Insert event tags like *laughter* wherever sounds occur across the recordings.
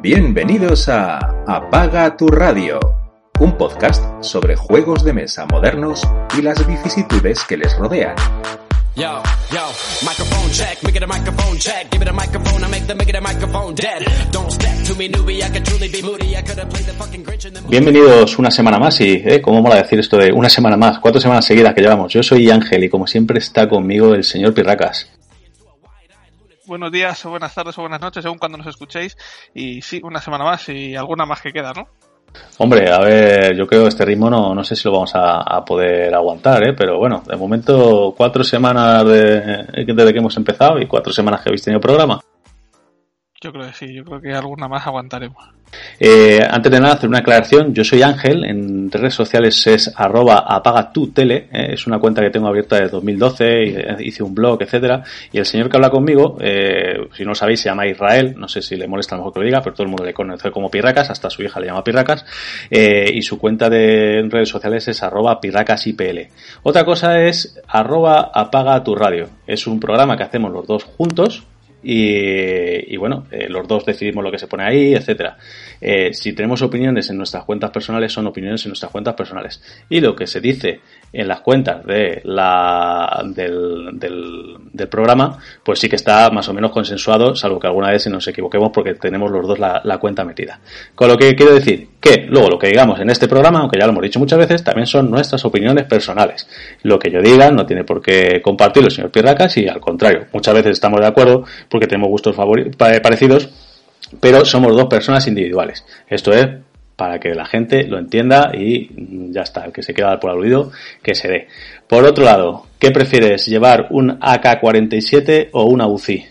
Bienvenidos a Apaga tu radio, un podcast sobre juegos de mesa modernos y las vicisitudes que les rodean. Yo, yo, microphone check, make it a microphone check, give it a microphone, I make the make it a microphone dead. Don't step to me, newbie, I could truly be moody, I could have played the fucking Grinch in the movie. Bienvenidos una semana más y, ¿eh? ¿Cómo mola decir esto de una semana más? Cuatro semanas seguidas que llevamos. Yo soy Ángel y como siempre está conmigo el señor Pirracas. Buenos días o buenas tardes o buenas noches, según cuando nos escuchéis. Y sí, una semana más y alguna más que queda, ¿no? Hombre, a ver, yo creo que este ritmo no, no sé si lo vamos a, a poder aguantar, ¿eh? pero bueno, de momento cuatro semanas de, desde que hemos empezado y cuatro semanas que habéis tenido programa. Yo creo que sí, yo creo que alguna más aguantaremos. Eh, antes de nada, hacer una aclaración. Yo soy Ángel, en redes sociales es arroba apaga eh, es una cuenta que tengo abierta desde 2012, y, eh, hice un blog, etcétera. Y el señor que habla conmigo, eh, si no lo sabéis, se llama Israel, no sé si le molesta a lo mejor que lo diga, pero todo el mundo le conoce como Pirracas, hasta su hija le llama Pirracas, eh, y su cuenta de redes sociales es arroba pirracasipl. Otra cosa es arroba apaga tu radio. Es un programa que hacemos los dos juntos, y, y, bueno, eh, los dos decidimos lo que se pone ahí, etcétera. Eh, si tenemos opiniones en nuestras cuentas personales, son opiniones en nuestras cuentas personales. Y lo que se dice en las cuentas de la, del, programa, pues sí que está más o menos consensuado, salvo que alguna vez nos equivoquemos porque tenemos los dos la, cuenta metida. Con lo que quiero decir que luego lo que digamos en este programa, aunque ya lo hemos dicho muchas veces, también son nuestras opiniones personales. Lo que yo diga no tiene por qué compartirlo señor Pirracas y al contrario, muchas veces estamos de acuerdo porque tenemos gustos parecidos, pero somos dos personas individuales. Esto es para que la gente lo entienda y ya está, el que se queda por aludido, que se dé. Por otro lado, ¿qué prefieres, llevar un AK-47 o una UCI?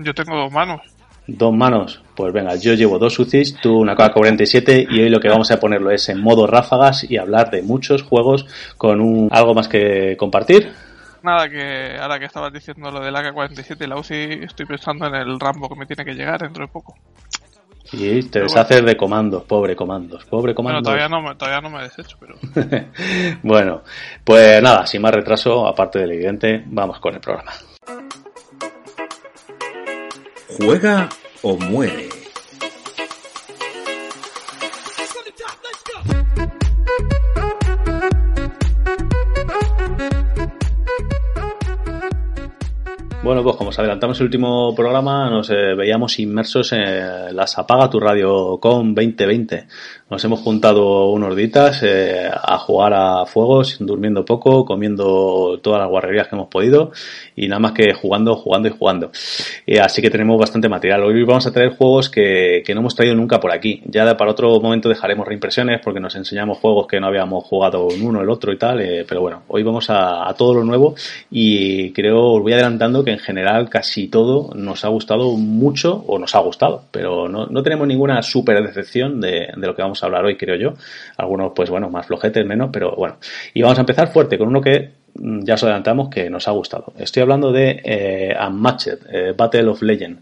Yo tengo dos manos. Dos manos, pues venga, yo llevo dos UCIs, tú una AK-47 y hoy lo que vamos a ponerlo es en modo ráfagas y hablar de muchos juegos con un algo más que compartir. Nada, que ahora que estabas diciendo lo del AK-47 y la UCI, estoy pensando en el Rambo que me tiene que llegar dentro de poco. Y te deshaces de comandos, pobre comandos, pobre comandos. Bueno, todavía no, me- todavía no me deshecho, pero... *laughs* bueno, pues nada, sin más retraso, aparte del evidente, vamos con el programa. Juega o muere. Bueno, pues como os adelantamos el último programa, nos eh, veíamos inmersos en las Apaga tu Radio con 2020. Nos hemos juntado unos días eh, a jugar a fuegos, durmiendo poco, comiendo todas las guarrerías que hemos podido y nada más que jugando, jugando y jugando. Eh, así que tenemos bastante material. Hoy vamos a traer juegos que, que no hemos traído nunca por aquí. Ya para otro momento dejaremos reimpresiones porque nos enseñamos juegos que no habíamos jugado en uno, el otro y tal. eh, pero bueno, hoy vamos a, a todo lo nuevo y creo, os voy adelantando que en general casi todo nos ha gustado mucho o nos ha gustado, pero no, no tenemos ninguna super decepción de, de, lo que vamos a hablar hoy, creo yo. Algunos, pues bueno, más flojetes, menos, pero bueno. Y vamos a empezar fuerte con uno que ya os adelantamos que nos ha gustado. Estoy hablando de eh, Unmatched, eh, Battle of Legend.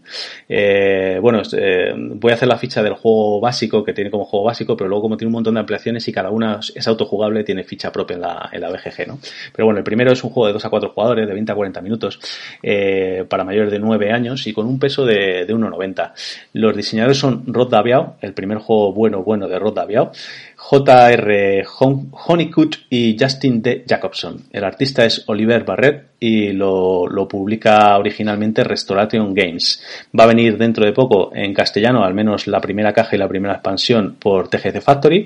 Eh, bueno, eh, voy a hacer la ficha del juego básico, que tiene como juego básico, pero luego como tiene un montón de ampliaciones y cada una es autojugable, tiene ficha propia en la, en la BGG, ¿no? Pero bueno, el primero es un juego de 2 a 4 jugadores, de 20 a 40 minutos, eh, para mayores de 9 años y con un peso de, de 1,90. Los diseñadores son Rod Daviau, el primer juego bueno, bueno de Rod Daviau, J.R. Honeycutt y Justin D. Jacobson. El artista es Oliver Barrett y lo, lo, publica originalmente Restoration Games. Va a venir dentro de poco en castellano, al menos la primera caja y la primera expansión por TGC Factory.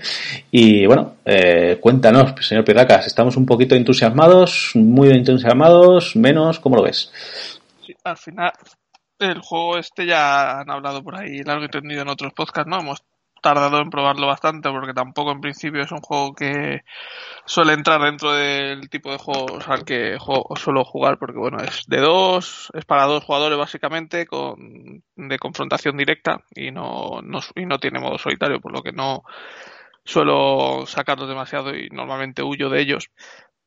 Y bueno, eh, cuéntanos, señor Pirracas, ¿estamos un poquito entusiasmados? ¿Muy entusiasmados? ¿Menos? ¿Cómo lo ves? Sí, al final, el juego este ya han hablado por ahí largo y tendido en otros podcasts, ¿no? Hemos tardado en probarlo bastante porque tampoco en principio es un juego que suele entrar dentro del tipo de juegos al que suelo jugar porque bueno es de dos es para dos jugadores básicamente con de confrontación directa y no, no y no tiene modo solitario por lo que no suelo sacarlos demasiado y normalmente huyo de ellos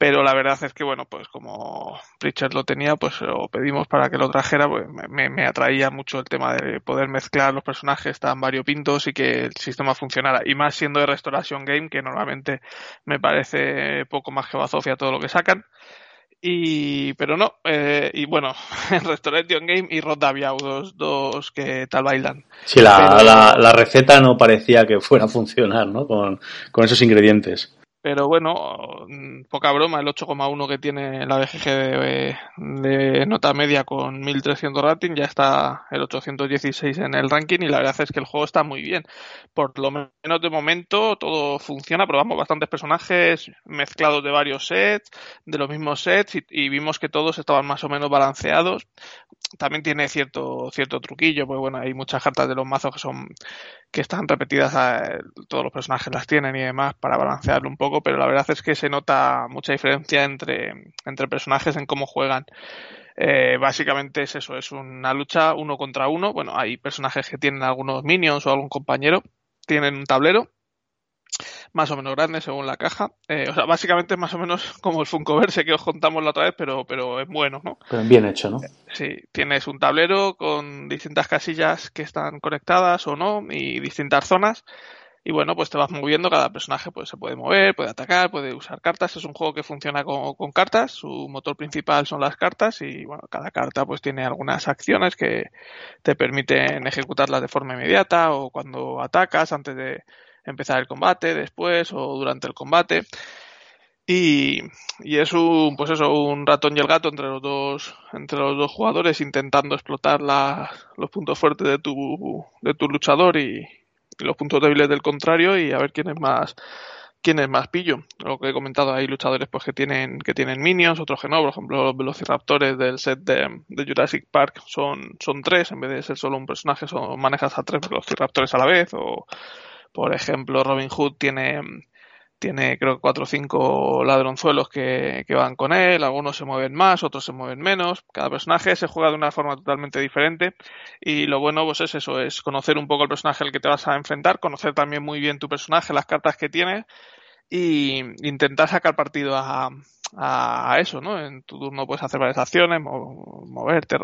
pero la verdad es que bueno pues como Pritchard lo tenía pues lo pedimos para que lo trajera pues me, me, atraía mucho el tema de poder mezclar los personajes tan variopintos y que el sistema funcionara y más siendo de Restoration Game que normalmente me parece poco más que bazofia todo lo que sacan Y, pero no, eh, y bueno, *laughs* Restoration Game y Rod Daviau, dos, dos que tal bailan. Sí, la, Pero- la, la receta no parecía que fuera a funcionar, ¿no? Con, con esos ingredientes. Pero bueno, mm, poca broma, el 8,1 que tiene la BGG de, nota media con 1300 rating, ya está el 816 en el ranking y la verdad es que el juego está muy bien. Por lo menos de momento todo funciona, probamos bastantes personajes mezclados de varios sets, de los mismos sets y, y vimos que todos estaban más o menos balanceados. También tiene cierto cierto truquillo, pues bueno, hay muchas cartas de los mazos que son que están repetidas, eh, todos los personajes las tienen y demás para balancearlo un poco, pero la verdad es que se nota mucha diferencia entre, entre personajes en cómo juegan. Eh, básicamente es eso, es una lucha uno contra uno. Bueno, hay personajes que tienen algunos minions o algún compañero, tienen un tablero más o menos grande según la caja. Eh, o sea, básicamente es más o menos *laughs* como el Funkoverse que os contamos la otra vez, pero, pero es bueno, ¿no? Pero bien hecho, ¿no? Sí, tienes un tablero con distintas casillas que están conectadas o no y distintas zonas. Y bueno, pues te vas moviendo, cada personaje pues se puede mover, puede atacar, puede usar cartas. Es un juego que funciona con, con cartas, su motor principal son las cartas y bueno, cada carta pues tiene algunas acciones que te permiten ejecutarlas de forma inmediata o cuando atacas antes de empezar el combate, después o durante el combate. Y, y es un, pues eso, un ratón y el gato entre los dos, entre los dos jugadores intentando explotar la- los puntos fuertes de tu, de tu luchador y, los puntos débiles del contrario y a ver quién es más, quién es más pillo. Lo que he comentado, hay luchadores pues que tienen, que tienen minions, otros que no, por ejemplo los velociraptores del set de, de Jurassic Park son, son tres, en vez de ser solo un personaje, son, manejas a tres velociraptores a la vez, o por ejemplo Robin Hood tiene tiene creo cuatro o cinco ladronzuelos que, que van con él, algunos se mueven más, otros se mueven menos, cada personaje se juega de una forma totalmente diferente. Y lo bueno pues es eso, es conocer un poco el personaje al que te vas a enfrentar, conocer también muy bien tu personaje, las cartas que tiene y intentar sacar partido a, a eso, ¿no? En tu turno puedes hacer varias acciones, mo- moverte,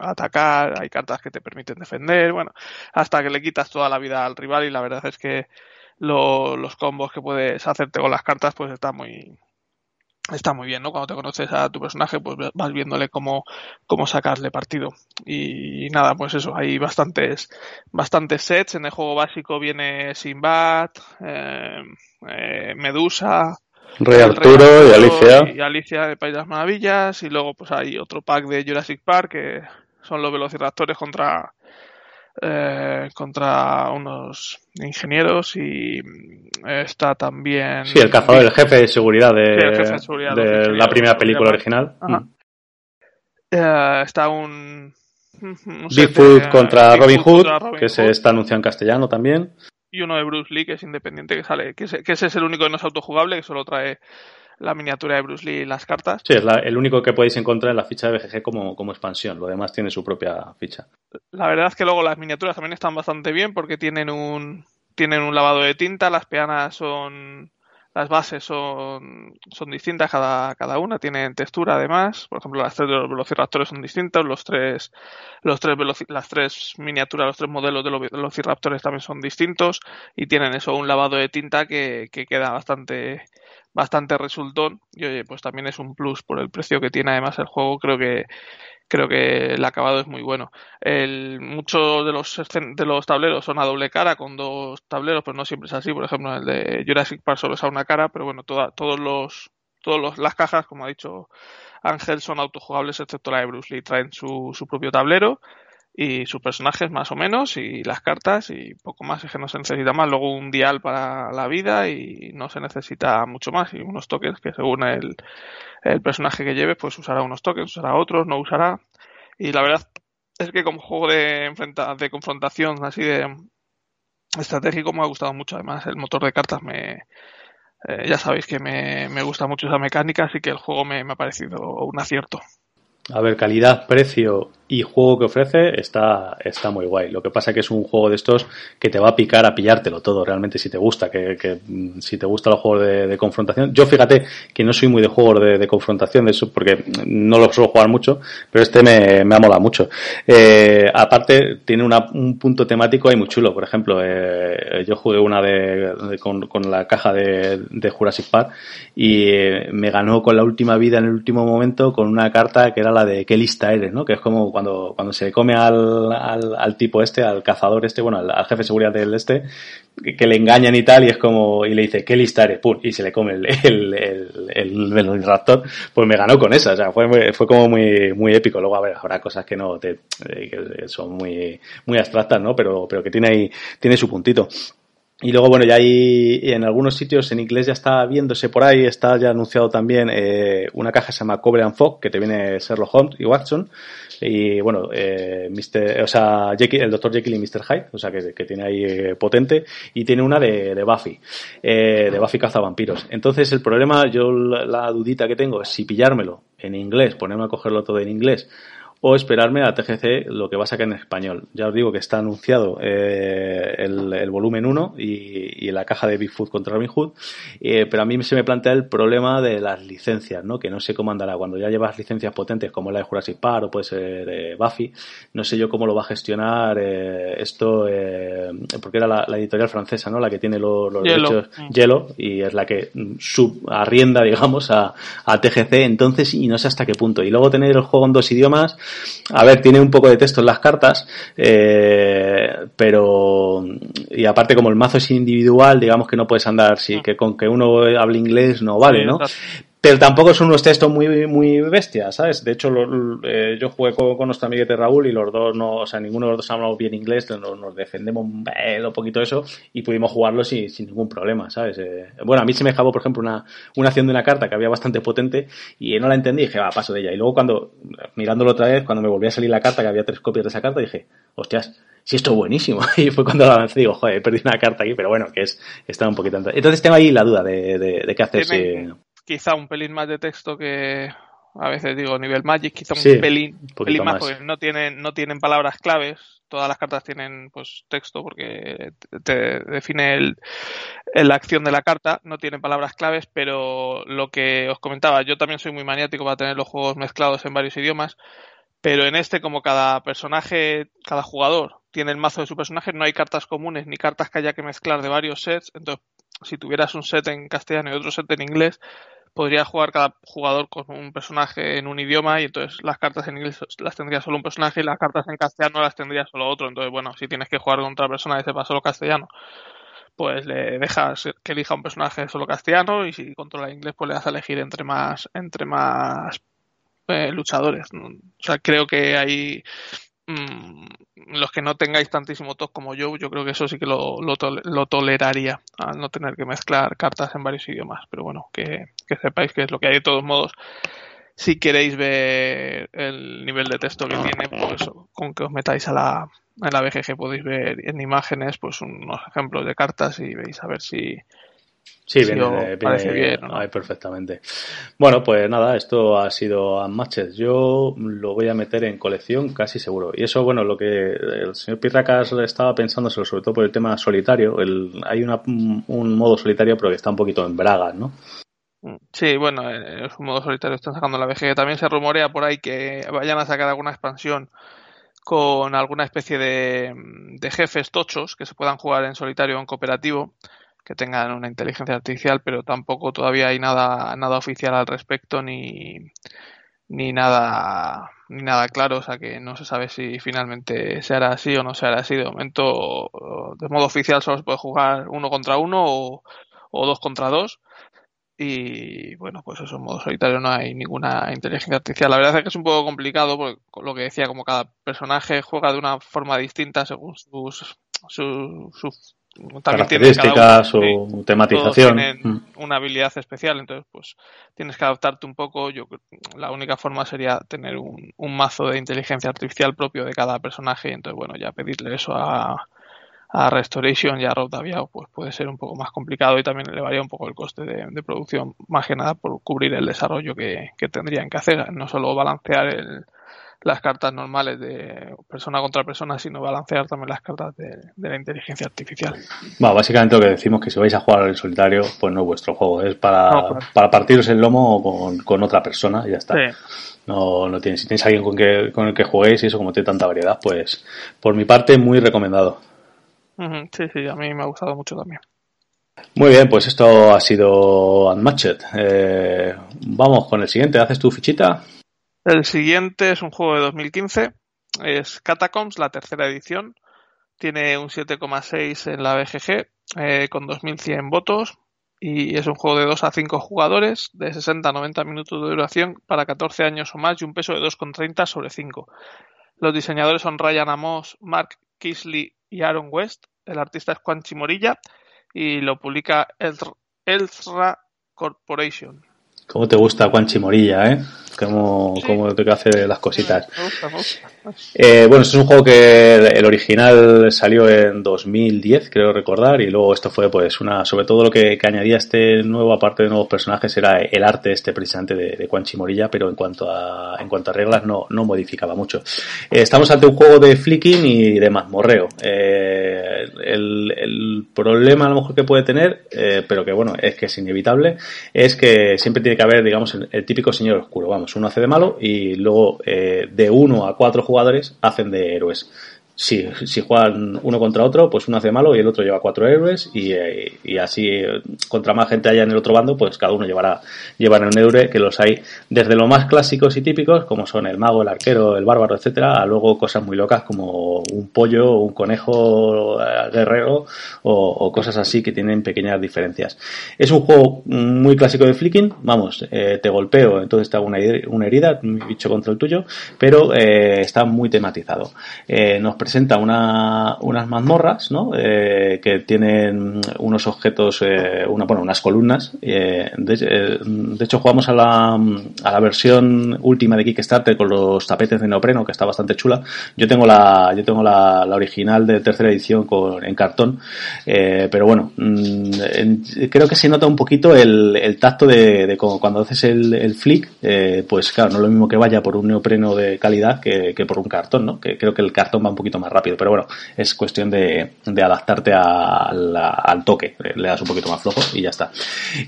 atacar, hay cartas que te permiten defender, bueno, hasta que le quitas toda la vida al rival y la verdad es que lo- los combos que puedes hacerte con las cartas pues está muy está muy bien, ¿no? Cuando te conoces a tu personaje pues vas viéndole cómo, cómo sacarle partido y nada, pues eso, hay bastantes bastantes sets, en el juego básico viene Sinbad, eh, eh, Medusa, Rey Arturo Rey y Alicia. y Alicia de País de las Maravillas y luego pues hay otro pack de Jurassic Park que son los velociraptores contra eh, contra unos ingenieros y mm, está también Sí, el cazador, el jefe de seguridad de, Sí, el jefe de seguridad, de la primera película original. Ajá. Mm. Eh, está un, Bigfoot contra Robin Hood, que se está anunciado en castellano también. Y uno de Bruce Lee que es independiente que sale que ese, que ese es el único que no es autojugable que solo trae la miniatura de Bruce Lee y las cartas Sí, es la- el único que podéis encontrar en la ficha de BGG como, como expansión. Lo demás tiene su propia ficha. La verdad es que luego las miniaturas también están bastante bien porque tienen un tienen un lavado de tinta, las peanas son las bases son, son distintas cada, cada una, tienen textura además. Por ejemplo, las tres de los velociraptores son distintas, los tres, los tres las tres miniaturas, los tres modelos de los velociraptores también son distintos y tienen eso, un lavado de tinta que, que queda bastante, bastante resultón. Y oye, pues también es un plus por el precio que tiene además el juego, creo que creo que el acabado es muy bueno. El, muchos de los de los tableros son a doble cara con dos tableros, pero no siempre es así. Por ejemplo, el de Jurassic Park solo es a una cara, pero bueno, toda, todos los todos los, las cajas, como ha dicho Ángel, son autojugables excepto la de Bruce Lee. Traen su, su propio tablero y sus personajes más o menos y las cartas y poco más. Es que no se necesita más. Luego un dial para la vida y no se necesita mucho más. Y unos tokens que según el, el personaje que lleves pues usará unos tokens usará otros no usará. Y la verdad es que como juego de enfrenta de confrontación así de estratégico me ha gustado mucho. Además el motor de cartas me eh, ya sabéis que me, me gusta mucho esa mecánica así que el juego me, me ha parecido un acierto. A ver, calidad, precio y juego que ofrece está, está muy guay. Lo que pasa que es un juego de estos que te va a picar a pillártelo todo, realmente, si te gusta, que, que mm, si te gusta los juegos de, confrontación. Yo fíjate que no soy muy de juegos de, confrontación, de eso, porque no lo suelo jugar mucho, pero este me, me ha molado mucho. Eh, aparte, tiene una, un punto temático ahí muy chulo. Por ejemplo, eh, yo jugué una de, con, con, la caja de, de Jurassic Park y eh, me ganó con la última vida en el último momento con una carta que era la de qué lista eres, ¿no? Que es como cuando, cuando se come al, al, al tipo este, al cazador este, bueno, al, jefe de seguridad del este, que, le engañan y tal, y es como, y le dice, ¿qué lista eres? Pum, y se le come el, el, el, el, raptor, pues me ganó con esa, o sea, fue, fue como muy, muy épico. Luego, a ver, habrá cosas que no te, eh, que son muy, muy abstractas, ¿no? Pero, pero que tiene ahí, tiene su puntito. Y luego, bueno, ya hay en algunos sitios en inglés ya está viéndose por ahí, está ya anunciado también eh, una caja que se llama Cover and Fog, que te viene Sherlock Holmes y Watson. Y bueno, eh, Mr., o sea, el Dr. Jekyll y Mr. Hyde, o sea, que, que tiene ahí eh, potente. Y tiene una de, de Buffy, eh, de Buffy vampiros Entonces, el problema, yo la, la dudita que tengo es si pillármelo en inglés, ponerme a cogerlo todo en inglés o esperarme a TGC lo que va a sacar en español. Ya os digo que está anunciado eh, el, el, volumen 1 y, y, la caja de Bigfoot contra Robin Hood, eh, pero a mí se me plantea el problema de las licencias, ¿no? que no sé cómo andará. Cuando ya llevas licencias potentes como la de Jurassic Park o puede ser eh, Buffy, no sé yo cómo lo va a gestionar eh, esto, porque era la, la, editorial francesa, ¿no? la que tiene los, derechos Hielo y es la que subarrienda, digamos, a, a TGC, entonces, y no sé hasta qué punto. Y luego tener el juego en dos idiomas, a ver, tiene un poco de texto en las cartas, eh, pero y aparte como el mazo es individual, digamos que no puedes andar, sí, que con que uno hable inglés no vale, ¿no? Pero tampoco son unos textos muy muy bestias, ¿sabes? De hecho, lo, eh, yo jugué con, con, nuestro amiguete Raúl y los dos no, o sea, ninguno de los dos hablamos bien inglés, nos, nos defendemos un, un poquito eso y pudimos jugarlo sin, sin ningún problema, ¿sabes? Eh, bueno, a mí se me acabó, por ejemplo, una, una acción de una carta que había bastante potente y no la entendí y dije, va, paso de ella. Y luego cuando, mirándolo otra vez, cuando me volví a salir la carta, que había tres copias de esa carta, dije, hostias, si esto es buenísimo. *laughs* Y fue cuando la avancé, digo, joder, perdido una carta aquí, pero bueno, que es, está un poquito... Entonces tengo ahí la duda de, de, de qué hacer quizá un pelín más de texto que a veces digo nivel Magic, quizá un sí, pelín, un pelín más, más, porque no tienen, no tienen palabras claves, todas las cartas tienen pues texto porque te define el, el, la acción de la carta, no tienen palabras claves, pero lo que os comentaba, yo también soy muy maniático para tener los juegos mezclados en varios idiomas, pero en este como cada personaje, cada jugador tiene el mazo de su personaje, no hay cartas comunes ni cartas que haya que mezclar de varios sets, entonces si tuvieras un set en castellano y otro set en inglés, podría jugar cada jugador con un personaje en un idioma y entonces las cartas en inglés las tendría solo un personaje y las cartas en castellano las tendría solo otro. Entonces, bueno, si tienes que jugar con otra persona que sepa solo castellano, pues le dejas que elija un personaje solo castellano y si controla inglés, pues le das a elegir entre más, entre más eh, luchadores. O sea, creo que hay mmm, los que no tengáis tantísimo TOC como yo, yo creo que eso sí que lo, lo, lo, toleraría, al no tener que mezclar cartas en varios idiomas. Pero bueno, que, que sepáis que es lo que hay de todos modos. Si queréis ver el nivel de texto que tiene, pues con que os metáis a la, en la BGG podéis ver en imágenes pues unos ejemplos de cartas y veis a ver si, Sí, viene, viene, viene bien, ¿no? Ay, perfectamente. Bueno, pues nada, esto ha sido Unmatched. Yo lo voy a meter en colección casi seguro. Y eso, bueno, lo que el señor Pirracas estaba pensando, sobre todo por el tema solitario. El, hay una, un modo solitario, pero que está un poquito en bragas, ¿no? Sí, bueno, es un modo solitario, están sacando la VG. También se rumorea por ahí que vayan a sacar alguna expansión con alguna especie de, de jefes tochos que se puedan jugar en solitario o en cooperativo que tengan una inteligencia artificial, pero tampoco todavía hay nada, nada oficial al respecto ni, ni nada ni nada claro, o sea que no se sabe si finalmente se hará así o no se hará así. De momento, de modo oficial solo se puede jugar uno contra uno o, o dos contra dos. Y bueno, pues eso, en modo solitario no hay ninguna inteligencia artificial. La verdad es que es un poco complicado porque lo que decía, como cada personaje juega de una forma distinta según sus, sus, sus características o sí, tematización. Tienen mm. una habilidad especial, entonces pues tienes que adaptarte un poco. Yo la única forma sería tener un, un mazo de inteligencia artificial propio de cada personaje, entonces bueno, ya pedirle eso a, a Restoration y a Rotaviao pues puede ser un poco más complicado y también elevaría un poco el coste de, de producción, más que nada por cubrir el desarrollo que, que, tendrían que hacer, no solo balancear el, las cartas normales de persona contra persona, sino balancear también las cartas de, de la inteligencia artificial. Bueno, básicamente lo que decimos que si vais a jugar en solitario, pues no es vuestro juego, es para, No, claro. para partiros el lomo con, con otra persona y ya está. Sí. No, no tienes, si tenéis alguien con, que, con el que juguéis y eso como tiene tanta variedad, pues por mi parte muy recomendado. Sí, sí, a mí me ha gustado mucho también. Muy bien, pues esto ha sido Unmatched. Eh, vamos con el siguiente, ¿haces tu fichita? El siguiente es un juego de 2015, es Catacombs, la tercera edición. Tiene un 7,6 en la BGG, eh, con 2100 votos. Y es un juego de 2 a 5 jugadores, de 60 a 90 minutos de duración, para 14 años o más y un peso de 2,30 sobre 5. Los diseñadores son Ryan Amos, Mark Kisley y Aaron West. El artista es Juan Chimorilla y lo publica Elthra Corporation. ¿Cómo te gusta Juan Chimorilla, eh? ¿Cómo, cómo te hace las cositas? Me gusta, me gusta. Eh, bueno, esto es un juego que el original salió en 2010, creo recordar, y luego esto fue pues una, sobre todo lo que, que añadía este nuevo, aparte de nuevos personajes, era el arte este precisamente de, de Quan Morilla, pero en cuanto a, en cuanto a reglas no, no modificaba mucho. Eh, estamos ante un juego de flicking y de mazmorreo. Eh, el, el problema a lo mejor que puede tener, eh, pero que bueno, es que es inevitable, es que siempre tiene que haber, digamos, el, el típico señor oscuro. Vamos, uno hace de malo y luego eh, de uno a cuatro jugadores hacen de héroes. Si, si juegan uno contra otro, pues uno hace malo y el otro lleva cuatro héroes y, eh, y así eh, contra más gente haya en el otro bando, pues cada uno llevará, llevará un héroe que los hay desde lo más clásicos y típicos, como son el mago, el arquero, el bárbaro, etcétera, a luego cosas muy locas como un pollo, un conejo eh, guerrero o, o cosas así que tienen pequeñas diferencias. Es un juego muy clásico de flicking, vamos, te golpeo, entonces te hago una, una herida, mi bicho contra el tuyo, pero está muy tematizado. Nos presenta una, unas mazmorras, ¿no? Eh, que tienen unos objetos, eh, una, bueno, unas columnas. eh, de, hecho, jugamos a la, a la versión última de Kickstarter con los tapetes de neopreno, que está bastante chula. Yo tengo la, yo tengo la, original de tercera edición con, en cartón, pero bueno, mm, creo que se nota un poquito el, tacto de, de cu- cuando haces el, el flick, pues claro, no es lo mismo que vaya por un neopreno de calidad que, que por un cartón, ¿no? Que creo que el cartón va un poquito más rápido, pero bueno, es cuestión de, adaptarte al toque, le das un poquito más flojo y ya está.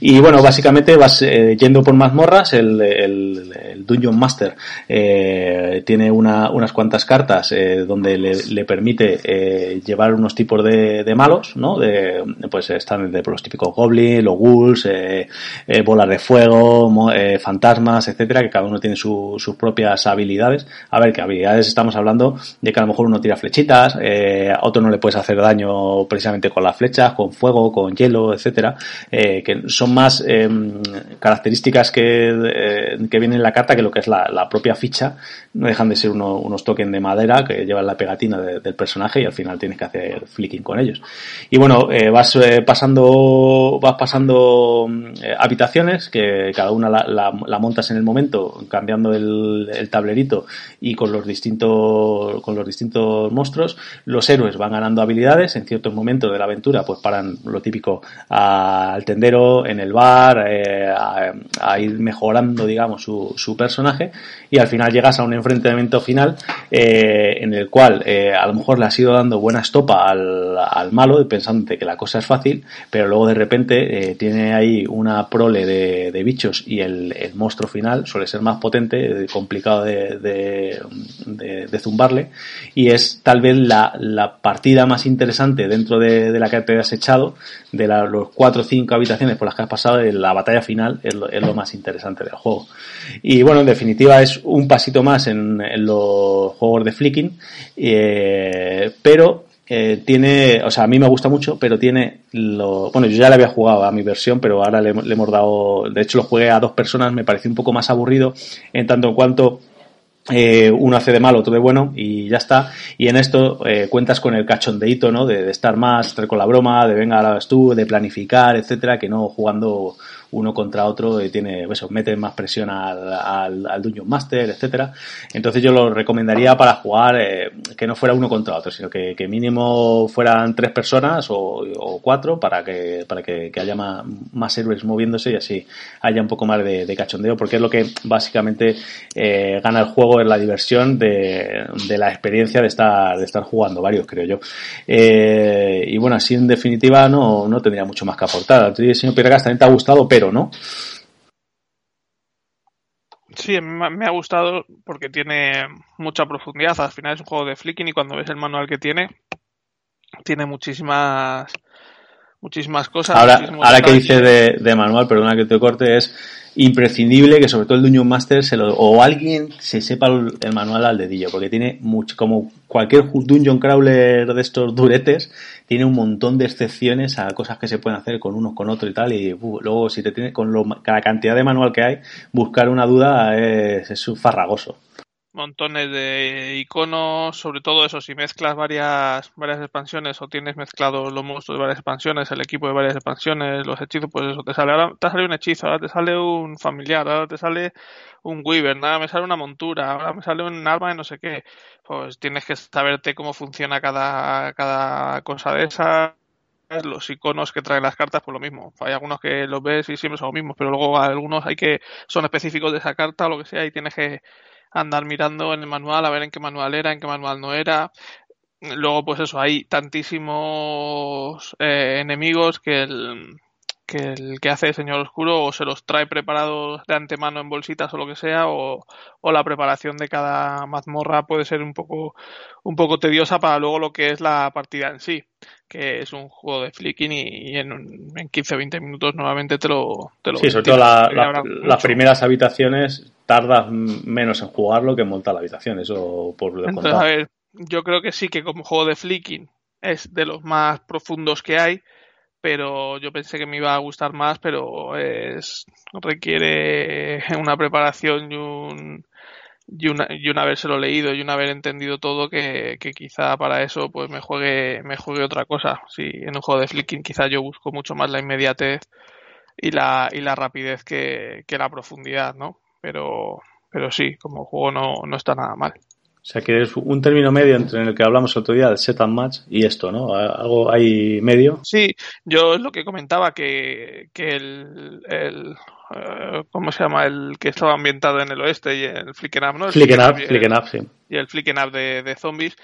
Y bueno, básicamente vas eh, yendo por mazmorras, el, Dungeon Master eh, tiene una, unas cuantas cartas eh, donde le, permite llevar unos tipos de, malos, ¿no? De, pues están de, los típicos goblins, los ghouls, bolas de fuego, fantasmas, etcétera, que cada uno tiene su- sus propias habilidades. A ver, que habilidades estamos hablando de que a lo mejor uno tira flechitas, eh, a otro no le puedes hacer daño precisamente con las flechas, con fuego, con hielo, etcétera, eh, que son más eh, características que, eh, que vienen en la carta que lo que es la, la propia ficha. No dejan de ser uno- unos tokens de madera que llevan la pegatina de- del personaje y al final tienes que hacer flicking con ellos. Y bueno, eh, vas eh, pasando, vas pasando habitaciones que cada una la, la- la montas en el momento, cambiando el, el tablerito y con los distintos, con los distintos monstruos. Los héroes van ganando habilidades en ciertos momentos de la aventura, pues paran lo típico al tendero, en el bar, eh, a, ir mejorando, digamos, su, personaje y al final llegas a un enfrentamiento final eh, en el cual eh, a lo mejor le has ido dando buena estopa al, al malo pensándote que la cosa es fácil, pero luego de repente tiene ahí una prole de, bichos y el, monstruo final suele ser más potente, complicado de zumbarle y es tal vez la, la partida más interesante dentro de, de la que te has echado, de los cuatro o cinco habitaciones por las que has pasado, en la batalla final es lo, más interesante del juego. Y bueno, en definitiva es un pasito más en, los juegos de flicking, eh, pero eh, tiene, o sea, a mí me gusta mucho, pero tiene lo, bueno, yo ya le había jugado a mi versión, pero ahora le, le hemos dado, de hecho lo jugué a dos personas, me pareció un poco más aburrido, en tanto en cuanto eh, uno hace de malo, otro de bueno y ya está. Y en esto eh, cuentas con el cachondeíto, ¿no? De, de estar más, estar con la broma, de venga, ahora vas tú, de planificar, etcétera, que no jugando uno contra otro y tiene, eso, mete más presión al, al, al Dungeon Master, etcétera. Entonces yo lo recomendaría para jugar eh, que no fuera uno contra otro, sino que, que mínimo fueran tres personas o, o cuatro para que, para que, que haya más, más, héroes moviéndose y así haya un poco más de, de cachondeo, porque es lo que básicamente eh, gana el juego, es la diversión de, de la experiencia de estar, de estar jugando varios, creo yo. Eh, y bueno, así en definitiva no, no tendría mucho más que aportar. Señor también te ha gustado, no. Sí, me ha gustado porque tiene mucha profundidad. Al final es un juego de flicking y cuando ves el manual que tiene, tiene muchísimas muchísimas cosas. Ahora, ahora que dice de, de, manual, perdona que te corte, es imprescindible que sobre todo el Dungeon Master se lo, o alguien se sepa el, el, manual al dedillo, porque tiene mucho, como cualquier Dungeon Crawler de estos duretes, tiene un montón de excepciones a cosas que se pueden hacer con unos, con otro y tal, y uh, luego si te tiene, con lo, la cantidad de manual que hay, buscar una duda es, es farragoso. Montones de iconos, sobre todo eso, si mezclas varias, varias expansiones o tienes mezclado los monstruos de varias expansiones, el equipo de varias expansiones, los hechizos, pues eso, te sale, ahora te sale un hechizo, ahora te sale un familiar, ahora te sale un Weaver, nada, me sale una montura, ahora me sale un arma de no sé qué, pues tienes que saberte cómo funciona cada, cada cosa de esas los iconos que traen las cartas, pues lo mismo. Hay algunos que los ves y siempre son los mismos, pero luego algunos hay que son específicos de esa carta o lo que sea y tienes que andar mirando en el manual a ver en qué manual era, en qué manual no era. Luego, pues eso, hay tantísimos eh, enemigos que el, que el que hace el Señor Oscuro o se los trae preparados de antemano en bolsitas o lo que sea, o, o, la preparación de cada mazmorra puede ser un poco, un poco tediosa para luego lo que es la partida en sí, que es un juego de flicking y, y en, en 15-20 minutos nuevamente te lo... Te lo sí, sobre todo la, la, las primeras habitaciones tardas menos en jugarlo que en montar la habitación, eso por lo Entonces, a ver, yo creo que sí que como juego de flicking es de los más profundos que hay, pero yo pensé que me iba a gustar más, pero es requiere una preparación y un y una, y un habérselo leído y un haber entendido todo que, que, quizá para eso pues me juegue me juegue otra cosa. Si en un juego de flicking quizá yo busco mucho más la inmediatez y la y la rapidez que, que la profundidad, ¿no? Pero pero sí, como juego no, no está nada mal. O sea que es un término medio entre el que hablamos el otro día, el set and match, y esto, ¿no? ¿Algo hay medio? Sí, yo es lo que comentaba, que, que el, el uh, ¿cómo se llama? El que estaba ambientado en el oeste y el Flicken Up, ¿no? El Flicken Up, Flicken Up, sí. Y el Flicken Up de, de zombies,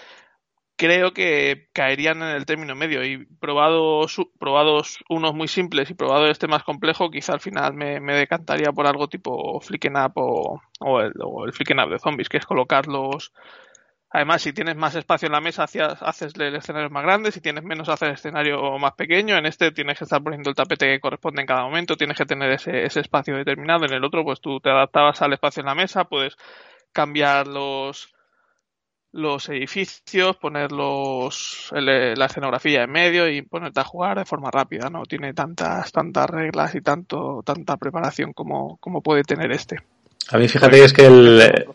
creo que caerían en el término medio y probados, probados unos muy simples y probado este más complejo, quizá al final me, me decantaría por algo tipo Flicken Up o, o, el, o el Flicken Up de zombies, que es colocarlos. Además, si tienes más espacio en la mesa, haces el escenario más grande. Si tienes menos, haces el escenario más pequeño. En este tienes que estar poniendo el tapete que corresponde en cada momento. Tienes que tener ese, ese espacio determinado. En el otro, pues tú te adaptabas al espacio en la mesa. Puedes cambiar los, los edificios, poner los, el, la escenografía en medio y ponerte a jugar de forma rápida, no tiene tantas, tantas reglas y tanto, tanta preparación como, como puede tener este. A mí fíjate que es que el,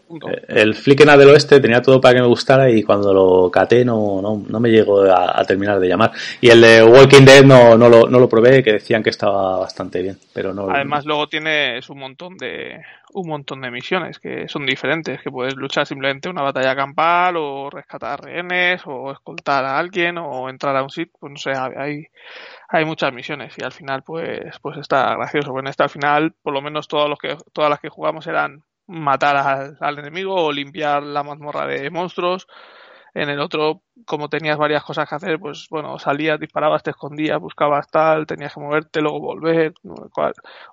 el Flicken del Oeste tenía todo para que me gustara y cuando lo caté no, no, no me llegó a, a, terminar de llamar. Y el de Walking Dead no, no, lo, no lo probé, que decían que estaba bastante bien, pero no. Además luego tienes un montón de un montón de misiones que son diferentes, que puedes luchar simplemente una batalla campal o rescatar rehenes o escoltar a alguien o entrar a un sitio, pues no sé, hay hay muchas misiones y al final pues pues está gracioso. Bueno, este al final por lo menos todos los que todas las que jugamos eran matar al, al enemigo o limpiar la mazmorra de monstruos. En el otro, como tenías varias cosas que hacer, pues bueno, salías, disparabas, te escondías, buscabas tal, tenías que moverte, luego volver,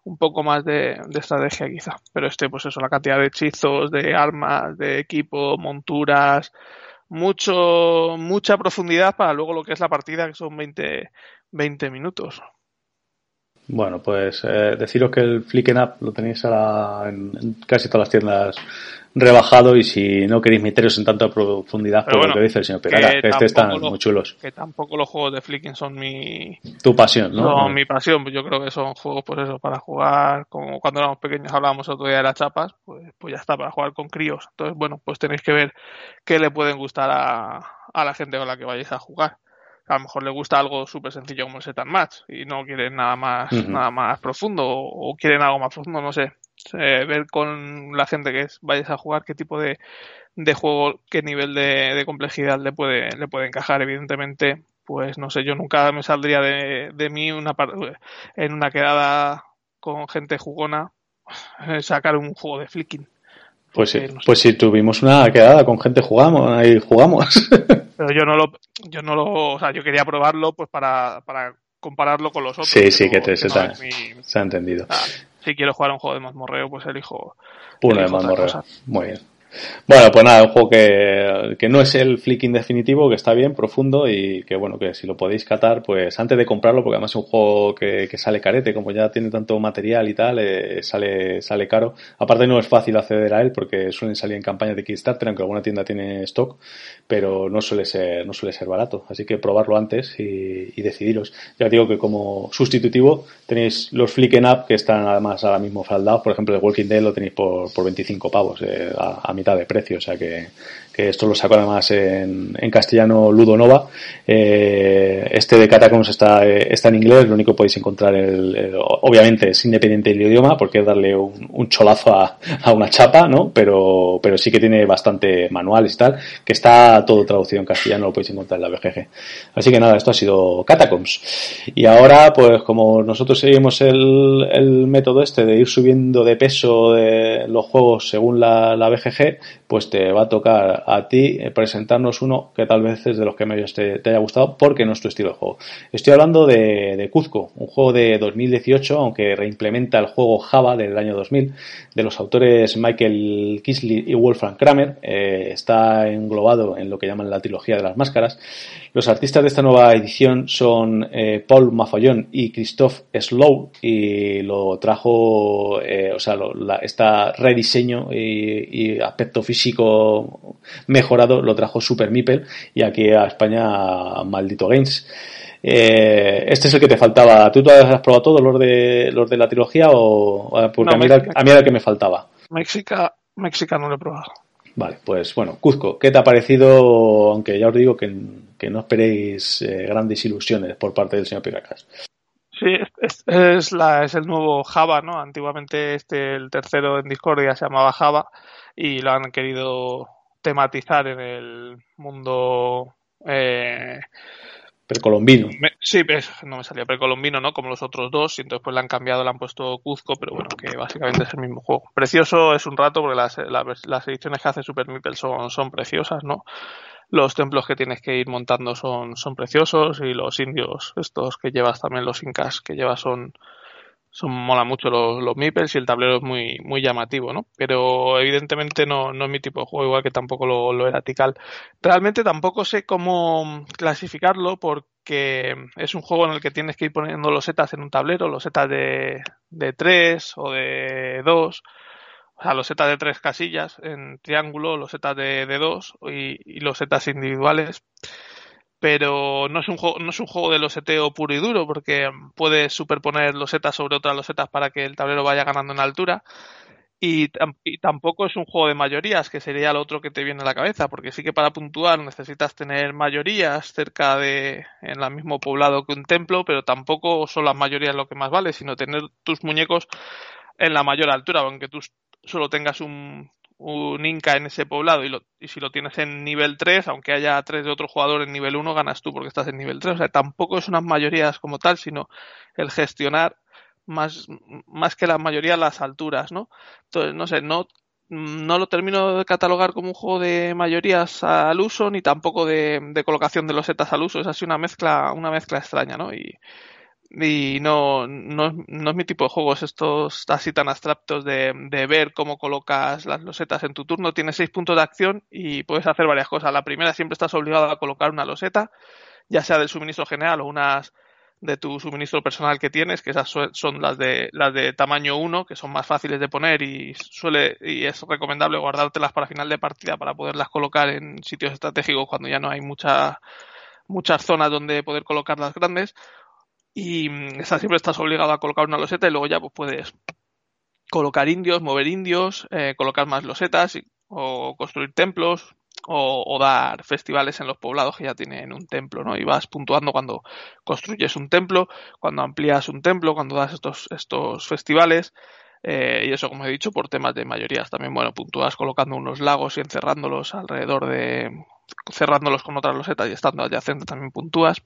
un poco más de, de, estrategia quizá. Pero este, pues eso, la cantidad de hechizos, de armas, de equipo, monturas, mucho, mucha profundidad para luego lo que es la partida, que son 20, 20 minutos. Bueno, pues eh, deciros que el Flicken Up lo tenéis ahora en, en, casi todas las tiendas rebajado y si no queréis meteros en tanta profundidad por bueno, lo que dice el señor Pegara, que, que este están lo, muy chulos. Que tampoco los juegos de Flicking son mi... Tu pasión, ¿no? No, mi pasión, pues yo creo que son juegos por eso, para jugar, como cuando éramos pequeños hablábamos otro día de las chapas, pues, pues ya está, para jugar con críos. Entonces, bueno, pues tenéis que ver qué le pueden gustar a, a la gente con la que vayáis a jugar a lo mejor le gusta algo súper sencillo como el set and match y no quieren nada más, nada más profundo o, o quieren algo más profundo, no sé. Eh, ver con la gente que es, vayas a jugar qué tipo de, de juego, qué nivel de, de complejidad le puede, le puede encajar. Evidentemente, pues no sé, yo nunca me saldría de, de mí una en una quedada con gente jugona *sighs* sacar un juego de flicking. Pues sí, no sé. pues si tuvimos una quedada con gente jugamos, ahí jugamos. *laughs* Pero yo no lo, yo no lo, o sea, yo quería probarlo pues para, para compararlo con los otros. Sí, sí, que te- se no mi- Se ha entendido. Si quiero jugar a un juego de mazmorreo, pues elijo. Uno de elijo otra mazmorreo. Muy bien. Bueno, pues nada, un juego que, que no es el flicking definitivo, que está bien, profundo y que bueno, que si lo podéis catar, pues antes de comprarlo, porque además es un juego que, que sale carete, como ya tiene tanto material y tal, eh, sale, sale caro. Aparte no es fácil acceder a él porque suelen salir en campañas de Kickstarter, aunque alguna tienda tiene stock, pero no suele ser, no suele ser barato. Así que probarlo antes y, decidiros. Ya digo que como sustitutivo tenéis los Flicken Up que están además ahora mismo faldados. Por ejemplo, el Walking Dead lo tenéis por, por 25 pavos eh, a, a de precio. O sea que, que esto lo saco además en, en castellano Ludo Nova. Eh, este de Catacombs está, eh, está en inglés. Lo único que podéis encontrar, el, obviamente es independiente del idioma porque es darle un, un cholazo a, a una chapa, ¿no? Pero, pero sí que tiene bastante manuales y tal, que está todo traducido en castellano, lo podéis encontrar en la BGG. Así que nada, esto ha sido Catacombs. Y ahora, pues como nosotros seguimos el, el método este de ir subiendo de peso de los juegos según la, la BGG, pues te va a tocar a ti eh, presentarnos uno que tal vez es de los que te, haya gustado porque no es tu estilo de juego. Estoy hablando de, de Cuzco, un juego de 2018, aunque reimplementa el juego Java del año 2000, de los autores Michael Kisley y Wolfgang Kramer. Eh, está englobado en lo que llaman la trilogía de las máscaras. Los artistas de esta nueva edición son eh, Paul Mafollón y Christophe Slow y lo trajo, eh, o sea, lo, la, esta rediseño y, y, aspecto físico mejorado lo trajo Super Meeple y aquí a España Maldito Games. Eh, este es el que te faltaba. ¿Tú has probado todos los de los de la trilogía o porque No, a, mí era, a mí era el que me faltaba? México, México no lo he probado. Vale, pues bueno, Cuzco, ¿qué te ha parecido? Aunque ya os digo que, que no esperéis eh, grandes ilusiones por parte del señor Piracas. Sí, es, es, la, es el nuevo Java, ¿no? Antiguamente este, el tercero en Discordia se llamaba Java y lo han querido tematizar en el mundo eh, precolombino. Me, sí, no me salía precolombino, ¿no? Como los otros dos, y entonces pues le han cambiado, le han puesto Cuzco, pero bueno, que básicamente es el mismo juego. Precioso es un rato porque las, las, las ediciones que hace Super Meeple son, son preciosas, ¿no? Los templos que tienes que ir montando son, son preciosos y los indios, estos que llevas también, los incas que llevas son, son mola mucho los, los meeples y el tablero es muy, muy llamativo, ¿no? Pero evidentemente no, no es mi tipo de juego, igual que tampoco lo, lo era Tikal. Realmente tampoco sé cómo clasificarlo porque es un juego en el que tienes que ir poniendo los setas en un tablero, los setas de, de 3 o de 2. Sea, los setas de tres casillas en triángulo, los setas de, de dos y, y los setas individuales pero no es un juego, no es un juego de loseteo puro y duro, porque puedes superponer losetas sobre otras losetas para que el tablero vaya ganando en altura. Y, y, tampoco es un juego de mayorías, que sería lo otro que te viene a la cabeza, porque sí que para puntuar necesitas tener mayorías cerca de, en el mismo poblado que un templo, pero tampoco son las mayorías lo que más vale, sino tener tus muñecos en la mayor altura, aunque tú solo tengas un, un Inca en ese poblado y, lo, y, si lo tienes en nivel 3, aunque haya tres de otro jugador en nivel 1, ganas tú porque estás en nivel 3. O sea, tampoco es unas mayorías como tal, sino el gestionar más, más que las mayorías las alturas, ¿no? Entonces, no sé, no, no lo termino de catalogar como un juego de mayorías al uso, ni tampoco de, de colocación de los setas al uso. Es así una mezcla, una mezcla extraña, ¿no? Y, y no, no, no, es mi tipo de juegos estos así tan abstractos de, de, ver cómo colocas las losetas en tu turno. Tienes seis puntos de acción y puedes hacer varias cosas. La primera siempre estás obligado a colocar una loseta, ya sea del suministro general o unas de tu suministro personal que tienes, que esas son las de las de tamaño 1, que son más fáciles de poner y suele y es recomendable guardártelas para final de partida para poderlas colocar en sitios estratégicos cuando ya no hay mucha, muchas zonas donde poder colocar las grandes y esa siempre estás obligado a colocar una loseta y luego ya pues puedes colocar indios, mover indios, eh, colocar más losetas o construir templos o, dar festivales en los poblados que ya tienen un templo, ¿no? Y vas puntuando cuando construyes un templo, cuando amplías un templo, cuando das estos, estos festivales. Eh, y eso, como he dicho, por temas de mayorías. También, bueno, puntúas colocando unos lagos y encerrándolos alrededor de. cerrándolos con otras losetas y estando adyacente también puntúas.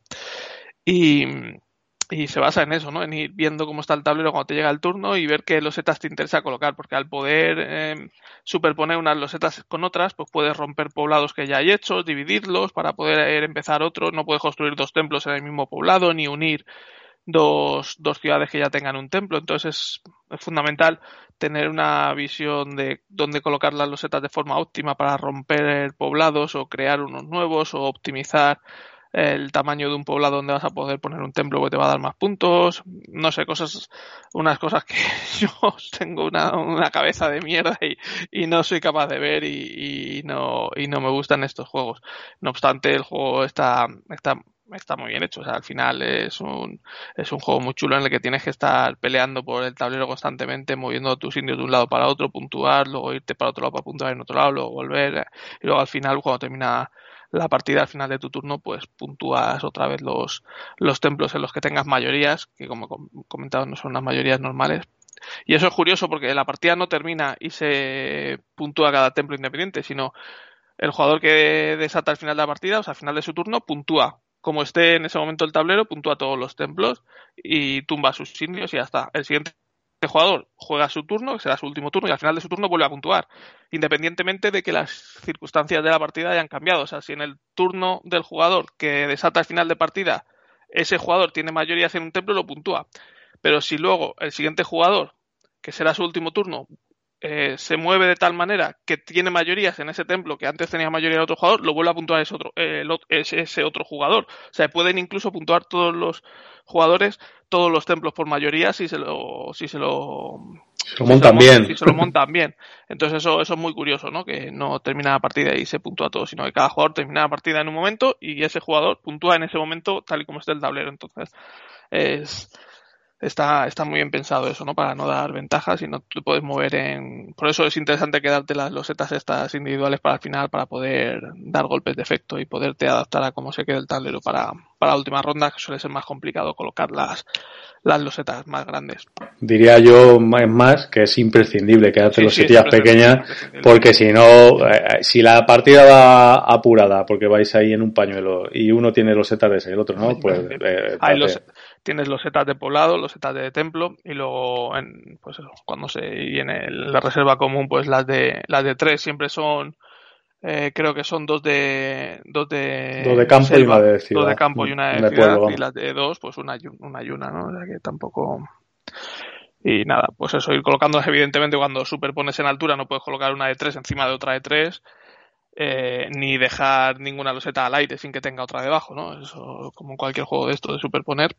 Y, y se basa en eso, ¿no? En ir viendo cómo está el tablero cuando te llega el turno y ver qué losetas te interesa colocar, porque al poder eh, superponer unas losetas con otras, pues puedes romper poblados que ya hay hechos, dividirlos para poder empezar otros, no puedes construir dos templos en el mismo poblado, ni unir dos, dos ciudades que ya tengan un templo, entonces es, es fundamental tener una visión de dónde colocar las losetas de forma óptima para romper poblados o crear unos nuevos o optimizar el tamaño de un poblado donde vas a poder poner un templo que te va a dar más puntos, no sé, cosas, unas cosas que *laughs* yo tengo una, una cabeza de mierda y, y, no soy capaz de ver y, y, no, y no me gustan estos juegos. No obstante, el juego está, está, está muy bien hecho, o sea, al final es un, es un juego muy chulo en el que tienes que estar peleando por el tablero constantemente, moviendo tus indios de un lado para otro, puntuar, luego irte para otro lado para puntuar en otro lado, luego volver, y luego al final, cuando termina la partida al final de tu turno, pues puntúas otra vez los, los templos en los que tengas mayorías, que como he comentado no son unas mayorías normales. Y eso es curioso porque la partida no termina y se puntúa cada templo independiente, sino el jugador que desata al final de la partida, o sea, al final de su turno, puntúa. Como esté en ese momento el tablero, puntúa todos los templos y tumba sus indios y ya está. El siguiente el jugador juega su turno, que será su último turno, y al final de su turno vuelve a puntuar, independientemente de que las circunstancias de la partida hayan cambiado. O sea, si en el turno del jugador que desata el final de partida, ese jugador tiene mayorías en un templo, lo puntúa. Pero si luego el siguiente jugador, que será su último turno, eh, se mueve de tal manera que tiene mayorías en ese templo que antes tenía mayoría de otro jugador, lo vuelve a puntuar ese otro, eh, ese, ese otro jugador. O sea, pueden incluso puntuar todos los jugadores todos los templos por mayoría si se lo si se lo, se lo montan si bien. si se lo montan bien. Entonces eso eso es muy curioso no que no termina la partida y se puntúa todo sino que cada jugador termina la partida en un momento y ese jugador puntúa en ese momento tal y como está el tablero. Entonces es está, está muy bien pensado eso, ¿no? Para no dar ventajas y no te puedes mover en... Por eso es interesante quedarte las losetas estas individuales para el final para poder dar golpes de efecto y poderte adaptar a cómo se quede el tablero para, para la última ronda, que suele ser más complicado colocar las, las losetas más grandes. Diría yo más, más que es imprescindible quedarte sí, losetillas sí, pequeñas porque si no, eh, si la partida va apurada porque vais ahí en un pañuelo y uno tiene losetas de ese y el otro no, pues... Eh, Hay los, tienes los setas de poblado, los setas de templo y luego en, pues eso, cuando se y en el, la reserva común pues las de las de tres siempre son eh, creo que son dos de dos de, dos de campo selva, y una de ciudad. Dos de campo y una de, de ciudad pueblo, y las de dos pues una una y una, ¿no? O sea que tampoco y nada, pues eso, ir colocándolas evidentemente cuando superpones en altura no puedes colocar una de tres encima de otra de tres eh, ni dejar ninguna loseta al aire sin que tenga otra debajo, ¿no? Eso como en cualquier juego de esto de superponer.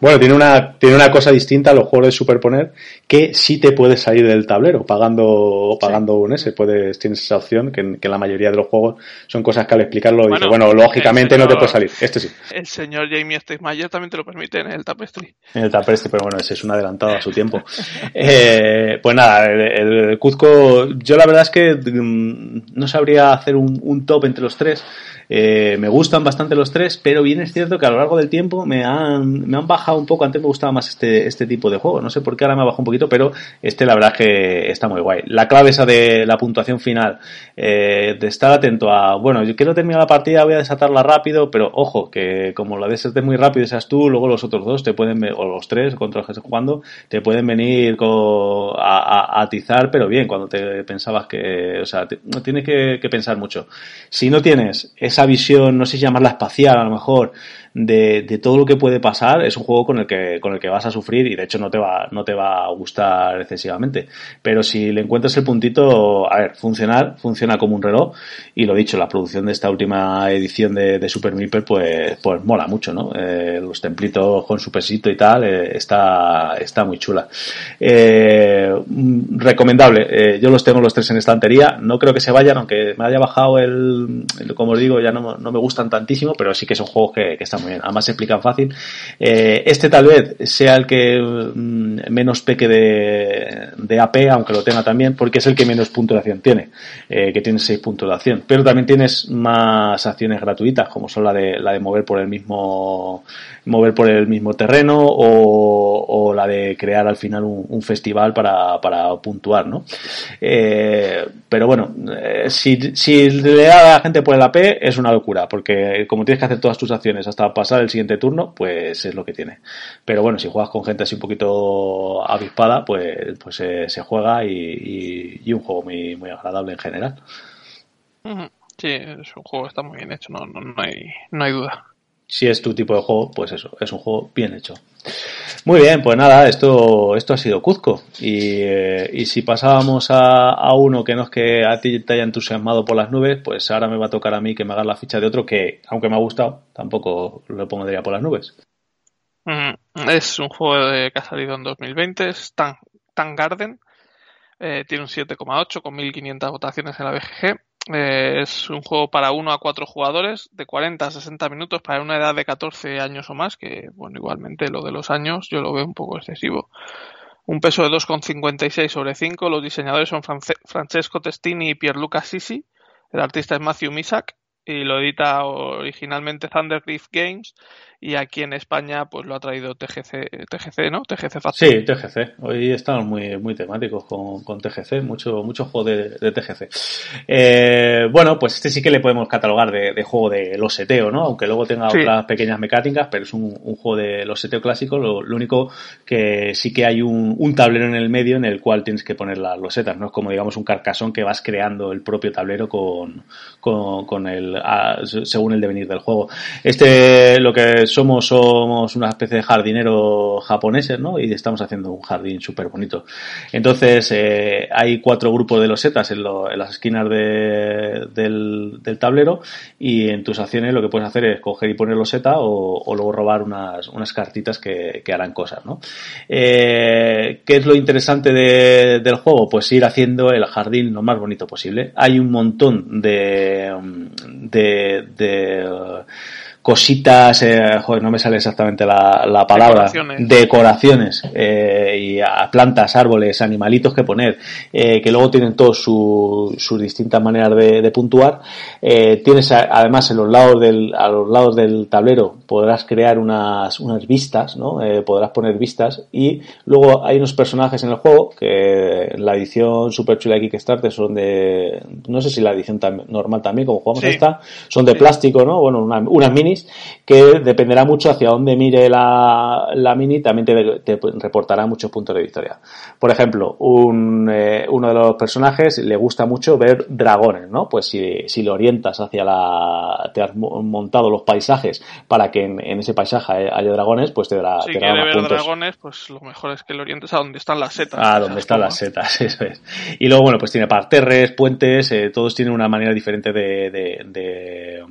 Bueno, tiene una, tiene una cosa distinta a los juegos de superponer que sí te puedes salir del tablero pagando, pagando sí. un S. Puedes, tienes esa opción que en, que la mayoría de los juegos son cosas que al explicarlo bueno, dice, bueno, lógicamente señor, no te puedes salir. Este sí. El señor Jamie Stegmayer también te lo permite en el Tapestry. En el Tapestry, pero bueno, ese es un adelantado a su tiempo. *laughs* eh, pues nada, el, Cuzco, yo la verdad es que mmm, no sabría hacer un, un top entre los tres. Eh, me gustan bastante los tres, pero bien es cierto que a lo largo del tiempo me han, me han bajado un poco. Antes me gustaba más este, este tipo de juego. No sé por qué ahora me ha bajado un poquito, pero este la verdad es que está muy guay. La clave esa de la puntuación final, eh, de estar atento a, bueno, yo quiero terminar la partida, voy a desatarla rápido, pero ojo, que como la desates muy rápido seas tú, luego los otros dos te pueden, o los tres contra los que estés jugando, te pueden venir a, atizar, pero bien, cuando te pensabas que, o sea, te, tienes que, que pensar mucho. Si no tienes esa esa visión, no sé si llamarla espacial a lo mejor, de, de, todo lo que puede pasar, es un juego con el que, con el que vas a sufrir y de hecho no te va, no te va a gustar excesivamente. Pero si le encuentras el puntito, a ver, funcionar, funciona como un reloj y lo dicho, la producción de esta última edición de, de Super Meeple pues, pues mola mucho, ¿no? Eh, los templitos con su pesito y tal, eh, está, está muy chula. Eh, recomendable, eh, yo los tengo los tres en estantería, no creo que se vayan, aunque me haya bajado el, como os digo, ya no, no me gustan tantísimo, pero sí que son juegos que, que están muy Además se explican fácil. Eh, este tal vez sea el que mm, menos peque de, de AP, aunque lo tenga también, porque es el que menos puntuación tiene, eh, que tiene 6 puntos de acción. Pero también tienes más acciones gratuitas, como son la de, la de mover por el mismo mover por el mismo terreno o, la de crear al final un, festival para, para puntuar, ¿no? Eh, pero bueno, si, si le da a la gente por el AP es una locura, porque como tienes que hacer todas tus acciones hasta pasar el siguiente turno, pues es lo que tiene. Pero bueno, si juegas con gente así un poquito avispada, pues, pues eh, se juega y, y, un juego muy, muy agradable en general. Sí, es un juego que está muy bien hecho, no, no, no, hay, no hay duda si es tu tipo de juego, pues eso, es un juego bien hecho. Muy bien, pues nada, esto, esto ha sido Cuzco. Y, eh, y si pasábamos a, a, uno que no es que a ti te haya entusiasmado por las nubes, pues ahora me va a tocar a mí que me haga la ficha de otro que, aunque me ha gustado, tampoco lo pondría por las nubes. Mm, es un juego de, que ha salido en 2020, es Tan, Tan Garden. Eh, tiene un 7,8 con 1500 votaciones en la BGG eh, es un juego para 1 a 4 jugadores de 40 a 60 minutos para una edad de 14 años o más, que bueno, igualmente lo de los años yo lo veo un poco excesivo. Un peso de 2,56 sobre 5. Los diseñadores son France Francesco Testini y Pierluca Sisi. El artista es Matthew Misak y lo edita originalmente Thundercliff Games y aquí en España pues lo ha traído TGC, TGC ¿no? TGC Factory. Sí, TGC. Hoy estamos muy, muy temáticos con, con TGC, mucho, mucho juego de, de TGC. Eh, bueno, pues este sí que le podemos catalogar de, de juego de loseteo, ¿no? Aunque luego tenga sí. otras pequeñas mecánicas, pero es un, un juego de loseteo clásico. Lo, lo, único que sí que hay un, un, tablero en el medio en el cual tienes que poner las losetas, ¿no? Es como digamos un carcasón que vas creando el propio tablero con, con, con el, a, según el devenir del juego. Este, lo que somos, somos una especie de jardineros japoneses, ¿no? Y estamos haciendo un jardín súper bonito. Entonces, eh, hay cuatro grupos de losetas en, lo, en las esquinas de, del, del, tablero y en tus acciones lo que puedes hacer es coger y poner loseta o, o luego robar unas, unas cartitas que, que, harán cosas, ¿no? Eh, ¿Qué es lo interesante de, del juego? Pues ir haciendo el jardín lo más bonito posible. Hay un montón de, de, de cositas, eh, joder, no me sale exactamente la, la palabra, decoraciones, decoraciones eh, y a plantas, árboles, animalitos que poner, eh, que luego tienen todos sus su distintas maneras de, de puntuar. Eh, tienes a, además en los lados del, a los lados del tablero podrás crear unas, unas vistas, ¿no? Eh, podrás poner vistas y luego hay unos personajes en el juego que en la edición super chula de Kickstarter son de, no sé si la edición tam normal también, como jugamos sí. esta, son de sí. plástico, ¿no? Bueno, una, unas que dependerá mucho hacia dónde mire la, la mini, también te, te, reportará muchos puntos de victoria. Por ejemplo, un, eh, uno de los personajes le gusta mucho ver dragones, ¿no? Pues si, si lo orientas hacia la, te has montado los paisajes para que en, en ese paisaje haya dragones, pues te dará, si te dará ver puntos. dragones, pues lo mejor es que lo orientes a donde están las setas. Ah, donde están las setas, *laughs* eso es. Y luego, bueno, pues tiene parterres, puentes, eh, todos tienen una manera diferente de, de, de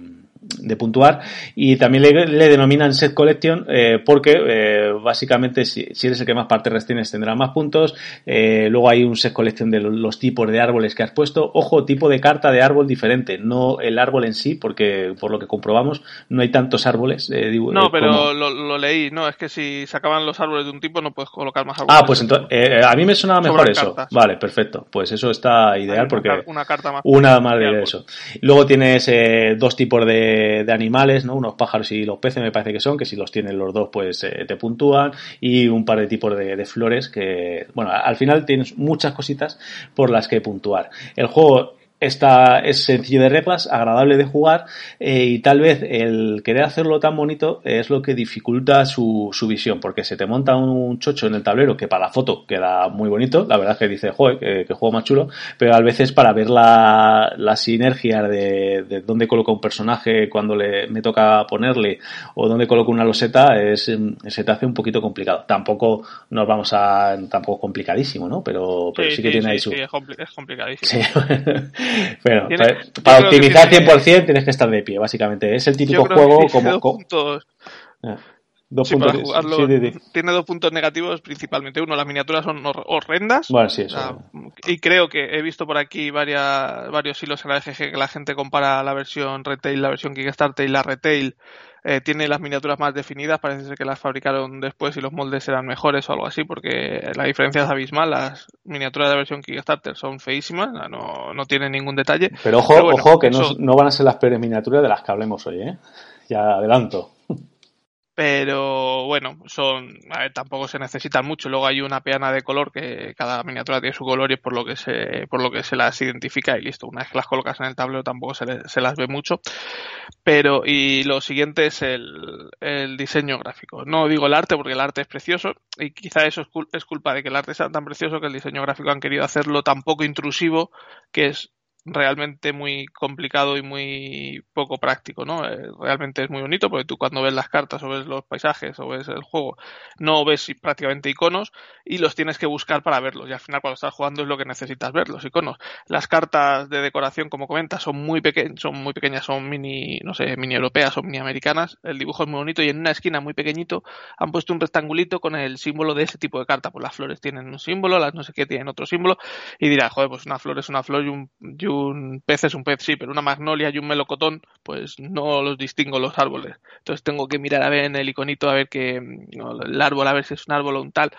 de puntuar y también le, le denominan set collection eh, porque eh, básicamente si, si, eres el que más parterres tienes tendrá más puntos. Eh, luego hay un set collection de los tipos de árboles que has puesto. Ojo tipo de carta de árbol diferente no el árbol en sí porque por lo que comprobamos no hay tantos árboles eh, digo, no pero como... lo, lo, leí. No es que si se acaban los árboles de un tipo no puedes colocar más árboles ah pues entonces eh, a mí me sonaba mejor eso. cartas. vale perfecto. Pues eso está ideal una porque una carta más una más de eso. Luego tienes dos tipos de de, animales, ¿no? Unos pájaros y los peces me parece que son, que si los tienen los dos pues eh, te puntúan y un par de tipos de, de, flores que, bueno, al final tienes muchas cositas por las que puntuar. El juego esta es sencillo de reglas, agradable de jugar eh, y tal vez el querer hacerlo tan bonito es lo que dificulta su, su visión porque se te monta un chocho en el tablero que para la foto queda muy bonito, la verdad es que dice, joder, que, que juego más chulo, pero a veces para ver la, la sinergia de, de dónde coloco un personaje cuando le, me toca ponerle o dónde coloco una loseta es, se te hace un poquito complicado. Tampoco nos vamos a, tampoco complicadísimo, ¿no? Pero, pero sí, sí que sí, tiene ahí su... Sí, es complicadísimo. *laughs* Bueno, ¿Tiene, para, para optimizar 100% tienes que estar de pie, básicamente. Es el típico juego como... Dos puntos. Ah, dos sí, puntos para jugarlo, sí, sí, tiene dos puntos negativos principalmente. Uno, las miniaturas son horrendas. Bueno, sí, eso. Ah, y creo que he visto por aquí varias, varios hilos en la EGG que la gente compara la versión retail, la versión Kickstarter y la retail eh, tiene las miniaturas más definidas, parece ser que las fabricaron después y los moldes eran mejores o algo así, porque la diferencia es abismal. Las miniaturas de la versión Kickstarter son feísimas, no, no tienen ningún detalle. Pero ojo, ojo que no, no, van a ser las peores miniaturas de las que hablemos hoy, ¿eh? Ya adelanto pero bueno, son a ver, tampoco se necesitan mucho. Luego hay una peana de color que cada miniatura tiene su color y es por lo que se por lo que se las identifica y listo. Una vez que las colocas en el tablero tampoco se, se las ve mucho. Pero y lo siguiente es el, el, diseño gráfico. No digo el arte porque el arte es precioso y quizá eso es, es culpa de que el arte sea tan precioso que el diseño gráfico han querido hacerlo tan poco intrusivo que es realmente muy complicado y muy poco práctico, ¿no? Eh, realmente es muy bonito porque tú cuando ves las cartas o ves los paisajes o ves el juego no ves prácticamente iconos y los tienes que buscar para verlos y al final cuando estás jugando es lo que necesitas ver, los iconos. Las cartas de decoración, como comentas, son muy pequeñas, son muy pequeñas, son mini, no sé, mini europeas o mini americanas. El dibujo es muy bonito y en una esquina muy pequeñito han puesto un rectangulito con el símbolo de ese tipo de carta. Pues las flores tienen un símbolo, las no sé qué tienen otro símbolo y dirá, joder, pues una flor es una flor y un, y un un pez es un pez, sí, pero una magnolia y un melocotón, pues no los distingo los árboles. Entonces tengo que mirar a ver en el iconito a ver que el árbol, a ver si es un árbol o un tal.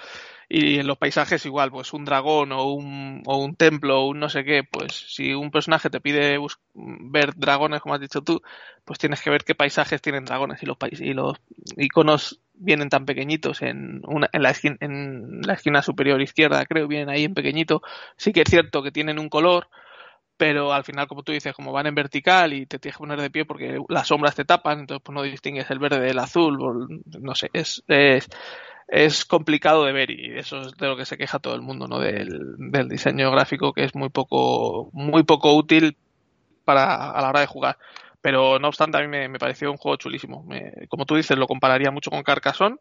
Y en los paisajes igual, pues un dragón o un, o un templo o un no sé qué, pues si un personaje te pide ver dragones, como has dicho tú, pues tienes que ver qué paisajes tienen dragones y los, y los iconos vienen tan pequeñitos en, una, en, la esquina, en la esquina superior izquierda, creo, vienen ahí en pequeñito. Sí que es cierto que tienen un color, pero al final, como tú dices, como van en vertical y te tienes que poner de pie porque las sombras te tapan, entonces pues no distingues el verde del azul, no sé, es, es, es complicado de ver y eso es de lo que se queja todo el mundo, ¿no? Del, del diseño gráfico que es muy poco, muy poco útil para, a la hora de jugar. Pero no obstante, a mí me, me pareció un juego chulísimo. Me, como tú dices, lo compararía mucho con Carcassonne,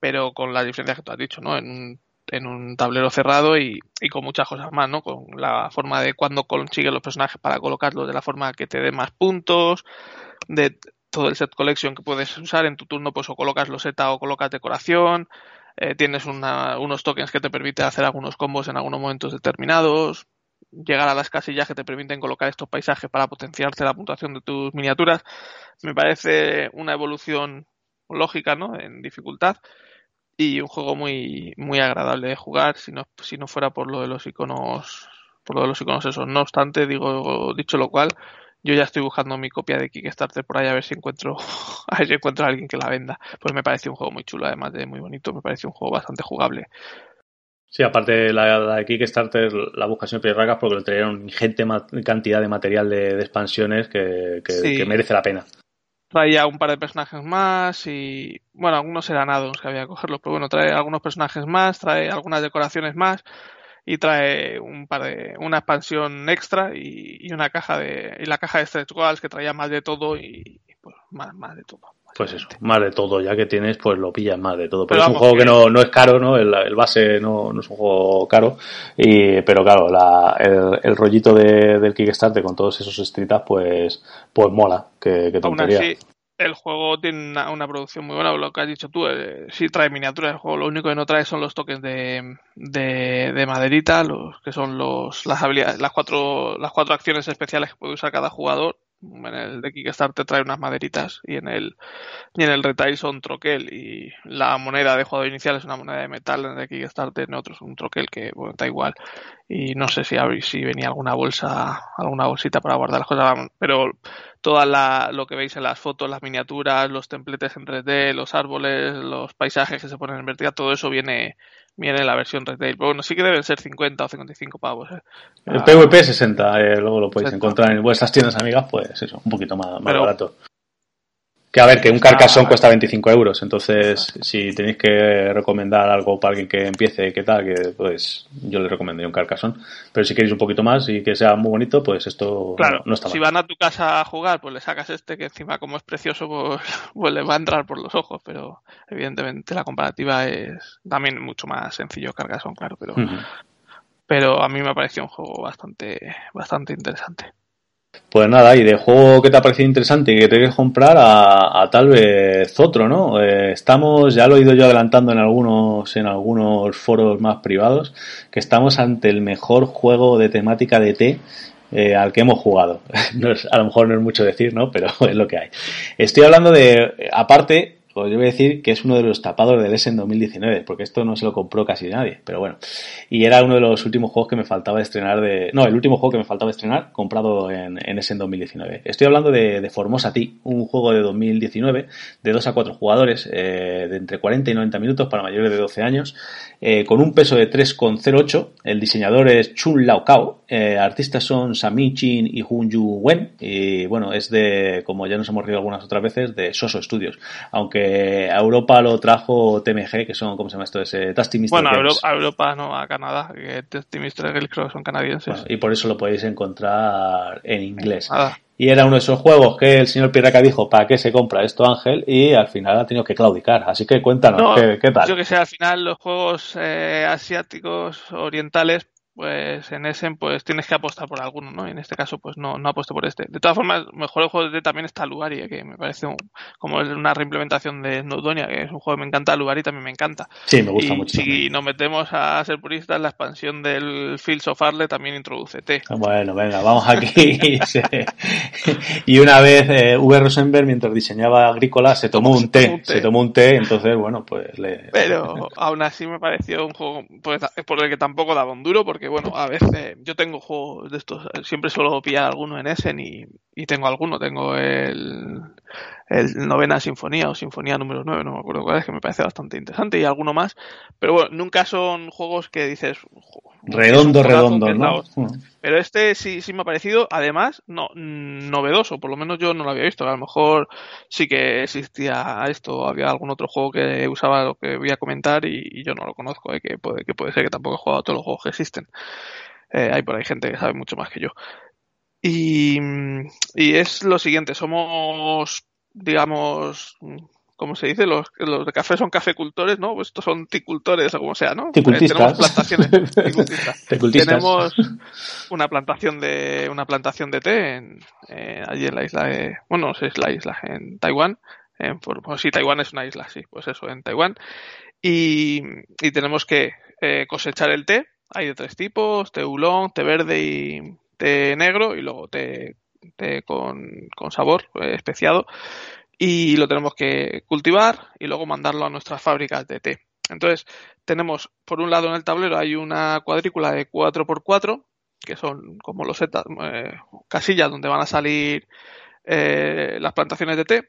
pero con las diferencias que tú has dicho, ¿no? En en un tablero cerrado y, y, con muchas cosas más, ¿no? Con la forma de cuando consigues los personajes para colocarlos de la forma que te dé más puntos, de todo el set collection que puedes usar en tu turno, pues o colocas loseta o colocas decoración, eh, tienes una, unos tokens que te permiten hacer algunos combos en algunos momentos determinados, llegar a las casillas que te permiten colocar estos paisajes para potenciarte la puntuación de tus miniaturas. Me parece una evolución lógica, ¿no? En dificultad y un juego muy muy agradable de jugar si no si no fuera por lo de los iconos por lo de los iconos esos. No obstante digo dicho lo cual yo ya estoy buscando mi copia de Kickstarter por ahí a ver si encuentro *laughs* a ver si encuentro a alguien que la venda pues me parece un juego muy chulo además de muy bonito me parece un juego bastante jugable. Sí, aparte la, la de Kickstarter la busca siempre Ragas porque le trajeron ingente cantidad de material de, de expansiones que, que, sí. que merece la pena traía un par de personajes más y bueno, algunos eran addons que había que cogerlos, pero bueno, trae algunos personajes más, trae algunas decoraciones más y trae un par de una expansión extra y, una caja de y la caja de stretch que traía más de todo y pues más, más de todo. Pues eso, más de todo, ya que tienes, pues lo pillas más de todo. Pero, pero es un juego que no, no es caro, ¿no? El, el base no, no, es un juego caro. Y, pero claro, la, el, el rollito de, del Kickstarter con todos esos streetas, pues, pues mola. Que, que tontería. Aún así, el juego tiene una, una, producción muy buena, lo que has dicho tú, eh, sí trae miniaturas el juego, lo único que no trae son los tokens de, de, de maderita, los que son los, las habilidades, las cuatro, las cuatro acciones especiales que puede usar cada jugador, en el de Kickstarter trae unas maderitas y en el y en el retail son troquel y la moneda de jugador inicial es una moneda de metal en el de Kickstarter en es un troquel que bueno da igual. Y no sé si si venía alguna bolsa alguna bolsita para guardar las cosas pero toda la, lo que veis en las fotos las miniaturas los templetes en 3D los árboles los paisajes que se ponen en vertical todo eso viene viene la versión retail. Pero bueno, sí que deben ser 50 o 55 pavos. ¿eh? El PvP 60, eh, luego lo podéis 60. encontrar en vuestras tiendas amigas, pues eso, un poquito más, más Pero, barato. Que a ver, que un carcasón cuesta 25 euros, entonces si tenéis que recomendar algo para alguien que empiece, ¿qué tal? Que pues yo le recomendaría un carcasón. Pero si queréis un poquito más y que sea muy bonito, pues esto claro, no, no está mal. Si van a tu casa a jugar, pues le sacas este que encima como es precioso, pues, *laughs* pues le va a entrar por los ojos, pero evidentemente la comparativa es también mucho más sencillo carcasón, claro, pero, uh -huh. pero a mí me pareció un juego bastante, bastante interesante. Pues nada, y de juego que te ha parecido interesante y que te quieres comprar a, a, tal vez otro, ¿no? Eh, estamos, ya lo he ido yo adelantando en algunos, en algunos foros más privados, que estamos ante el mejor juego de temática de té eh, al que hemos jugado. *laughs* No es, a lo mejor no es mucho decir, ¿no? Pero *laughs* es lo que hay. Estoy hablando de, aparte, os yo voy a decir que es uno de los tapados del S en 2019, porque esto no se lo compró casi nadie, pero bueno. Y era uno de los últimos juegos que me faltaba estrenar de... No, el último juego que me faltaba estrenar comprado en, en S en 2019. Estoy hablando de, de Formosa T, un juego de 2019 de 2 a 4 jugadores, eh, de entre 40 y 90 minutos para mayores de 12 años, eh, con un peso de 3,08. El diseñador es Chun Lao Kao, eh, artistas son Sami Chin y Hun Yu Wen, y bueno, es de, como ya nos hemos reído algunas otras veces, de Soso Studios, aunque a Europa lo trajo TMG, que son, ¿cómo se llama esto? Tasty Mr. Bueno, a. Europa, a Europa, no, a Canadá, que Testy Mr. Games creo que son canadienses. Bueno, y por eso lo podéis encontrar en inglés. Y era uno de esos juegos que el señor Pirraca dijo, ¿para qué se compra esto Ángel? Y al final ha tenido que claudicar. Así que cuéntanos, No, ¿qué, qué tal? Yo que sé, al final los juegos eh, asiáticos, orientales, pues en Essen pues tienes que apostar por alguno, ¿no? Y en este caso pues no, no apuesto por este. De todas formas, mejor el juego de también está Lugari, que me parece un- como una reimplementación de Snowdonia, que es un juego que me encanta, Lugari también me encanta. Sí, me gusta y mucho. si nos metemos a ser puristas, la expansión del Fields of Arle también introduce T. Bueno, venga, vamos aquí. *laughs* Y una vez eh, V. Rosenberg, mientras diseñaba Agrícola, se tomó un té. un té. Se tomó un té, entonces, bueno, pues le... Pero aún así me pareció un juego pues, por el que tampoco daba un duro, porque bueno, a veces yo tengo juegos de estos, siempre suelo pillar alguno en Essen y tengo alguno, tengo el, el novena sinfonía o sinfonía número 9, no me acuerdo cuál es, que me parece bastante interesante y alguno más, pero bueno, nunca son juegos que dices "Jo, Redondo, redondo, ¿no? hostia". Pero este sí, sí me ha parecido, además, no, mm, novedoso, por lo menos yo no lo había visto. A lo mejor sí que existía esto, había algún otro juego que usaba lo que voy a comentar y, y yo no lo conozco, eh, que, puede, que puede ser que tampoco he jugado a todos los juegos que existen. Eh, hay por ahí gente que sabe mucho más que yo. Y, mm, y es lo siguiente, somos, digamos, ¿cómo se dice? Los, los de café son cafecultores, ¿no? Pues estos son ticultores o como sea, ¿no? Eh, Ticultistas. tenemos plantaciones. *laughs* ticultistas. Tenemos una plantación de una plantación de té en, eh, allí en la isla de bueno no sé es la isla en Taiwán en, por, pues sí Taiwán es una isla sí pues eso en Taiwán y, y tenemos que eh, cosechar el té hay de tres tipos té oolong té verde y té negro y luego té, con, con sabor eh, especiado y lo tenemos que cultivar y luego mandarlo a nuestras fábricas de té. Entonces tenemos por un lado en el tablero hay una cuadrícula de 4x4 que son como los eh, casillas donde van a salir eh, las plantaciones de té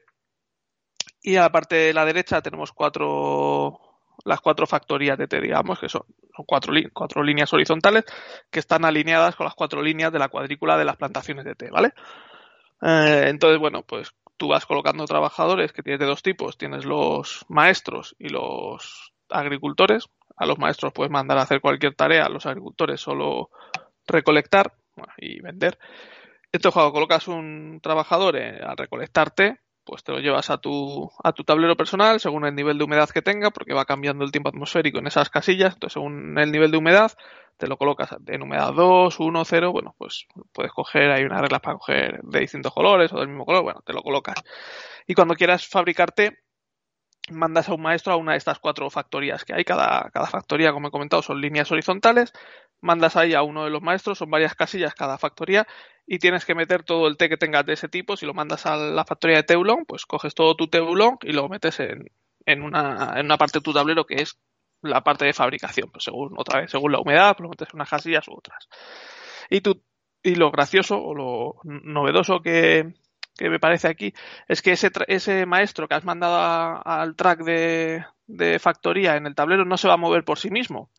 y a la parte de la derecha tenemos cuatro las cuatro factorías de té digamos que son, cuatro, líneas horizontales que están alineadas con las cuatro líneas de la cuadrícula de las plantaciones de té vale Eh, entonces bueno pues tú vas colocando trabajadores que tienes de dos tipos. Tienes los maestros y los agricultores. A los maestros puedes mandar a hacer cualquier tarea a los agricultores solo recolectar y vender. Entonces, cuando colocas un trabajador eh, a recolectarte, pues te lo llevas a tu, a tu tablero personal según el nivel de humedad que tenga, porque va cambiando el tiempo atmosférico en esas casillas. Entonces, según el nivel de humedad, te lo colocas en humedad 2, 1, 0. Bueno, pues puedes coger, hay unas reglas para coger de distintos colores o del mismo color. Bueno, te lo colocas. Y cuando quieras fabricarte, mandas a un maestro a una de estas cuatro factorías que hay. Cada, cada factoría, como he comentado, son líneas horizontales. Mandas ahí a uno de los maestros, son varias casillas cada factoría, y tienes que meter todo el té que tengas de ese tipo. Si lo mandas a la factoría de Teulon, pues coges todo tu Teulon y lo metes en, en, una, en una parte de tu tablero que es la parte de fabricación. Pues según, otra vez, según la humedad, lo metes en unas casillas u otras. Y, tú, y lo gracioso o lo novedoso que, que me parece aquí es que ese, ese maestro que has mandado a, al track de, de, factoría en el tablero no se va a mover por sí mismo,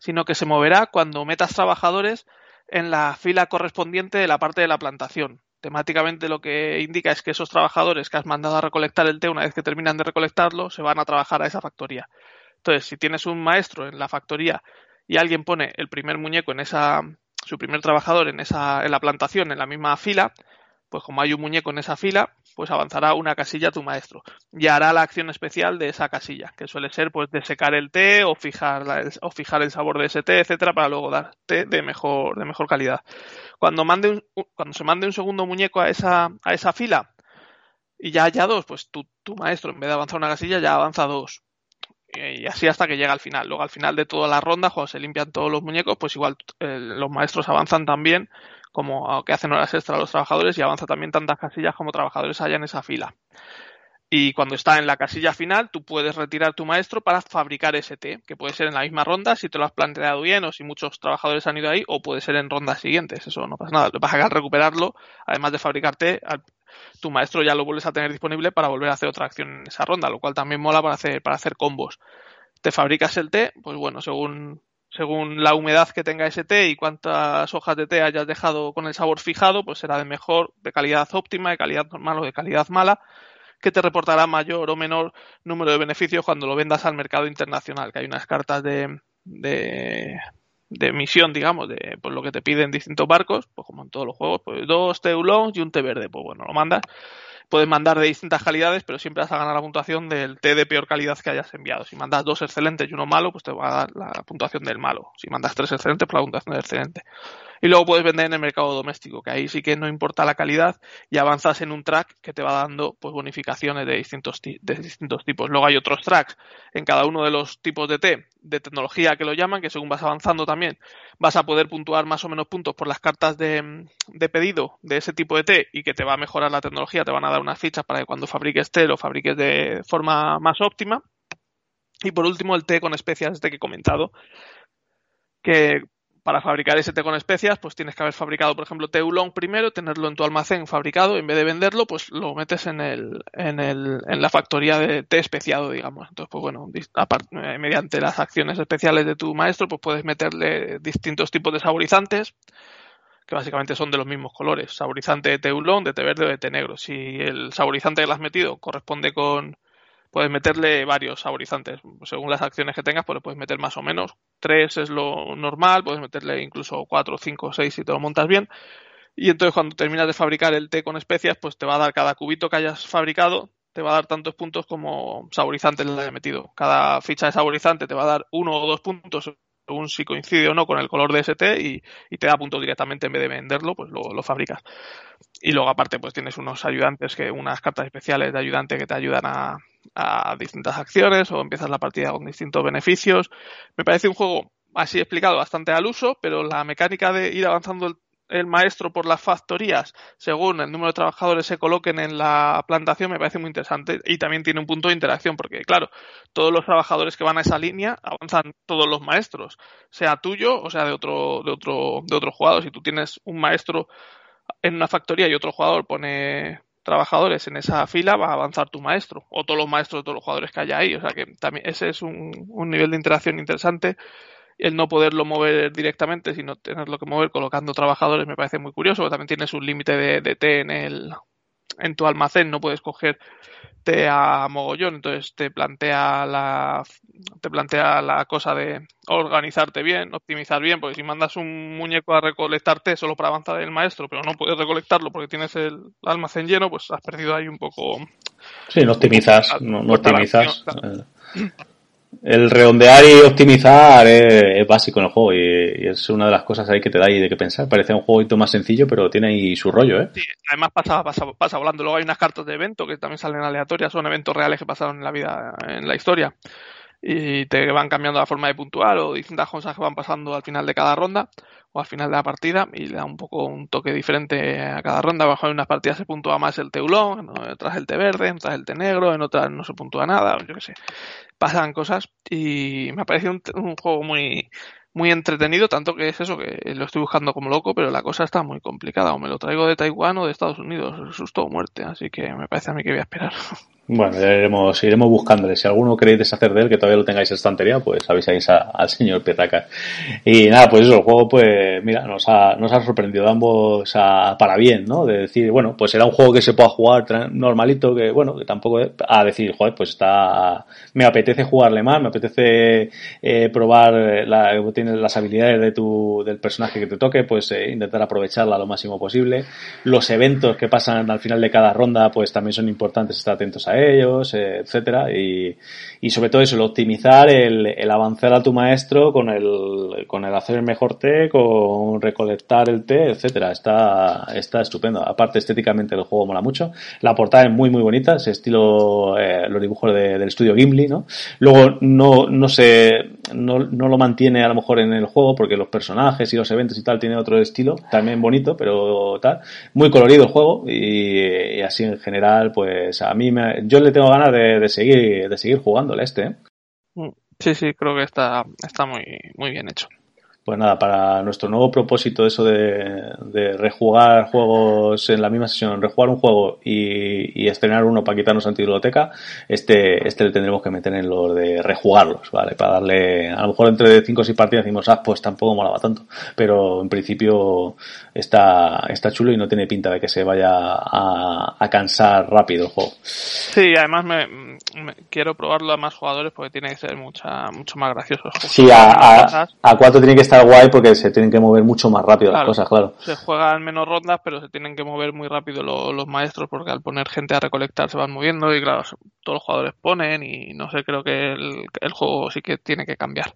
sino que se moverá cuando metas trabajadores en la fila correspondiente de la parte de la plantación. Temáticamente lo que indica es que esos trabajadores que has mandado a recolectar el té, una vez que terminan de recolectarlo, se van a trabajar a esa factoría. Entonces, si tienes un maestro en la factoría y alguien pone el primer muñeco en esa, su primer trabajador en esa, en la plantación, en la misma fila, pues como hay un muñeco en esa fila, pues avanzará una casilla tu maestro y hará la acción especial de esa casilla, que suele ser pues de secar el té o fijar, la, o fijar el sabor de ese té, etcétera, para luego dar té de mejor, de mejor calidad. Cuando, mande un, cuando se mande un segundo muñeco a esa, a esa fila y ya haya dos, pues tu, tu maestro en vez de avanzar una casilla ya avanza dos. y así hasta que llega al final. Luego al final de toda la ronda, cuando se limpian todos los muñecos, pues igual eh, los maestros avanzan también, como que hacen horas extra los trabajadores y avanza también tantas casillas como trabajadores haya en esa fila. Y cuando está en la casilla final, tú puedes retirar tu maestro para fabricar ese té, que puede ser en la misma ronda si te lo has planteado bien o si muchos trabajadores han ido ahí, o puede ser en rondas siguientes. Eso no pasa nada. Lo que pasa recuperarlo, además de fabricar té, tu maestro ya lo vuelves a tener disponible para volver a hacer otra acción en esa ronda, lo cual también mola para hacer, para hacer combos. Te fabricas el té, pues bueno, según, según la humedad que tenga ese té y cuántas hojas de té hayas dejado con el sabor fijado, pues será de mejor, de calidad óptima, de calidad normal o de calidad mala que te reportará mayor o menor número de beneficios cuando lo vendas al mercado internacional, que hay unas cartas de, de, digamos, de pues, lo que te piden distintos barcos, pues como en todos los juegos, pues dos teulons y un té verde, pues bueno, lo mandas. Puedes mandar de distintas calidades, pero siempre vas a ganar la puntuación del té de peor calidad que hayas enviado. Si mandas dos excelentes y uno malo, pues te va a dar la puntuación del malo. Si mandas tres excelentes, pues la puntuación del excelente y luego puedes vender en el mercado doméstico, que ahí sí que no importa la calidad y avanzas en un track que te va dando pues bonificaciones de distintos, de distintos tipos. Luego hay otros tracks en cada uno de los tipos de T, de tecnología que lo llaman, que según vas avanzando también vas a poder puntuar más o menos puntos por las cartas de, de pedido de ese tipo de T y que te va a mejorar la tecnología, te van a dar unas fichas para que cuando fabriques T lo fabriques de forma más óptima. Y por último, el té con especias este que he comentado, que para fabricar ese té con especias, pues tienes que haber fabricado, por ejemplo, té oolong primero, tenerlo en tu almacén fabricado, en vez de venderlo, pues lo metes en el, en el, en la factoría de té especiado, digamos. Entonces, pues bueno, eh, mediante las acciones especiales de tu maestro, pues puedes meterle distintos tipos de saborizantes, que básicamente son de los mismos colores. Saborizante de té oolong, de té verde o de té negro. Si el saborizante que le has metido corresponde con, puedes meterle varios saborizantes. Según las acciones que tengas, pues le puedes meter más o menos. Tres es lo normal, puedes meterle incluso cuatro, cinco, seis si te lo montas bien. Y entonces cuando terminas de fabricar el té con especias, pues te va a dar cada cubito que hayas fabricado, te va a dar tantos puntos como saborizantes le hayas metido. Cada ficha de saborizante te va a dar uno o dos puntos según si coincide o no con el color de ese té y, te da puntos directamente en vez de venderlo, pues lo, lo, fabricas. Y luego aparte pues tienes unos ayudantes, que unas cartas especiales de ayudante que te ayudan a, a distintas acciones o empiezas la partida con distintos beneficios. Me parece un juego así explicado bastante al uso, pero la mecánica de ir avanzando el, maestro por las factorías según el número de trabajadores se coloquen en la plantación me parece muy interesante y también tiene un punto de interacción porque claro, todos los trabajadores que van a esa línea avanzan todos los maestros, sea tuyo o sea de otro de otro de otro jugador, si tú tienes un maestro en una factoría y otro jugador pone trabajadores en esa fila va a avanzar tu maestro o todos los maestros todos los jugadores que haya ahí. O sea que también ese es un, un nivel de interacción interesante. El no poderlo mover directamente, sino tenerlo que mover colocando trabajadores me parece muy curioso. También tienes un límite de, de T en, el, en tu almacén, no puedes coger te a mogollón, entonces te plantea la te plantea la cosa de organizarte bien, optimizar bien, porque si mandas un muñeco a recolectarte solo para avanzar el maestro, pero no puedes recolectarlo porque tienes el almacén lleno, pues has perdido ahí un poco. Sí, no optimizas, no, optimizas el redondear y optimizar es, básico en el juego y, es una de las cosas ahí que te da ahí de que pensar. Parece un jueguito más sencillo, pero tiene ahí su rollo, ¿eh? Además pasa, pasa, pasa volando. Luego hay unas cartas de evento que también salen aleatorias, son eventos reales que pasaron en la vida, en la historia. Y te van cambiando la forma de puntuar o distintas cosas que van pasando al final de cada ronda o al final de la partida y le da un poco un toque diferente a cada ronda. Bajo en unas partidas se puntúa más el teulón, en otras el té verde, en otras el té negro, en otras no se puntúa nada, yo qué sé. Pasan cosas y me ha parecido un, un juego muy muy entretenido, tanto que es eso, que lo estoy buscando como loco, pero la cosa está muy complicada. O me lo traigo de Taiwán o de Estados Unidos, susto o muerte, así que me parece a mí que voy a esperar. *laughs* Bueno, ya iremos, iremos buscándole. Si alguno queréis deshacer de él, que todavía lo tengáis en estantería, pues avisáis al señor Petaca. Y nada, pues eso, el juego, pues mira, nos ha, nos ha sorprendido ambos a, para bien, ¿no? De decir, bueno, pues era un juego que se pueda jugar normalito, que bueno, que tampoco a decir, joder, pues está, me apetece jugarle más, me apetece eh, probar la, tienes las habilidades de tu, del personaje que te toque, pues eh, intentar aprovecharla lo máximo posible. Los eventos que pasan al final de cada ronda, pues también son importantes estar atentos a ellos, eh, etcétera, y, y sobre todo eso, el optimizar, el, el, avanzar a tu maestro con el, con el hacer el mejor té, con recolectar el té, etcétera. Está, está estupendo. Aparte, estéticamente el juego mola mucho. La portada es muy, muy bonita, ese estilo, eh, los dibujos de, del estudio Gimli, ¿no? Luego, no, no se, no, no lo mantiene a lo mejor en el juego porque los personajes y los eventos y tal tienen otro estilo, también bonito, pero tal. Muy colorido el juego y, y así en general, pues a mí me, yo le tengo ganas de, de seguir, de seguir jugando este. ¿eh? Sí, sí, creo que está, está muy, muy bien hecho pues nada, para nuestro nuevo propósito, eso de, de rejugar juegos en la misma sesión, rejugar un juego y, y estrenar uno para quitarnos antibiblioteca, este, este le tendremos que meter en lo de rejugarlos, ¿vale? Para darle, a lo mejor entre 5 o 6 partidas decimos, ah, pues tampoco molaba tanto, pero en principio está, está chulo y no tiene pinta de que se vaya a, a cansar rápido el juego. Sí, además me, me, quiero probarlo a más jugadores porque tiene que ser mucha, mucho más gracioso. Sí, a, a, a cuatro tiene que estar guay porque se tienen que mover mucho más rápido claro, las cosas, claro. Se juegan menos rondas, pero se tienen que mover muy rápido lo, los maestros porque al poner gente a recolectar se van moviendo y claro, todos los jugadores ponen y no sé, creo que el, el juego sí que tiene que cambiar.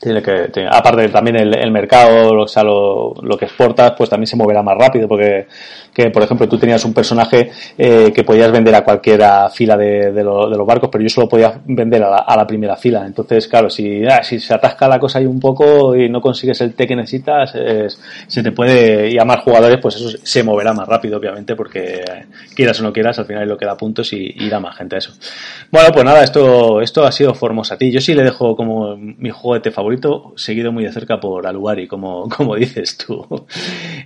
Tiene que, aparte también el, mercado, o sea, lo, que exportas, pues también se moverá más rápido, porque, que, por ejemplo, tú tenías un personaje eh, que podías vender a cualquiera fila de, de, lo, de, los barcos, pero yo solo podía vender a la, a la primera fila. Entonces, claro, si, ah, si se atasca la cosa ahí un poco y no consigues el té que necesitas, es, se te puede, y a más jugadores, pues eso se moverá más rápido, obviamente, porque quieras o no quieras, al final lo que da puntos y, y irá más gente a eso. Bueno, pues nada, esto, esto ha sido Formosa a ti. Yo sí le dejo como mi juguete favorito favorito, seguido muy de cerca por Aluari, como, *laughs* como dices tú.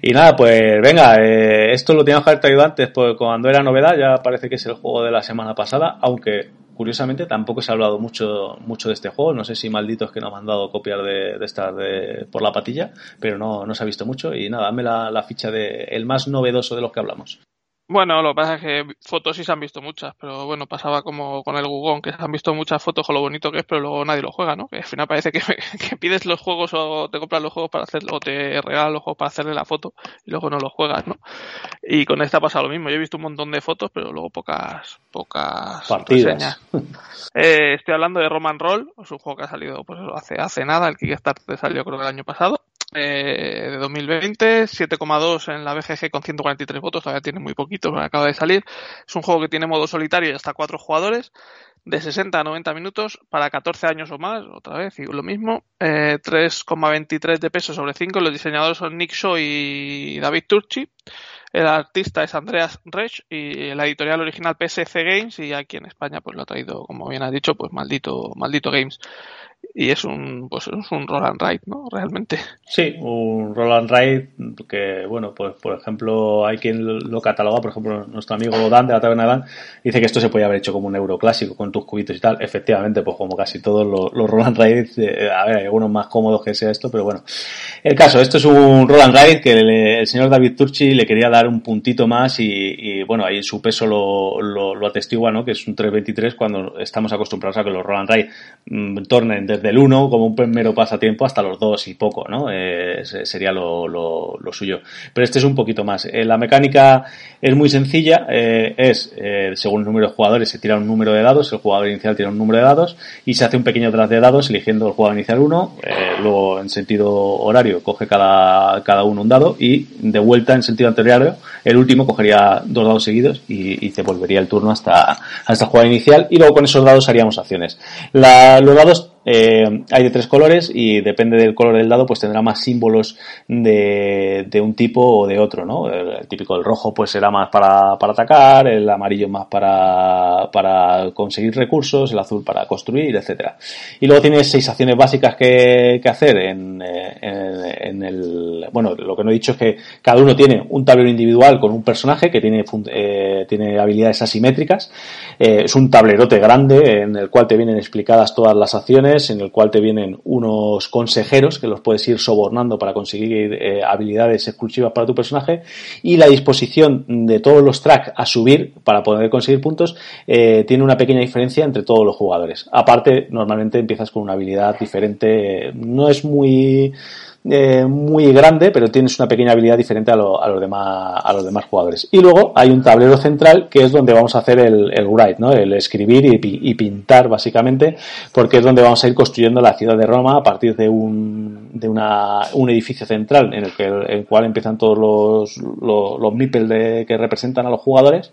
Y nada, pues venga, eh, esto lo teníamos que haber traído antes, pues cuando era novedad, ya parece que es el juego de la semana pasada, aunque curiosamente tampoco se ha hablado mucho, mucho de este juego, no sé si malditos que no me han dado copiar de, de de, por la patilla, pero no, no se ha visto mucho y nada, dame la, la ficha de el más novedoso de los que hablamos. Bueno, lo que pasa es que fotos sí se han visto muchas, pero bueno, pasaba como con el Gugón, que se han visto muchas fotos con lo bonito que es, pero luego nadie lo juega, ¿no? Que al final parece que, *laughs* que pides los juegos o te compras los juegos para hacerlo, o te regalan los juegos para hacerle la foto y luego no los juegas, ¿no? Y con esta ha pasado lo mismo. Yo he visto un montón de fotos, pero luego pocas, pocas partidas. *laughs* Eh, estoy hablando de Roman Roll, es un juego que ha salido pues hace, hace nada, el Kickstarter salió creo que el año pasado eh, de 2020, 7,2 en la BGG con 143 votos, todavía tiene muy poquito, acaba de salir. Es un juego que tiene modo solitario y hasta 4 jugadores, de 60 a 90 minutos, para 14 años o más, otra vez, y lo mismo. Eh, 3,23 de peso sobre 5, los diseñadores son Nick Shaw y David Turchi. El artista es Andreas Resch y la editorial original PSC Games y aquí en España pues lo ha traído, como bien has dicho, pues maldito, maldito Games y es un pues es un roll and ride, ¿no? Realmente. Sí, un roll and ride que, bueno, pues por ejemplo, hay quien lo cataloga, por ejemplo, nuestro amigo Dan de la taberna Dan dice que esto se podía haber hecho como un euro clásico con tus cubitos y tal. Efectivamente, pues como casi todos los, los roll ride, eh, a ver, hay algunos más cómodos que sea esto, pero bueno. El caso, esto es un roll and ride que le, el señor David Turchi le quería dar un puntito más y, bueno, ahí su peso lo, lo, atestigua, ¿no? Que es un 3.23 cuando estamos acostumbrados a que los roll and ride mmm, tornen desde el 1 como un mero pasatiempo hasta los 2 y poco, ¿no? Eh, sería lo, lo, lo, suyo. Pero este es un poquito más. Eh, la mecánica es muy sencilla, eh, es, según el número de jugadores, se tira un número de dados, el jugador inicial tira un número de dados y se hace un pequeño tras de dados eligiendo el jugador inicial 1, luego en sentido horario coge cada, cada uno un dado y de vuelta en sentido anterior el último cogería dos dados seguidos y, y te volvería el turno hasta, hasta el jugador inicial y luego con esos dados haríamos acciones. Los dados eh, hay de tres colores y depende del color del dado pues tendrá más símbolos de, un tipo o de otro, ¿no? El, el, típico del rojo pues será más para, para atacar, el amarillo más para, para conseguir recursos, el azul para construir, etcétera. Y luego tiene seis acciones básicas que, hacer en, en, el, bueno, lo que no he dicho es que cada uno tiene un tablero individual con un personaje que tiene, eh, tiene habilidades asimétricas. Eh, es un tablerote grande en el cual te vienen explicadas todas las acciones en el cual te vienen unos consejeros que los puedes ir sobornando para conseguir eh, habilidades exclusivas para tu personaje y la disposición de todos los tracks a subir para poder conseguir puntos eh, tiene una pequeña diferencia entre todos los jugadores. Aparte, normalmente empiezas con una habilidad diferente, no es muy eh, muy grande, pero tienes una pequeña habilidad diferente a, los demás, a los demás jugadores. Y luego hay un tablero central que es donde vamos a hacer el, write, ¿no? el escribir y, pintar básicamente, porque es donde vamos a ir construyendo la ciudad de Roma a partir de un, de una, un edificio central en el, que, cual empiezan todos los, los, los de, que representan a los jugadores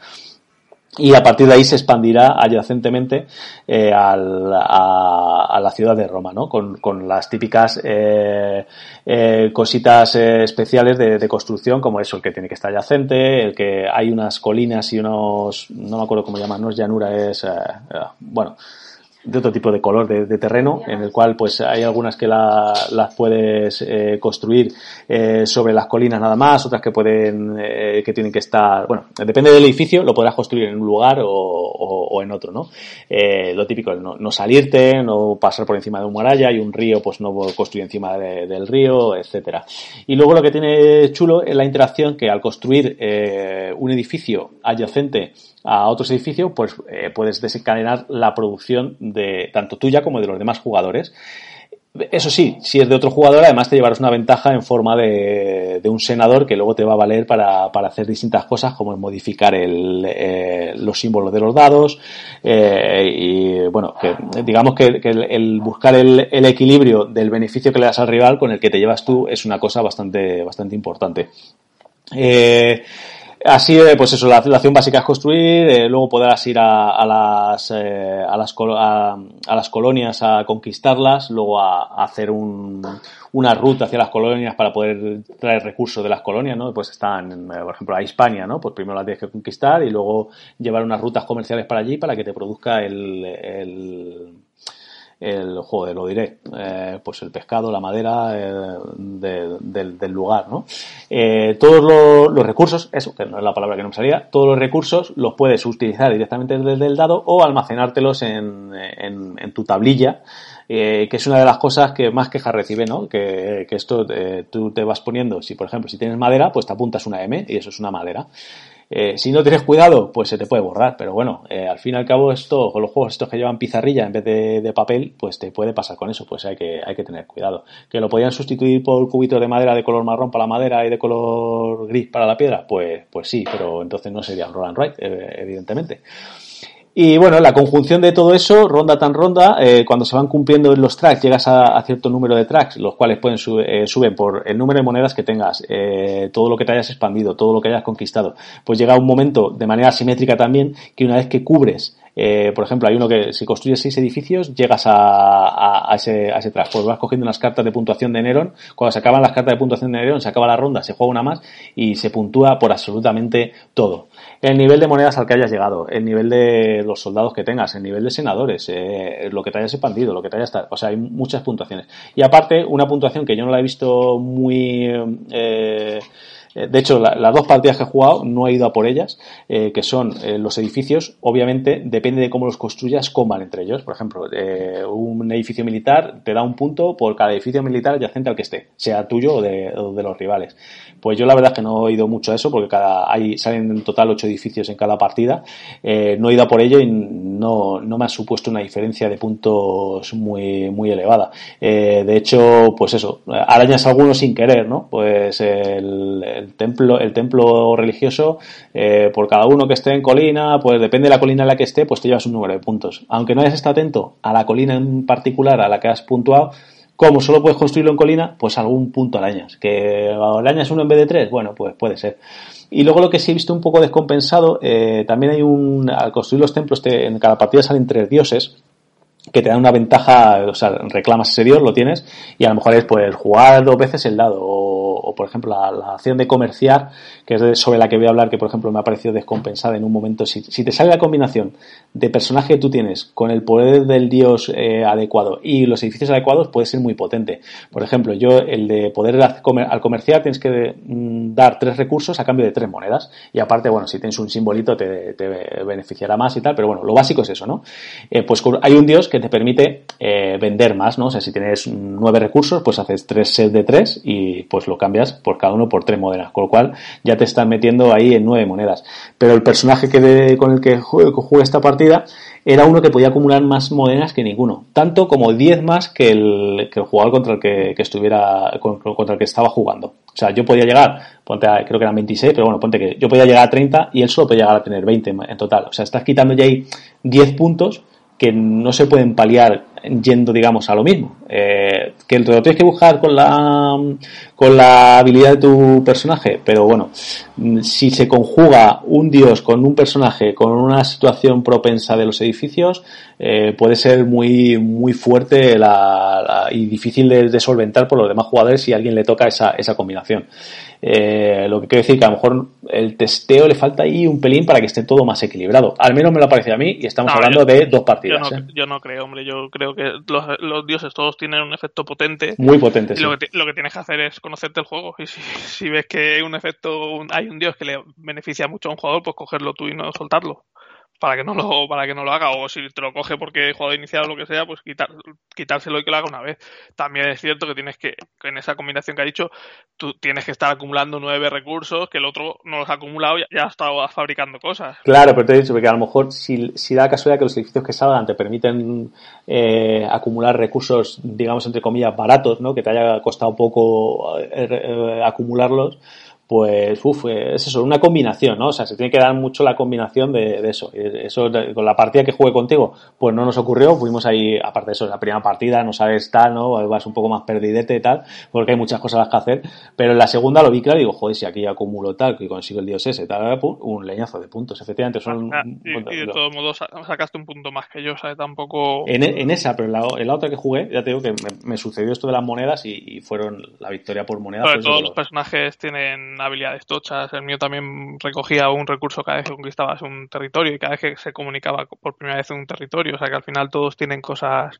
y a partir de ahí se expandirá adyacentemente eh, al, a, a, la ciudad de Roma, ¿no? Con, con las típicas eh, eh, cositas eh, especiales de, de, construcción, como eso, el que tiene que estar adyacente, el que hay unas colinas y unos, no me acuerdo cómo llaman, no es llanura, es, eh, eh, bueno, de otro tipo de color de, de, terreno, en el cual pues hay algunas que la, las puedes eh, construir eh, sobre las colinas nada más, otras que pueden, eh, que tienen que estar, bueno, depende del edificio, lo podrás construir en un lugar o, o, o en otro, ¿no? Lo típico, no, no, salirte, no pasar por encima de un muralla y un río, pues no construir encima de, del río, etcétera. Y luego lo que tiene chulo es la interacción que al construir un edificio adyacente a otros edificios, pues eh, puedes desencadenar la producción de tanto tuya como de los demás jugadores. Eso sí, si es de otro jugador, además te llevarás una ventaja en forma de, de un senador que luego te va a valer para, para hacer distintas cosas, como modificar el, eh, los símbolos de los dados. Eh, y bueno, que, digamos que, que el, el, buscar el, el, equilibrio del beneficio que le das al rival con el que te llevas tú es una cosa bastante, bastante importante. Así, pues eso, la, la acción básica es construir, eh, luego podrás ir a, las, eh, a, las a, las colonias a conquistarlas, luego a, hacer un, una ruta hacia las colonias para poder traer recursos de las colonias, ¿no? Pues están, por ejemplo, a Hispania, ¿no? Pues primero las tienes que conquistar y luego llevar unas rutas comerciales para allí para que te produzca el el joder, lo diré, eh, pues el pescado, la madera eh, de, de, del lugar, ¿no? Eh, todos los, los, recursos, eso, que no es la palabra que no me salía, todos los recursos los puedes utilizar directamente desde el dado o almacenártelos en, en, en tu tablilla, eh, que es una de las cosas que más quejas recibe, ¿no? Que, que esto eh, tú te vas poniendo, si por ejemplo, si tienes madera, pues te apuntas una M y eso es una madera. Eh, si no tienes cuidado, pues se te puede borrar. Pero bueno, eh, al fin y al cabo, esto, con los juegos estos que llevan pizarrilla en vez de, de, papel, pues te puede pasar con eso. Pues hay que, hay que tener cuidado. Que lo podían sustituir por cubitos de madera de color marrón para la madera y de color gris para la piedra, pues, pues sí, pero entonces no sería un roll and write, evidentemente. Y bueno, la conjunción de todo eso, ronda tan ronda, eh, cuando se van cumpliendo los tracks, llegas a, cierto número de tracks, los cuales pueden sub, eh, suben por el número de monedas que tengas, eh, todo lo que te hayas expandido, todo lo que hayas conquistado. Pues llega un momento, de manera simétrica también, que una vez que cubres eh, por ejemplo, hay uno que si construyes seis edificios, llegas a, a, ese, a ese track. Pues vas cogiendo unas cartas de puntuación de Neron. Cuando se acaban las cartas de puntuación de Neron, se acaba la ronda, se juega una más y se puntúa por absolutamente todo. El nivel de monedas al que hayas llegado, el nivel de los soldados que tengas, el nivel de senadores, eh, lo que te hayas expandido, lo que te hayas... O sea, hay muchas puntuaciones. Y aparte, una puntuación que yo no la he visto muy... Eh, de hecho, la, las dos partidas que he jugado no he ido a por ellas, eh, que son eh, los edificios, obviamente, depende de cómo los construyas, coman entre ellos. Por ejemplo, eh, un edificio militar te da un punto por cada edificio militar adyacente al que esté, sea tuyo o de, los rivales. Pues yo la verdad es que no he ido mucho a eso, porque cada, hay, salen en total ocho edificios en cada partida. Eh, no he ido a por ello y no, no me ha supuesto una diferencia de puntos muy, muy elevada. Eh, de hecho, pues eso, arañas algunos sin querer, ¿no? Pues el, el templo, el templo religioso, eh, por cada uno que esté en colina, pues depende de la colina en la que esté, pues te llevas un número de puntos. Aunque no hayas estado atento a la colina en particular a la que has puntuado, como solo puedes construirlo en colina, pues algún punto arañas. Que arañas uno en vez de tres, bueno, pues puede ser. Y luego lo que sí he visto un poco descompensado, eh, también hay un, al construir los templos, te, en cada partida salen tres dioses, que te dan una ventaja, o sea, reclamas ese dios, lo tienes, y a lo mejor es pues jugar dos veces el dado, o, o por ejemplo la, acción de comerciar, que es sobre la que voy a hablar, que por ejemplo me ha parecido descompensada en un momento. Si, si te sale la combinación de personaje que tú tienes con el poder del dios eh, adecuado y los edificios adecuados, puede ser muy potente. Por ejemplo, yo el de poder al comerciar tienes que mm, dar tres recursos a cambio de tres monedas, y aparte, bueno, si tienes un simbolito te, beneficiará más y tal, pero bueno, lo básico es eso, ¿no? Eh, pues hay un dios que te permite eh, vender más, ¿no? O sea, si tienes nueve recursos, pues haces tres sets de tres y pues lo, cambias por cada uno por tres monedas, con lo cual ya te están metiendo ahí en nueve monedas. Pero el personaje que de, con el que jugué, jugué esta partida era uno que podía acumular más monedas que ninguno, tanto como 10 más que el, que el jugador contra el que, que estuviera, contra el que estaba jugando. O sea, yo podía llegar, ponte a, creo que eran 26, pero bueno, ponte que yo podía llegar a 30 y él solo podía llegar a tener 20 en total. O sea, estás quitando ya ahí 10 puntos que no se pueden paliar yendo, digamos, a lo mismo. Eh, que lo tienes que buscar con la, con la habilidad de tu personaje, pero bueno, si se conjuga un dios con un personaje con una situación propensa de los edificios, eh, puede ser muy, muy fuerte la, y difícil de, de, solventar por los demás jugadores si a alguien le toca esa, esa combinación. Eh, lo que quiero decir que a lo mejor el testeo le falta ahí un pelín para que esté todo más equilibrado. Al menos me lo ha parecido a mí y estamos No, hablando yo- de dos partidas. Yo no, ¿eh? yo no creo, hombre. Yo creo que los, los dioses todos tienen un efecto potente. Muy potente, Y sí. lo que, lo que tienes que hacer es conocerte el juego. Y si, si ves que hay un efecto, un- hay un dios que le beneficia mucho a un jugador, pues cogerlo tú y no soltarlo. Para que no lo, para que no lo haga. O si te lo coge porque el jugador inicial o lo que sea, pues quitar, quitárselo y que lo haga una vez. También es cierto que tienes que, que en esa combinación que ha dicho, tú tienes que estar acumulando nueve recursos, que el otro no los ha acumulado y ya ha estado fabricando cosas. Claro, pero te he dicho porque a lo mejor si, si da casualidad que los edificios que salgan te permiten eh, acumular recursos, digamos, entre comillas, baratos, ¿no? Que te haya costado poco eh, eh, acumularlos, pues, uff, es eso, una combinación, ¿no? O sea, se tiene que dar mucho la combinación de, de eso. Eso, con la partida que jugué contigo, pues no nos ocurrió, fuimos ahí, aparte de eso, la primera partida, no sabes tal, ¿no? Vas un poco más perdidete y tal, porque hay muchas cosas que hacer, pero en la segunda lo vi claro y digo, joder, si aquí acumulo tal, que consigo el dios ese, tal, un leñazo de puntos, efectivamente, son... Ah, y, y de todos modos sa- sacaste un punto más que yo, ¿sabes? Tampoco... En, en esa, pero en la, en la otra que jugué, ya te digo que me, me sucedió esto de las monedas y, y fueron la victoria por moneda. Sobre fue todo sobre los los- personajes tienen habilidades tochas. El mío también recogía un recurso cada vez que conquistabas un territorio y cada vez que se comunicaba por primera vez en un territorio. O sea que al final todos tienen cosas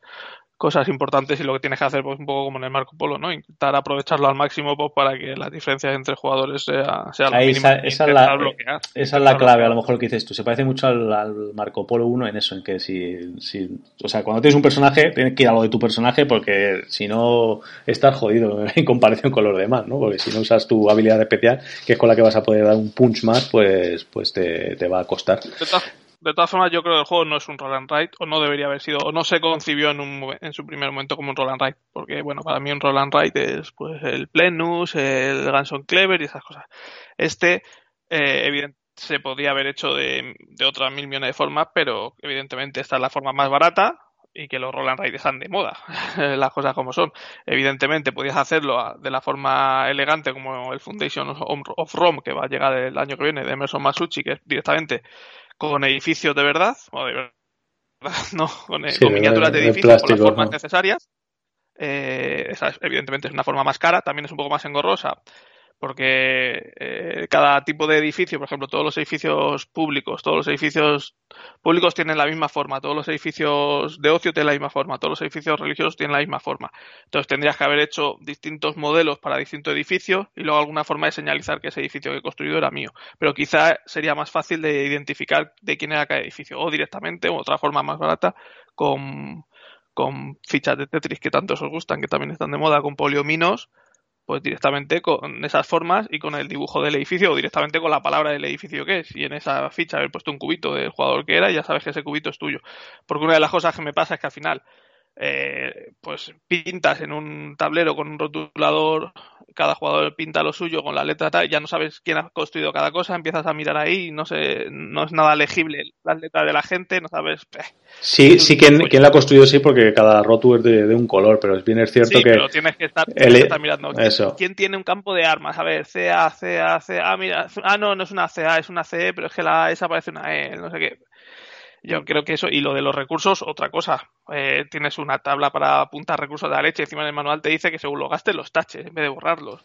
cosas importantes y lo que tienes que hacer pues un poco como en el Marco Polo, ¿no? Intentar aprovecharlo al máximo pues, para que las diferencias entre jugadores sea, sean lo Ahí mínimo esa, e esa la, bloquear. esa es la clave, a lo mejor lo que dices tú. Se parece mucho al, al Marco Polo 1 en eso, en que si, si, o sea, cuando tienes un personaje, tienes que ir a lo de tu personaje porque si no estás jodido *laughs* en comparación con los demás, ¿no? Porque si no usas tu habilidad especial, que es con la que vas a poder dar un punch más, pues, pues te, te va a costar. De todas, formas, yo creo que el juego no es un roll and ride, o no debería haber sido, o no se concibió en, un, en su primer momento como un roll and ride, porque, bueno, para mí un roll and ride es pues el Plenus, el Ganson Clever y esas cosas. Este, eh, se podía haber hecho de, de otras mil millones de formas, pero evidentemente esta es la forma más barata y que los roll and ride están de moda, *laughs* las cosas como son. Evidentemente podías hacerlo de la forma elegante como el Foundation of Rome que va a llegar el año que viene de Emerson Masucci, que es directamente con edificios de verdad, o de verdad, *laughs* no, con, eh, Sí, con miniaturas de de edificios, con las plástico, formas ¿no? necesarias. Eh, esa es- evidentemente es una forma más cara, también es un poco más engorrosa, porque eh, cada tipo de edificio, por ejemplo, todos los edificios públicos, todos los edificios públicos tienen la misma forma, todos los edificios de ocio tienen la misma forma, todos los edificios religiosos tienen la misma forma. Entonces tendrías que haber hecho distintos modelos para distintos edificios y luego alguna forma de señalizar que ese edificio que he construido era mío. Pero quizá sería más fácil de identificar de quién era cada edificio, o directamente, o otra forma más barata, con, con fichas de Tetris que tanto os gustan, que también están de moda, con poliominos, pues directamente con esas formas y con el dibujo del edificio o directamente con la palabra del edificio que es. Y en esa ficha haber puesto un cubito del jugador que era y ya sabes que ese cubito es tuyo. Porque una de las cosas que me pasa es que al final, eh, pues pintas en un tablero con un rotulador, cada jugador pinta lo suyo con la letra tal, ya no sabes quién ha construido cada cosa, empiezas a mirar ahí y no sé, no es nada legible las letras de la gente, no sabes. *laughs* eh, Sí, sí, quien, quien la ha construido sí, porque cada rotu es de, de un color, pero bien es cierto Sí, que... pero tienes que estar, tienes el- que estar mirando. eso. ¿Quién tiene un campo de armas? A ver, CA, CA, CA. Ah, mira, ah, no, no es una CA, es una CE, pero es que la esa parece una E, no sé qué. Yo creo que eso, y lo de los recursos, otra cosa. Eh, tienes una tabla para apuntar recursos de la leche, encima en el manual te dice que según lo gastes los taches en vez de borrarlos.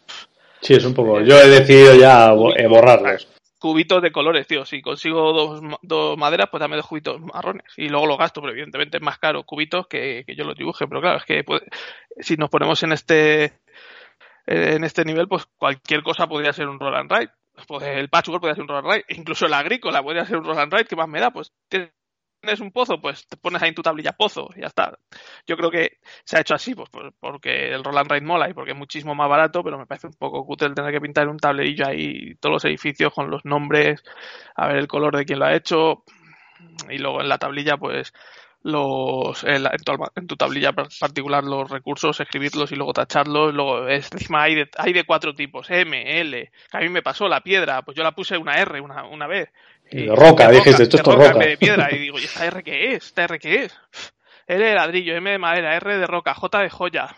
Sí, es un poco... Yo he decidido ya bo- eh, borrarlos. Cubitos de colores, tío. Si consigo dos, dos maderas, pues dame dos cubitos marrones. Y luego lo gasto, pero evidentemente es más caro cubitos que, que yo los dibuje. Pero claro, es que puede- si nos ponemos en este en este nivel, pues cualquier cosa podría ser un roll and ride. Pues el patchwork podría ser un roll and ride. Incluso el agrícola podría ser un roll and ride. ¿Qué más me da? Pues tienes tienes un pozo, pues te pones ahí en tu tablilla pozo y ya está. Yo creo que se ha hecho así, pues porque el Roland Raid mola y porque es muchísimo más barato, pero me parece un poco cutre tener que pintar un tablerillo ahí todos los edificios con los nombres, a ver el color de quién lo ha hecho y luego en la tablilla pues los en, tu, tablilla particular los recursos, escribirlos y luego tacharlos. Luego encima hay de, hay de cuatro tipos, M, L. A mí me pasó la piedra, pues yo la puse una R una, una vez. Y de roca, dijiste, esto es roca. de piedra. Y digo, ¿y esta R qué es? ¿Esta R qué es? L de ladrillo, M de madera, R de roca, J de joya.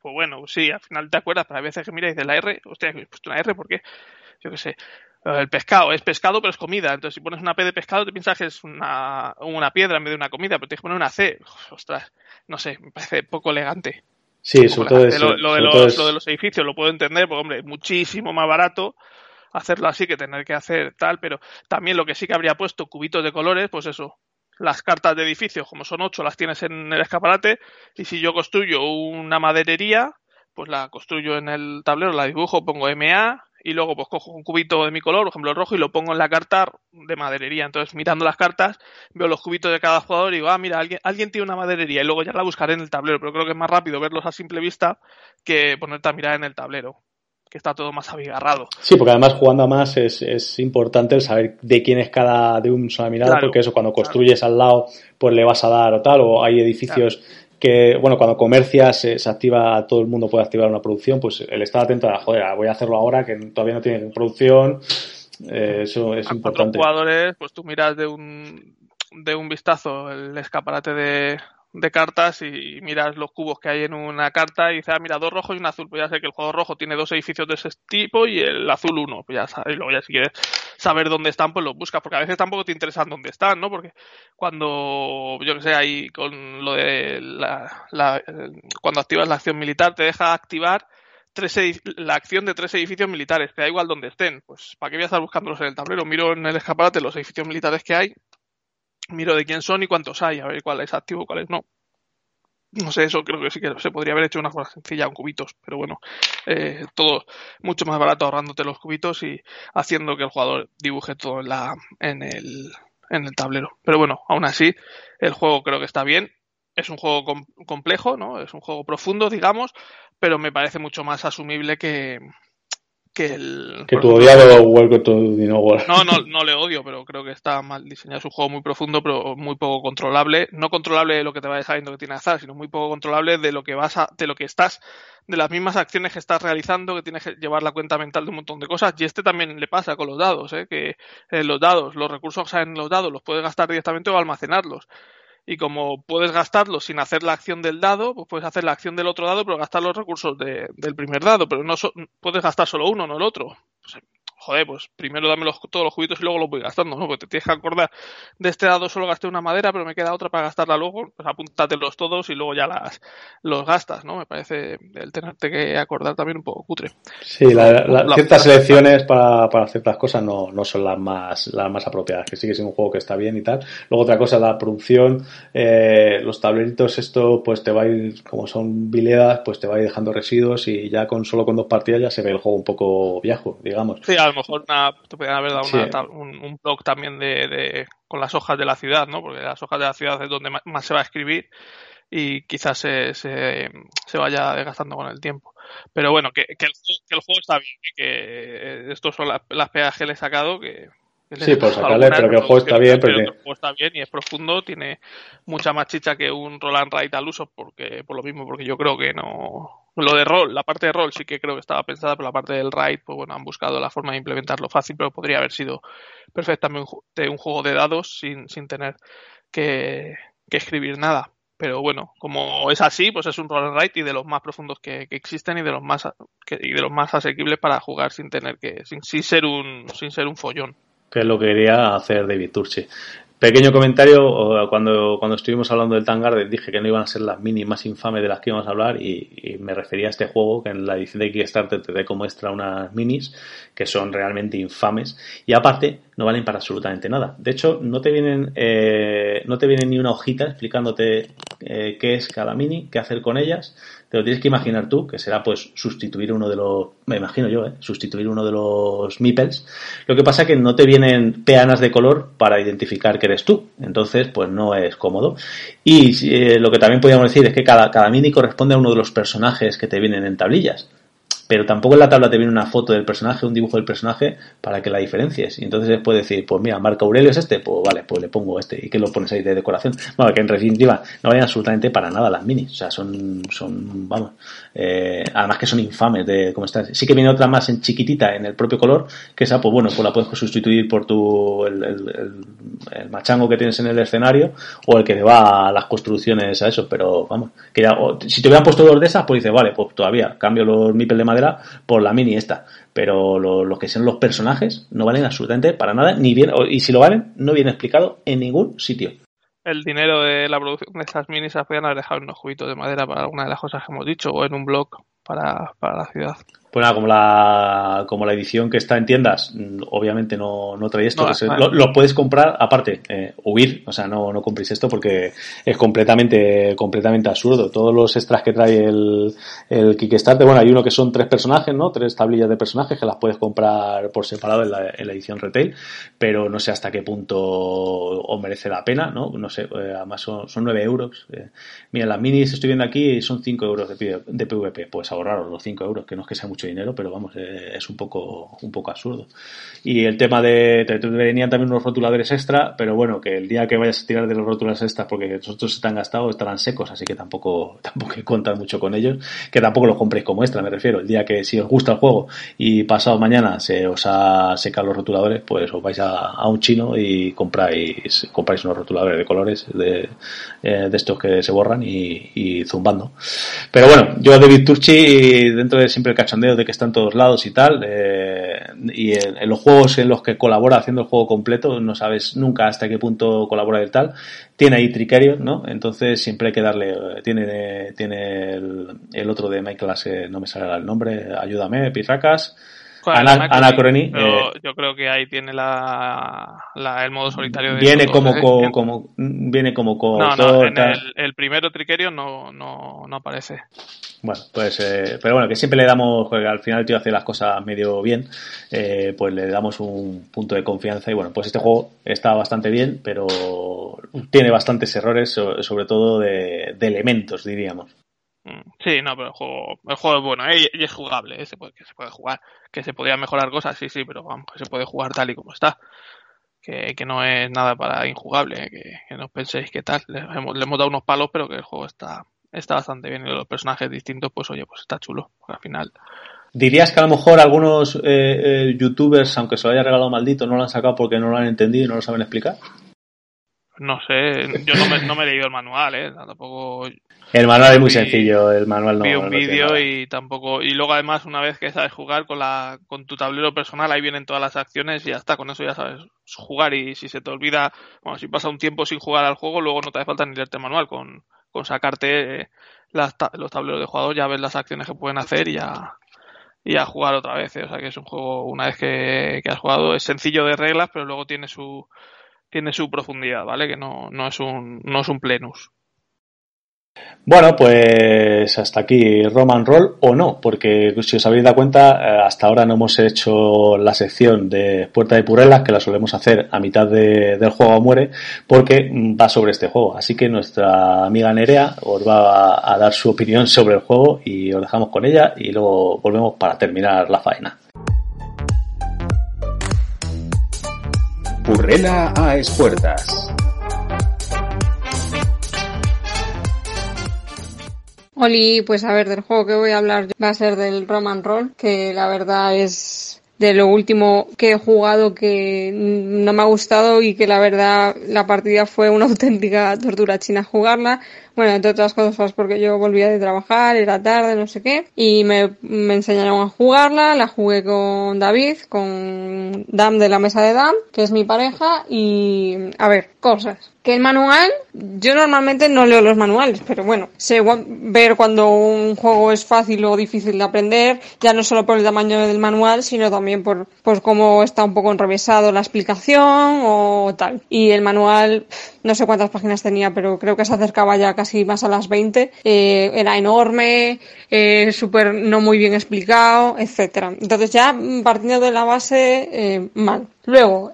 Pues bueno, sí, al final te acuerdas, pero hay veces que mira y dices la R, hostia, he puesto una R, ¿por qué? Yo qué sé. El pescado, es pescado pero es comida. Entonces si pones una P de pescado te piensas que es una, una piedra en vez de una comida, pero tienes que poner una C. Ostras, no sé, me parece poco elegante. Sí, sobre todo eso. Lo, de los, lo de los edificios lo puedo entender, porque hombre, es muchísimo más barato hacerlo así que tener que hacer tal, pero también lo que sí que habría puesto cubitos de colores, pues eso, las cartas de edificios, como son ocho, las tienes en el escaparate, y si yo construyo una maderería, pues la construyo en el tablero, la dibujo, pongo MA, y luego pues cojo un cubito de mi color, por ejemplo el rojo, y lo pongo en la carta de maderería. Entonces, mirando las cartas, veo los cubitos de cada jugador y digo, ah, mira, alguien, alguien tiene una maderería, y luego ya la buscaré en el tablero, pero creo que es más rápido verlos a simple vista que ponerte a mirar en el tablero que está todo más abigarrado. Sí, porque además jugando a más es, es importante el saber de quién es cada de un sola mirada, porque eso cuando construyes al lado, pues le vas a dar o tal, o hay edificios que, bueno, cuando comercias se, activa, todo el mundo puede activar una producción, pues el estar atento a, joder, voy a hacerlo ahora que todavía no tiene producción, eh, eso es importante. jugadores, pues tú miras de un, de un vistazo el escaparate de, de cartas y miras los cubos que hay en una carta y dices, ah, mira, dos rojos y un azul. Pues ya sé que el juego rojo tiene dos edificios de ese tipo y el azul uno. Pues ya sabes, y luego ya si quieres saber dónde están, pues los buscas, porque a veces tampoco te interesan dónde están, ¿no? Porque cuando, yo que sé, ahí con lo de la, la cuando activas la acción militar, te deja activar tres la acción de tres edificios militares, que da igual donde estén. Pues, ¿para qué voy a estar buscándolos en el tablero? Miro en el escaparate los edificios militares que hay miro de quién son y cuántos hay, a ver cuál es activo cuál es no. No sé, eso creo que sí que se podría haber hecho una cosa sencilla con cubitos, pero bueno, eh, todo mucho más barato ahorrándote los cubitos y haciendo que el jugador dibuje todo en, la, en, el, en el tablero. Pero bueno, aún así, el juego creo que está bien. Es un juego complejo, ¿no? Es un juego profundo, digamos, pero me parece mucho más asumible que, que el... Que tu odiado Welcome to No, no, *laughs* no le odio, pero creo que está mal diseñado. Es un juego muy profundo, pero muy poco controlable. No controlable de lo que te va sabiendo que tiene azar, sino muy poco controlable de lo que vas a, de lo que estás, de las mismas acciones que estás realizando, que tienes que llevar la cuenta mental de un montón de cosas. Y este también le pasa con los dados, ¿eh? que eh, los dados, los recursos que salen en los dados, los puedes gastar directamente o almacenarlos y como puedes gastarlo sin hacer la acción del dado, pues puedes hacer la acción del otro dado, pero gastar los recursos de, del primer dado, pero no puedes gastar solo uno, no el otro joder, pues primero dame los, todos los juguitos y luego los voy gastando, ¿no? Porque te tienes que acordar de este dado solo gasté una madera, pero me queda otra para gastarla luego, pues apúntatelos todos y luego ya las los gastas, ¿no? Me parece el tenerte que acordar también un poco cutre. Sí, la, ciertas selecciones para, para ciertas cosas no, no son las más, las más apropiadas, que sigue siendo un juego que está bien y tal. Luego otra cosa, la producción, eh, los tableritos, esto pues te va a ir, como son biledas, pues te va a ir dejando residuos y ya con solo con dos partidas ya se ve el juego un poco viejo, digamos. Sí, mejor una, te podrían haber dado un, blog también de, con las hojas de la ciudad, ¿no? Porque las hojas de la ciudad es donde más se va a escribir y quizás se, se, vaya desgastando con el tiempo. Pero bueno, que, que, el, que el juego está bien, que estos son las, las pegas que le he sacado, que Sí, por sacarle, pero que el juego está bien. Pero el juego está bien y es profundo, tiene mucha más chicha que un Roland Wright al uso, porque, por lo mismo, porque yo creo que no. Lo de rol, la parte de rol sí que creo que estaba pensada, pero la parte del Wright, pues bueno, han buscado la forma de implementarlo fácil, pero podría haber sido perfectamente un juego de dados sin, sin tener que, escribir nada. Pero bueno, como es así, pues es un Roland Wright y de los más profundos que, existen y de los más y de los más asequibles para jugar sin tener que sin, sin ser un sin ser un follón que es lo que quería hacer David Turchi. Pequeño comentario, cuando, cuando estuvimos hablando del Tangarden dije que no iban a ser las mini más infames de las que íbamos a hablar y, me refería a este juego que en la edición de Kickstarter te dé como extra unas minis que son realmente infames y aparte no valen para absolutamente nada. De hecho, no te vienen, eh, no te viene ni una hojita explicándote eh, qué es cada mini, qué hacer con ellas, te lo tienes que imaginar tú, que será pues sustituir uno de los, me imagino yo, ¿eh? sustituir uno de los meeples. Lo que pasa que no te vienen peanas de color para identificar que eres tú, entonces pues no es cómodo. Y eh, lo que también podríamos decir es que cada, cada mini corresponde a uno de los personajes que te vienen en tablillas pero tampoco en la tabla te viene una foto del personaje, un dibujo del personaje para que la diferencies. Y entonces después decir, pues mira, Marco Aurelio es este, pues vale, pues le pongo este. ¿Y que lo pones ahí de decoración? Bueno, que en definitiva no vayan absolutamente para nada las minis. O sea, son, son vamos, eh, además que son infames de cómo estás. Sí que viene otra más en chiquitita en el propio color, que esa, pues bueno, pues la puedes sustituir por tu, el, machango que tienes en el escenario o el que le va a las construcciones a eso, pero vamos, que si te hubieran puesto dos de esas, pues dices, vale, pues todavía cambio los mipel de madera por la mini esta. Pero lo, que son los personajes no valen absolutamente para nada, ni bien, y si lo valen, no viene explicado en ningún sitio. El dinero de la producción de estas minis se podían haber dejado en unos juguitos de madera para alguna de las cosas que hemos dicho, o en un blog para, para la ciudad. Pues nada, como la, como la edición que está en tiendas, mm, obviamente no, no trae esto. No, se, lo, lo, puedes comprar, aparte, eh, huir, o sea, no, no compréis esto porque es completamente, completamente absurdo. Todos los extras que trae el, el Kickstarter, bueno, hay uno que son tres personajes, ¿no? Tres tablillas de personajes que las puedes comprar por separado en la, en la edición retail, pero no sé hasta qué punto os merece la pena, ¿no? No sé, eh, además son, son 9 euros. Eh, mira, las minis estoy viendo aquí son 5 euros de, de PvP, pues ahorraros los 5 euros, que no es que sea mucho dinero, pero vamos, eh, es un poco, un poco absurdo. Y el tema de, te, venían también unos rotuladores extra, pero bueno, que el día que vayas a tirar de los rotuladores extra porque los otros están gastados estarán secos, así que tampoco, *laughs* tampoco contar mucho con ellos, que tampoco los compréis como extra, me refiero. El día que si os gusta el juego y pasado mañana se os ha secado los rotuladores, pues os vais a, a un chino y compráis, compráis unos rotuladores de colores de, eh, de estos que se borran y, y zumbando. Pero bueno, yo David Turchi, dentro de siempre el cachondeo de que está en todos lados y tal, eh, y en, los juegos en los que colabora haciendo el juego completo, no sabes nunca hasta qué punto colabora y tal, tiene ahí Tricerion, ¿no? Entonces siempre hay que darle, tiene, tiene el, otro de Michael, eh, no me sale el nombre, ayúdame, Pirracas, Ana, eh, yo creo que ahí tiene la, la el modo solitario de viene como, co, como viene como co no, no, en el, el, primero Triquerio no, no, no aparece. Bueno pues eh, pero bueno que siempre le damos al final el tío hace las cosas medio bien eh, pues le damos un punto de confianza y bueno pues este juego está bastante bien pero tiene bastantes errores sobre todo de, de elementos diríamos Sí, no, pero el juego, el juego es bueno ¿eh? y es jugable, ¿eh? se puede, que se puede jugar. Que se podría mejorar cosas, sí, sí, pero vamos, que se puede jugar tal y como está. Que, que no es nada para injugable, ¿eh? que, que, no penséis que tal. Le hemos, le hemos, dado unos palos, pero que el juego está, está bastante bien y los personajes distintos, pues oye, pues está chulo, porque al final. ¿Dirías que a lo mejor algunos youtubers, aunque se lo haya regalado maldito, no lo han sacado porque no lo han entendido y no lo saben explicar? No sé, yo no me, no me he leído el manual, ¿eh? Tampoco... El manual es muy sencillo, el manual no. Vi un vídeo y tampoco. Y luego, además, una vez que sabes jugar con, la, con tu tablero personal, ahí vienen todas las acciones y ya está. Con eso ya sabes jugar. Y si se te olvida, bueno, si pasa un tiempo sin jugar al juego, luego no te hace falta ni leerte el manual. Con, con sacarte las, los tableros de jugador, ya ves las acciones que pueden hacer y ya, y a jugar otra vez. ¿eh? O sea que es un juego, una vez que, que has jugado, es sencillo de reglas, pero luego tiene su tiene su profundidad, ¿vale? Que no, no es un no es un plenus. Bueno, pues hasta aquí Roman Roll o no, porque si os habéis dado cuenta, hasta ahora no hemos hecho la sección de Puerta de Purrelas, que la solemos hacer a mitad de, del juego muere, porque va sobre este juego. Así que nuestra amiga Nerea os va a, a dar su opinión sobre el juego y os dejamos con ella y luego volvemos para terminar la faena. Purrela a espuertas. Oli, pues a ver, del juego que voy a hablar va a ser del Roman Roll, que la verdad es de lo último que he jugado que no me ha gustado y que la verdad la partida fue una *laughs* auténtica tortura china jugarla. Bueno, entre otras cosas porque yo volvía de trabajar, era tarde, no sé qué, y me, me enseñaron a jugarla, la jugué con David, con Dam de la mesa de Dam, que es mi pareja, y a ver, cosas. Que el manual, yo normalmente no leo los manuales, pero bueno, sé ver cuando un juego es fácil o difícil de aprender, ya no solo por el tamaño del manual, sino también por pues cómo está un poco enrevesado la explicación o tal. Y el manual, no sé cuántas páginas tenía, pero creo que se acercaba ya casi casi más a las 20, eh, era enorme, eh, súper no muy bien explicado, etcétera. Entonces ya mm, partiendo de la base, eh, mal. Luego,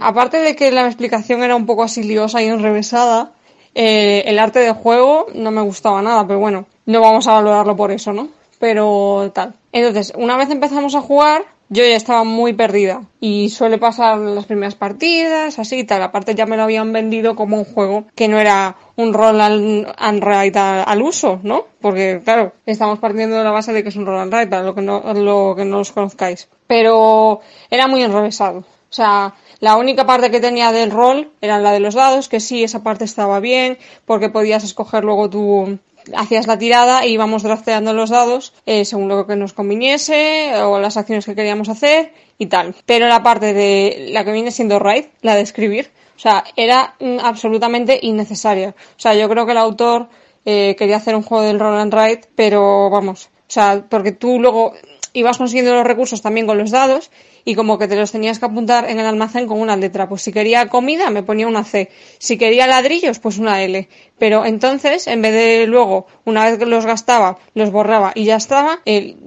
aparte de que la explicación era un poco así liosa y enrevesada, eh, el arte de juego no me gustaba nada, pero bueno, no vamos a valorarlo por eso, ¿no? Pero tal. Entonces, una vez empezamos a jugar, yo ya estaba muy perdida. Y suele pasar en las primeras partidas, así y tal. Aparte ya me lo habían vendido como un juego que no era un roll and, and write al, al uso, ¿no? Porque, claro, estamos partiendo de la base de que es un roll and write, para lo que no, lo que no los conozcáis. Pero era muy enrevesado. O sea, la única parte que tenía del rol era la de los dados, que sí, esa parte estaba bien, porque podías escoger luego tu, hacías la tirada e íbamos drafteando los dados eh, según lo que nos conviniese o las acciones que queríamos hacer y tal. Pero la parte de la que viene siendo raid, la de escribir, o sea, era mm, absolutamente innecesaria. O sea, yo creo que el autor eh, quería hacer un juego del roll and write, pero vamos, o sea, porque tú luego ibas consiguiendo los recursos también con los dados y como que te los tenías que apuntar en el almacén con una letra. Pues si quería comida me ponía una C, si quería ladrillos pues una L. Pero entonces, en vez de luego, una vez que los gastaba, los borraba y ya estaba,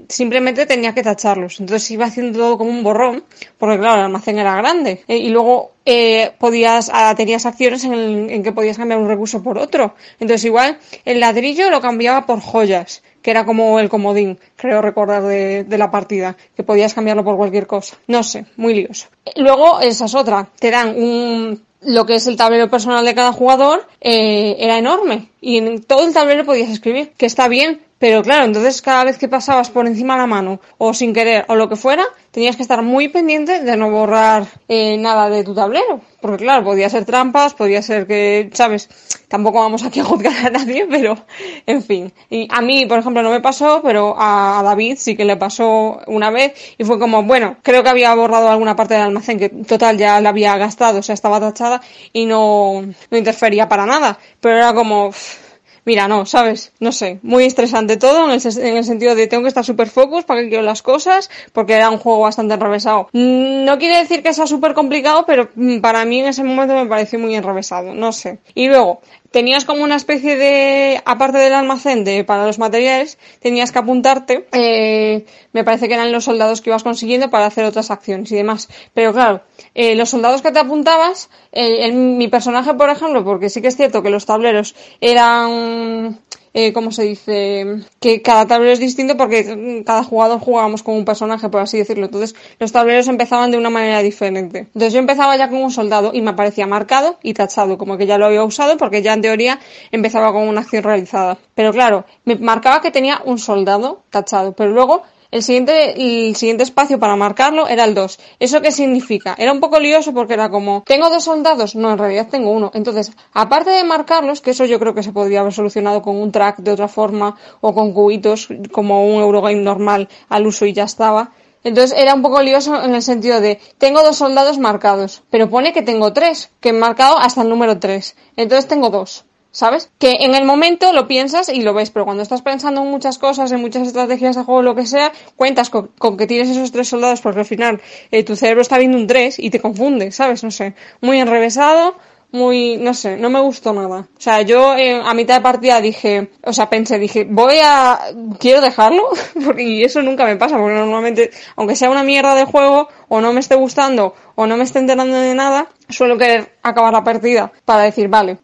simplemente tenía que tacharlos. Entonces iba haciendo todo como un borrón, porque claro, el almacén era grande. Eh, y luego eh, podías, ah, tenías acciones en, el- en que podías cambiar un recurso por otro. Entonces igual el ladrillo lo cambiaba por joyas que era como el comodín, creo recordar de, de la partida, que podías cambiarlo por cualquier cosa. No sé, muy lioso. Luego, esa es otra, te dan un, lo que es el tablero personal de cada jugador, eh, era enorme. Y en todo el tablero podías escribir, que está bien, pero claro, entonces cada vez que pasabas por encima de la mano, o sin querer, o lo que fuera, tenías que estar muy pendiente de no borrar eh, nada de tu tablero. Porque claro, podía ser trampas, podía ser que, ¿sabes? Tampoco vamos aquí a juzgar a nadie, *laughs* pero, en fin. Y a mí, por ejemplo, no me pasó, pero a, David sí que le pasó una vez, y fue como, bueno, creo que había borrado alguna parte del almacén, que total ya la había gastado, o sea, estaba tachada, y no, no interfería para nada. Pero era como, Mira, no, ¿sabes? No sé, muy estresante todo en el, en el sentido de tengo que estar súper focus para que quiero las cosas, porque era un juego bastante enrevesado. Mm, No quiere decir que sea súper complicado, pero mm, para mí en ese momento me pareció muy enrevesado, no sé. Y luego, tenías como una especie de, aparte del almacén de, para los materiales, tenías que apuntarte, eh, me parece que eran los soldados que ibas consiguiendo para hacer otras acciones y demás. Pero claro, eh, los soldados que te apuntabas, eh, en mi personaje, por ejemplo, porque sí que es cierto que los tableros eran, eh, ¿cómo se dice? Que cada tablero es distinto porque cada jugador jugábamos con un personaje, por así decirlo. Entonces, los tableros empezaban de una manera diferente. Entonces, yo empezaba ya con un soldado y me aparecía marcado y tachado, como que ya lo había usado porque ya en teoría empezaba con una acción realizada. Pero claro, me marcaba que tenía un soldado tachado, pero luego el siguiente, el siguiente espacio para marcarlo era el 2. ¿Eso qué significa? Era un poco lioso porque era como, ¿tengo dos soldados? No, en realidad tengo uno. Entonces, aparte de marcarlos, que eso yo creo que se podría haber solucionado con un track de otra forma o con cubitos, como un Eurogame normal al uso y ya estaba. Entonces era un poco lioso en el sentido de, tengo dos soldados marcados, pero pone que tengo tres, que he marcado hasta el número 3. Entonces tengo dos. ¿Sabes? Que en el momento lo piensas y lo ves, pero cuando estás pensando en muchas cosas, en muchas estrategias de juego, lo que sea, cuentas con, que tienes esos tres soldados porque al final eh, tu cerebro está viendo un 3 y te confunde, ¿sabes? No sé. Muy enrevesado, muy, no sé, no me gustó nada. O sea, yo eh, a mitad de partida dije, o sea, pensé, dije, voy a, quiero dejarlo, *laughs* porque y eso nunca me pasa, porque normalmente, aunque sea una mierda de juego, o no me esté gustando, o no me esté enterando de nada, suelo querer acabar la partida para decir, vale,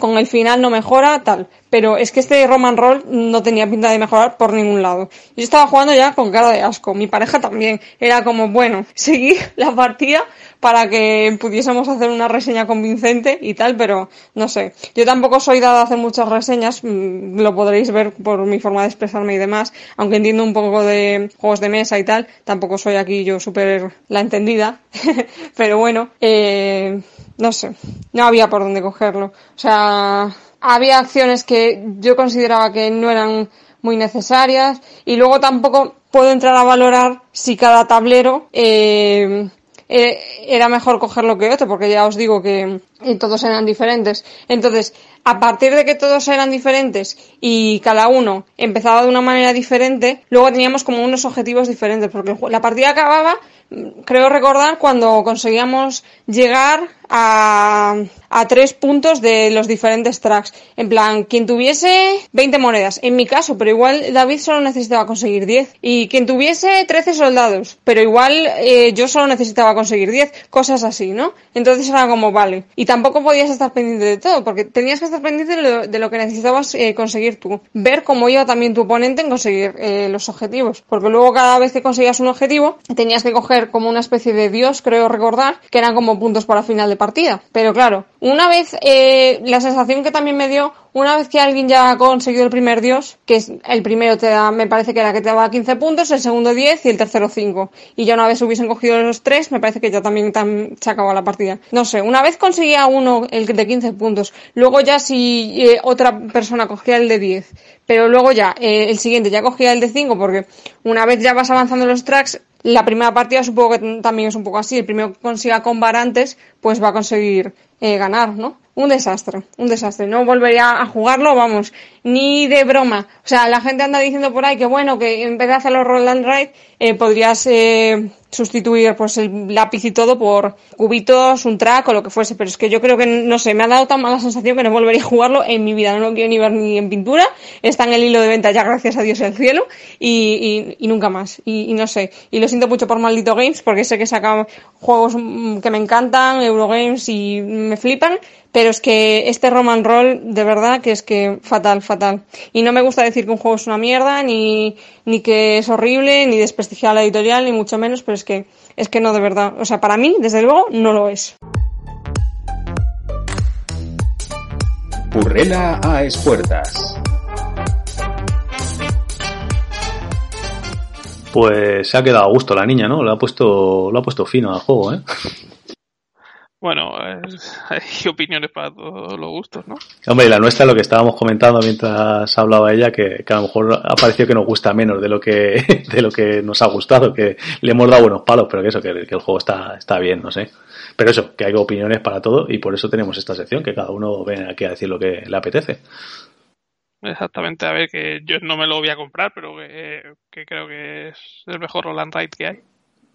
con el final no mejora, tal. Pero es que este Roman Roll no tenía pinta de mejorar por ningún lado. Yo estaba jugando ya con cara de asco. Mi pareja también. Era como, bueno, *laughs* seguir la partida para que pudiésemos hacer una reseña convincente y tal, pero no sé. Yo tampoco soy dada a hacer muchas reseñas, mm, lo podréis ver por mi forma de expresarme y demás, aunque entiendo un poco de juegos de mesa y tal, tampoco soy aquí yo súper la entendida, *laughs* pero bueno, eh, no sé, no había por dónde cogerlo. O sea, había acciones que yo consideraba que no eran muy necesarias y luego tampoco puedo entrar a valorar si cada tablero eh, eh, era mejor cogerlo que otro, porque ya os digo que eh, todos eran diferentes. Entonces, a partir de que todos eran diferentes y cada uno empezaba de una manera diferente, luego teníamos como unos objetivos diferentes, porque la partida acababa, mm, creo recordar, cuando conseguíamos llegar a, a tres puntos de los diferentes tracks. En plan, quien tuviese 20 monedas, en mi caso, pero igual David solo necesitaba conseguir 10. Y quien tuviese 13 soldados, pero igual eh, yo solo necesitaba conseguir 10. Cosas así, ¿no? Entonces era como, vale. Y tampoco podías estar pendiente de todo, porque tenías que estar pendiente de lo, que necesitabas eh, conseguir tú. Ver cómo iba también tu oponente en conseguir eh, los objetivos. Porque luego cada vez que conseguías un objetivo, tenías que coger como una especie de dios, creo recordar, que eran como puntos para final de partida. Pero claro, una vez, eh, la sensación que también me dio, una vez que alguien ya ha conseguido el primer dios, que es el primero te da, me parece que era que te daba 15 puntos, el segundo 10 y el tercero 5. Y ya una vez hubiesen cogido los tres, me parece que ya también se acababa la partida. No sé, una vez conseguía uno el de 15 puntos, luego ya si eh, otra persona cogía el de 10, pero luego ya eh, el siguiente ya cogía el de 5, porque una vez ya vas avanzando los tracks, la primera partida supongo que también es un poco así. El primero que consiga combar antes, pues va a conseguir eh, ganar, ¿no? Un desastre, un desastre. No volvería a jugarlo, vamos, ni de broma. O sea, la gente anda diciendo por ahí que bueno, que en vez de hacer los roll and ride, eh, podrías eh, sustituir pues el lápiz y todo por cubitos, un track o lo que fuese. Pero es que yo creo que, no sé, me ha dado tan mala sensación que no volvería a jugarlo en mi vida. No lo quiero ni ver ni en pintura. Está en el hilo de venta ya, gracias a Dios el cielo. Y, y, y nunca más. Y, y, no sé. Y lo siento mucho por Maldito Games porque sé que saca juegos mm, que me encantan, Eurogames y me flipan pero es que este Roman Roll, de verdad, que es que fatal, fatal. Y no me gusta decir que un juego es una mierda, ni, ni que es horrible, ni desprestigiar la editorial, ni mucho menos, pero es que, es que no, de verdad. O sea, para mí, desde luego, no lo es. Currela a espuertas. Pues se ha quedado a gusto la niña, ¿no? Lo ha puesto, lo ha puesto fino al juego, ¿eh? Bueno, *laughs* hay opiniones para todos los gustos, ¿no? Hombre, la nuestra, lo que estábamos comentando mientras hablaba ella, que, que, a lo mejor ha parecido que nos gusta menos de lo que *laughs* de lo que nos ha gustado, que le hemos dado buenos palos, pero que eso, que, que el juego está, está bien, no sé. Pero eso, que hay opiniones para todo y por eso tenemos esta sección, que cada uno viene aquí a decir lo que le apetece. Exactamente, a ver, que yo no me lo voy a comprar, pero que, que creo que es el mejor Roland Ride que hay.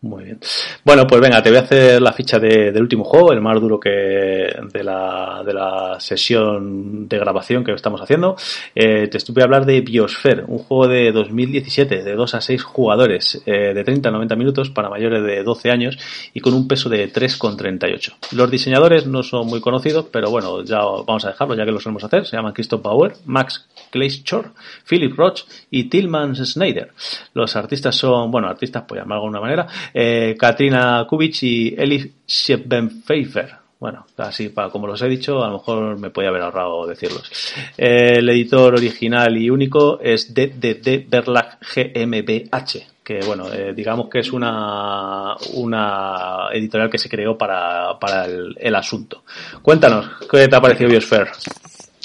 Muy bien. Bueno, pues venga, te voy a hacer la ficha de, del último juego, el más duro que de la, de la sesión de grabación que estamos haciendo. Eh, te voy a hablar de Biosphere, un juego de 2017, de 2 a 6 jugadores, eh, de 30 a 90 minutos para mayores de 12 años y con un peso de 3,38. Los diseñadores no son muy conocidos, pero bueno, ya vamos a dejarlo ya que lo solemos hacer. Se llaman Christoph Bauer, Max Kleischor, Philip Roach y Tillman Snyder. Los artistas son, bueno, artistas, pues llamarlo de alguna manera, eh, Katrina Kubich y Elif Schiebenpfeifer. Bueno, así para como los he dicho, a lo mejor me podía haber ahorrado decirlos. Eh, el editor original y único es DDD Verlag GmbH, que bueno, eh, digamos que es una, una editorial que se creó para, para el, asunto. Cuéntanos, ¿qué te ha parecido Biosphere?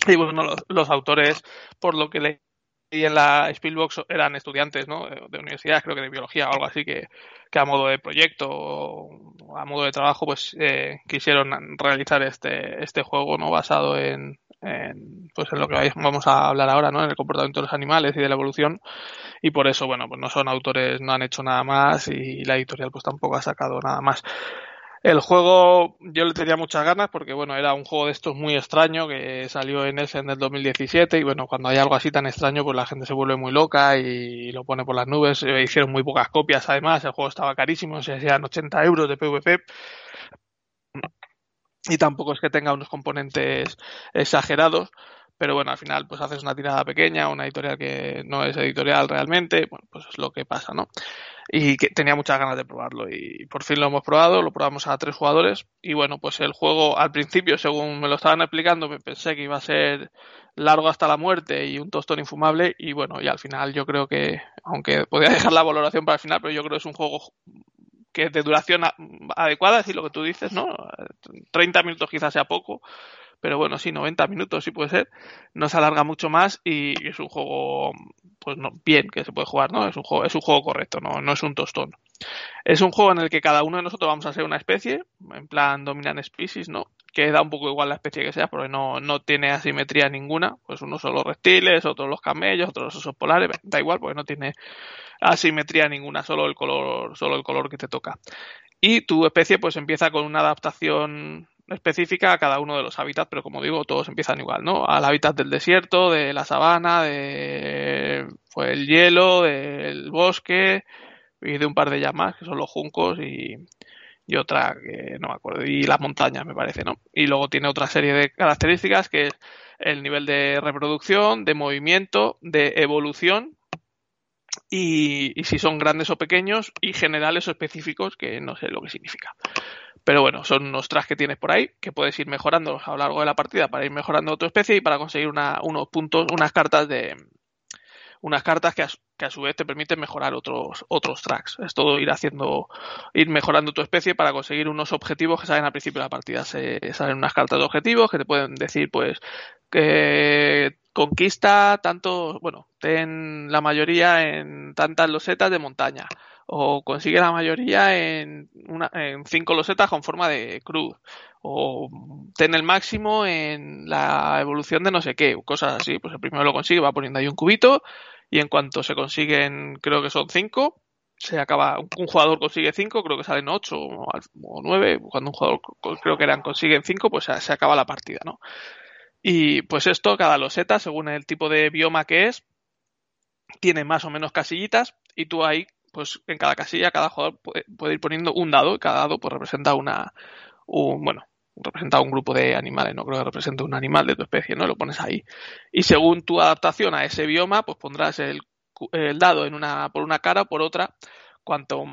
Y bueno, los, los autores, por lo que le y en la Spielbox eran estudiantes ¿no? de universidad, creo que de biología o algo así, que, que a modo de proyecto o a modo de trabajo pues eh, quisieron realizar este, este juego no basado en, en, pues en lo que vamos a hablar ahora, ¿no? En el comportamiento de los animales y de la evolución. Y por eso, bueno, pues no son autores, no han hecho nada más y la editorial pues tampoco ha sacado nada más. El juego yo le tenía muchas ganas porque bueno, era un juego de estos muy extraño que salió en ese en el 2017 y bueno, cuando hay algo así tan extraño pues la gente se vuelve muy loca y lo pone por las nubes. Hicieron muy pocas copias además, el juego estaba carísimo, se hacían 80 euros de PvP y tampoco es que tenga unos componentes exagerados pero bueno, al final pues haces una tirada pequeña, una editorial que no es editorial realmente, bueno, pues es lo que pasa, ¿no? Y que tenía muchas ganas de probarlo. Y por fin lo hemos probado, lo probamos a tres jugadores. Y bueno, pues el juego al principio, según me lo estaban explicando, me pensé que iba a ser largo hasta la muerte y un tostón infumable. Y bueno, y al final yo creo que, aunque podría dejar la valoración para el final, pero yo creo que es un juego que es de duración adecuada, es lo que tú dices, ¿no? 30 minutos quizás sea poco, pero bueno, sí, 90 minutos sí puede ser, no se alarga mucho más y es un juego, pues no, bien que se puede jugar, ¿no? Es un juego, es un juego correcto, no, no es un tostón. Es un juego en el que cada uno de nosotros vamos a ser una especie, en plan dominant species, ¿no? Que da un poco igual la especie que sea, porque no, no tiene asimetría ninguna, pues unos son los reptiles, otros los camellos, otros los osos polares, da igual, porque no tiene asimetría ninguna, solo el color, solo el color que te toca. Y tu especie pues empieza con una adaptación específica a cada uno de los hábitats, pero como digo, todos empiezan igual, ¿no? Al hábitat del desierto, de la sabana, de pues, el hielo, del bosque y de un par de llamas, que son los juncos y, y otra que no me acuerdo, y las montañas me parece, ¿no? Y luego tiene otra serie de características que es el nivel de reproducción, de movimiento, de evolución y, y, si son grandes o pequeños y generales o específicos que no sé lo que significa. Pero bueno, son unos tracks que tienes por ahí que puedes ir mejorando a lo largo de la partida para ir mejorando tu especie y para conseguir una, unos puntos, unas cartas de unas cartas que a, que a, su vez te permiten mejorar otros otros tracks. Es todo ir haciendo, ir mejorando tu especie para conseguir unos objetivos que salen al principio de la partida. Se salen unas cartas de objetivos que te pueden decir, pues, que conquista tanto, bueno, ten la mayoría en tantas losetas de montaña o consigue la mayoría en, una, en cinco losetas con forma de cruz o ten el máximo en la evolución de no sé qué, cosas así. Pues el primero lo consigue, va poniendo ahí un cubito y en cuanto se consiguen, creo que son cinco, se acaba, un jugador consigue cinco, creo que salen ocho o nueve, cuando un jugador creo que eran consiguen cinco, pues se acaba la partida, ¿no? Y pues esto, cada loseta, según el tipo de bioma que es, tiene más o menos casillitas y tú ahí, pues en cada casilla, cada jugador puede, puede ir poniendo un dado y cada dado pues representa una, un, bueno, representa un grupo de animales, no creo que represente un animal de tu especie, ¿no? Lo pones ahí. Y según tu adaptación a ese bioma, pues pondrás el, el dado en una, por una cara o por otra, cuanto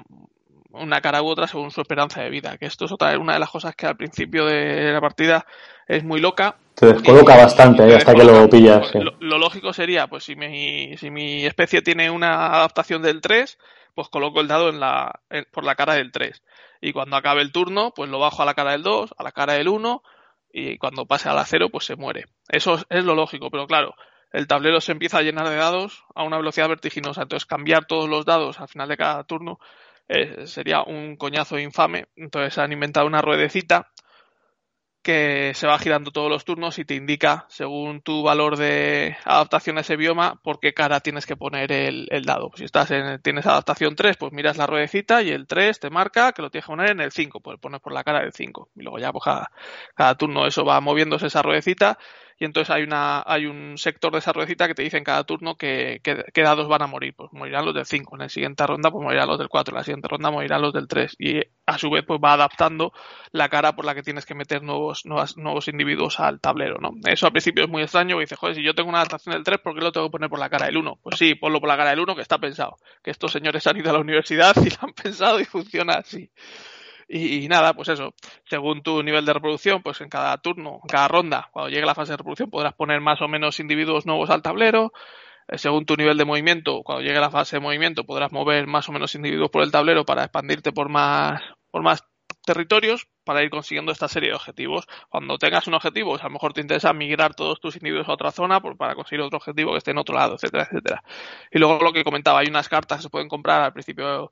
una cara u otra según su esperanza de vida. Que esto es otra una de las cosas que al principio de la partida es muy loca. Te descoloca y, bastante te hasta descoloca. que lo pillas. Sí. Lo, lo, lógico sería, pues si mi, si mi especie tiene una adaptación del 3, pues coloco el dado en la, en, por la cara del 3. Y cuando acabe el turno, pues lo bajo a la cara del 2, a la cara del 1, y cuando pase a la 0, pues se muere. Eso es, es lo lógico, pero claro, el tablero se empieza a llenar de dados a una velocidad vertiginosa. Entonces, cambiar todos los dados al final de cada turno eh, sería un coñazo infame. Entonces, han inventado una ruedecita que se va girando todos los turnos y te indica, según tu valor de adaptación a ese bioma, por qué cara tienes que poner el, el dado. Si estás en, tienes adaptación 3, pues miras la ruedecita y el 3 te marca que lo tienes que poner en el 5, pues pones por la cara del 5. Y luego ya, pues cada, cada turno eso va moviéndose esa ruedecita y entonces hay una hay un sector de esa ruedecita que te dice en cada turno que, que, que dados van a morir. Pues morirán los del 5, en la siguiente ronda pues morirán los del 4, en la siguiente ronda morirán los del 3 y a su vez pues va adaptando la cara por la que tienes que meter nuevos nuevos, nuevos individuos al tablero, ¿no? Eso al principio es muy extraño, y dices, joder, si yo tengo una adaptación del 3, ¿por qué lo tengo que poner por la cara del 1? Pues sí, ponlo por la cara del 1 que está pensado, que estos señores han ido a la universidad y *laughs* lo han pensado y funciona así. Y, nada, pues eso, según tu nivel de reproducción, pues en cada turno, en cada ronda, cuando llegue la fase de reproducción, podrás poner más o menos individuos nuevos al tablero. Eh, según tu nivel de movimiento, cuando llegue la fase de movimiento, podrás mover más o menos individuos por el tablero para expandirte por más, por más territorios para ir consiguiendo esta serie de objetivos. Cuando tengas un objetivo, pues a lo mejor te interesa migrar todos tus individuos a otra zona por, para conseguir otro objetivo que esté en otro lado, etcétera, etcétera. Y luego lo que comentaba, hay unas cartas que se pueden comprar al principio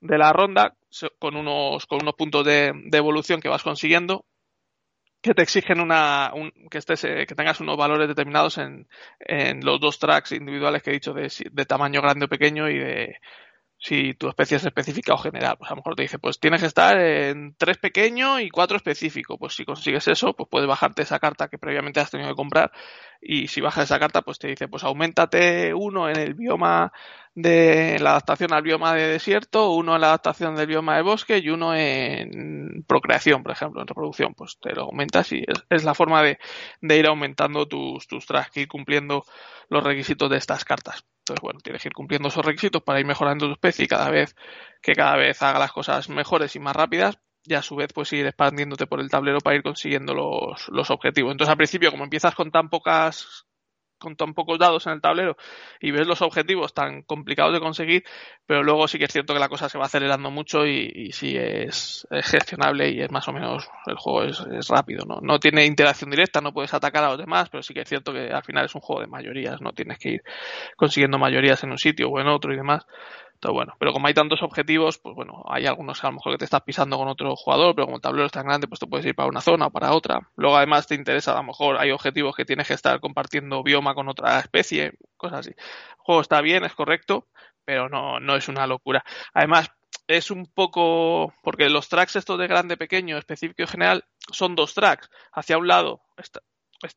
de la ronda con unos, con unos puntos de, de evolución que vas consiguiendo que te exigen una un, que estés que tengas unos valores determinados en, en los dos tracks individuales que he dicho de, de tamaño grande o pequeño y de si tu especie es específica o general. Pues a lo mejor te dice, pues tienes que estar en tres pequeño y cuatro específico. Pues si consigues eso, pues puedes bajarte esa carta que previamente has tenido que comprar. Y si bajas esa carta, pues te dice, pues aumentate uno en el bioma de la adaptación al bioma de desierto, uno en la adaptación del bioma de bosque y uno en procreación, por ejemplo, en reproducción. Pues te lo aumentas y es, la forma de, de, ir aumentando tus, tus tracks, ir cumpliendo los requisitos de estas cartas. Entonces, bueno, tienes que ir cumpliendo esos requisitos para ir mejorando tu especie y cada vez que cada vez haga las cosas mejores y más rápidas y a su vez pues ir expandiéndote por el tablero para ir consiguiendo los, los objetivos. Entonces al principio como empiezas con tan pocas con tan pocos dados en el tablero y ves los objetivos tan complicados de conseguir, pero luego sí que es cierto que la cosa se va acelerando mucho y, y sí es, es, gestionable y es más o menos, el juego es, es, rápido, ¿no? No tiene interacción directa, no puedes atacar a los demás, pero sí que es cierto que al final es un juego de mayorías, no tienes que ir consiguiendo mayorías en un sitio o en otro y demás. Entonces, bueno, pero como hay tantos objetivos, pues bueno, hay algunos que a lo mejor que te estás pisando con otro jugador, pero como el tablero es tan grande, pues te puedes ir para una zona o para otra. Luego además te interesa, a lo mejor hay objetivos que tienes que estar compartiendo bioma con otra especie, cosas así. El juego está bien, es correcto, pero no, no es una locura. Además, es un poco. Porque los tracks estos de grande, pequeño, específico y general son dos tracks. Hacia un lado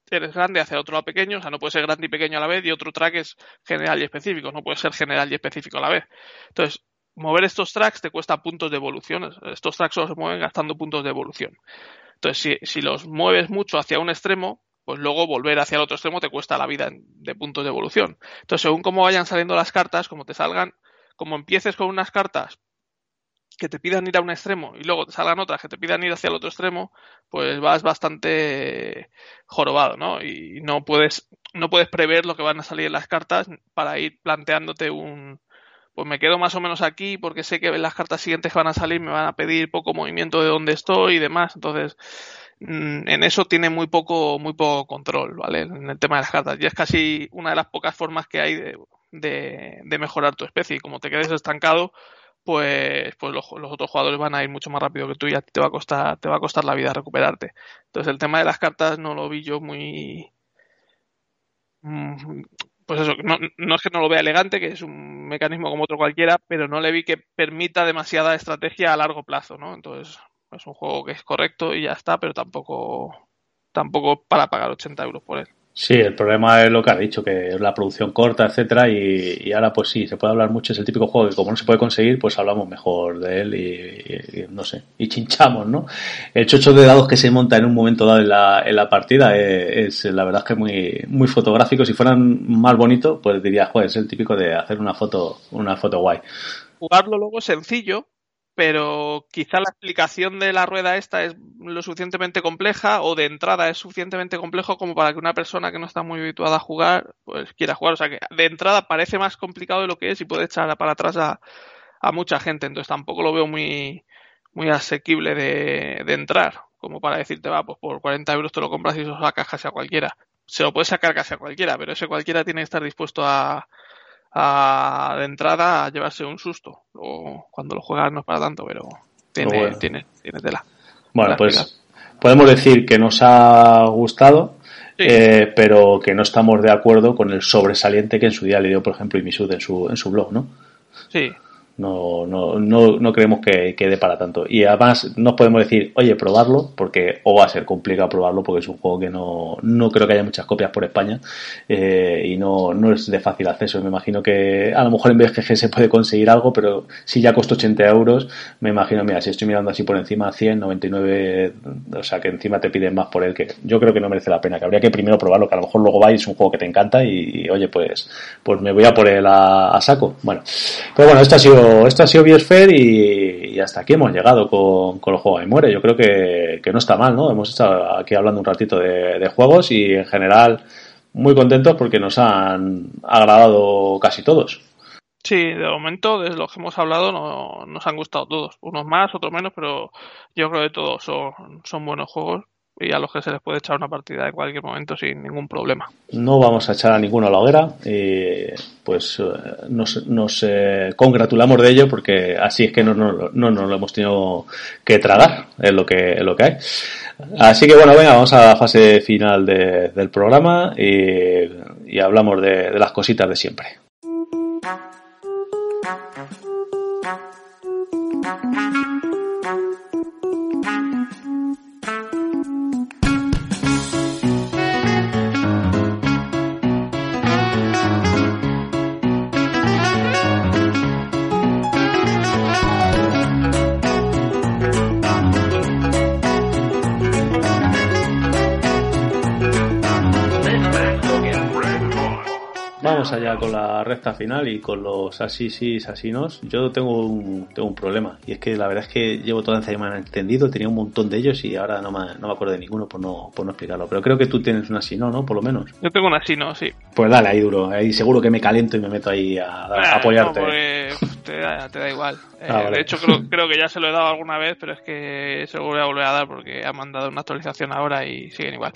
eres grande, hacia otro lado pequeño. O sea, no puede ser grande y pequeño a la vez. Y otro track es general y específico. No puede ser general y específico a la vez. Entonces, mover estos tracks te cuesta puntos de evolución. Estos tracks solo se mueven gastando puntos de evolución. Entonces, si, si los mueves mucho hacia un extremo, pues luego volver hacia el otro extremo te cuesta la vida de puntos de evolución. Entonces, según cómo vayan saliendo las cartas, como te salgan, como empieces con unas cartas que te pidan ir a un extremo y luego te salgan otras que te pidan ir hacia el otro extremo, pues vas bastante jorobado, ¿no? Y no puedes, no puedes prever lo que van a salir en las cartas para ir planteándote un, pues me quedo más o menos aquí porque sé que las cartas siguientes que van a salir me van a pedir poco movimiento de donde estoy y demás. Entonces, mm, en eso tiene muy poco, muy poco control, ¿vale? En el tema de las cartas. Y es casi una de las pocas formas que hay de, de, de mejorar tu especie. Y como te quedes estancado, pues, pues los, otros jugadores van a ir mucho más rápido que tú y a ti te va a costar, te va a costar la vida recuperarte. Entonces el tema de las cartas no lo vi yo muy, mm, pues eso, no, no es que no lo vea elegante, que es un mecanismo como otro cualquiera, pero no le vi que permita demasiada estrategia a largo plazo, ¿no? Entonces, es un juego que es correcto y ya está, pero tampoco, tampoco para pagar 80 euros por él. Sí, el problema es lo que ha dicho, que es la producción corta, etcétera, y, y ahora pues sí, se puede hablar mucho, es el típico juego que como no se puede conseguir, pues hablamos mejor de él y, no sé, y chinchamos, ¿no? El chocho de dados que se monta en un momento dado en la, partida es, la verdad es que muy, muy fotográfico, si fueran más bonitos, pues diría, joder, es el típico de hacer una foto, una foto guay. Jugarlo luego sencillo, pero quizá la explicación de la rueda esta es lo suficientemente compleja o de entrada es suficientemente complejo como para que una persona que no está muy habituada a jugar pues quiera jugar. O sea que de entrada parece más complicado de lo que es y puede echar para atrás a, a mucha gente. Entonces tampoco lo veo muy, muy asequible de, de entrar como para decirte, va, pues por 40 euros te lo compras y se lo sacas casi a cualquiera. Se lo puede sacar casi a cualquiera, pero ese cualquiera tiene que estar dispuesto a, a, de entrada a llevarse un susto. Luego, cuando lo juegas no es para tanto, pero tiene, Bueno. tiene, tiene tela. Bueno, pues explicar. podemos decir que nos ha gustado, Sí. eh, pero que no estamos de acuerdo con el sobresaliente que en su día le dio, por ejemplo, Imisud en su, en su blog, ¿no? Sí, No, no, no, no creemos que quede para tanto. Y además nos podemos decir, oye, probarlo, porque o va a ser complicado probarlo, porque es un juego que no, no creo que haya muchas copias por España eh, y no, no es de fácil acceso. Me imagino que a lo mejor en BGG se puede conseguir algo, pero si ya costó 80 euros, me imagino, mira, si estoy mirando así por encima, 100, 99, o sea que encima te piden más por él, que yo creo que no merece la pena, que habría que primero probarlo, que a lo mejor luego vais, es un juego que te encanta y, y, oye, pues, pues me voy a por él a, a saco. Bueno, pero bueno, esto ha sido, esto ha sido Biosphere y, y hasta aquí hemos llegado con, con los juegos de muere. Yo creo que, que no está mal, ¿no? Hemos estado aquí hablando un ratito de, de juegos y en general muy contentos porque nos han agradado casi todos. sí, de momento, desde los que hemos hablado, no, nos han gustado todos. Unos más, otros menos, pero yo creo que todos son, son buenos juegos y a los que se les puede echar una partida en cualquier momento sin ningún problema. No vamos a echar a ninguno a la hoguera y pues eh, nos, nos eh, congratulamos de ello porque así es que no, no, no nos lo hemos tenido que tragar, es lo que, lo que hay. Así que bueno, venga, vamos a la fase final de- del programa y, y hablamos de, de las cositas de siempre. Vamos allá con la recta final y con los asisis, asinos. Yo tengo un, tengo un problema y es que la verdad es que llevo toda la semana entendido, tenía un montón de ellos y ahora no me, no me acuerdo de ninguno por no, por no explicarlo. Pero creo que tú tienes un asino, ¿no? Por lo menos. Yo tengo un asino, sí. Pues dale, ahí duro. Ahí seguro que me caliento y me meto ahí a, a Ah, apoyarte. no, te, da, te da igual. *laughs* Eh, Ah, vale. De hecho, creo, creo que ya se lo he dado alguna vez, pero es que se lo voy a volver a dar porque ha mandado una actualización ahora y siguen igual.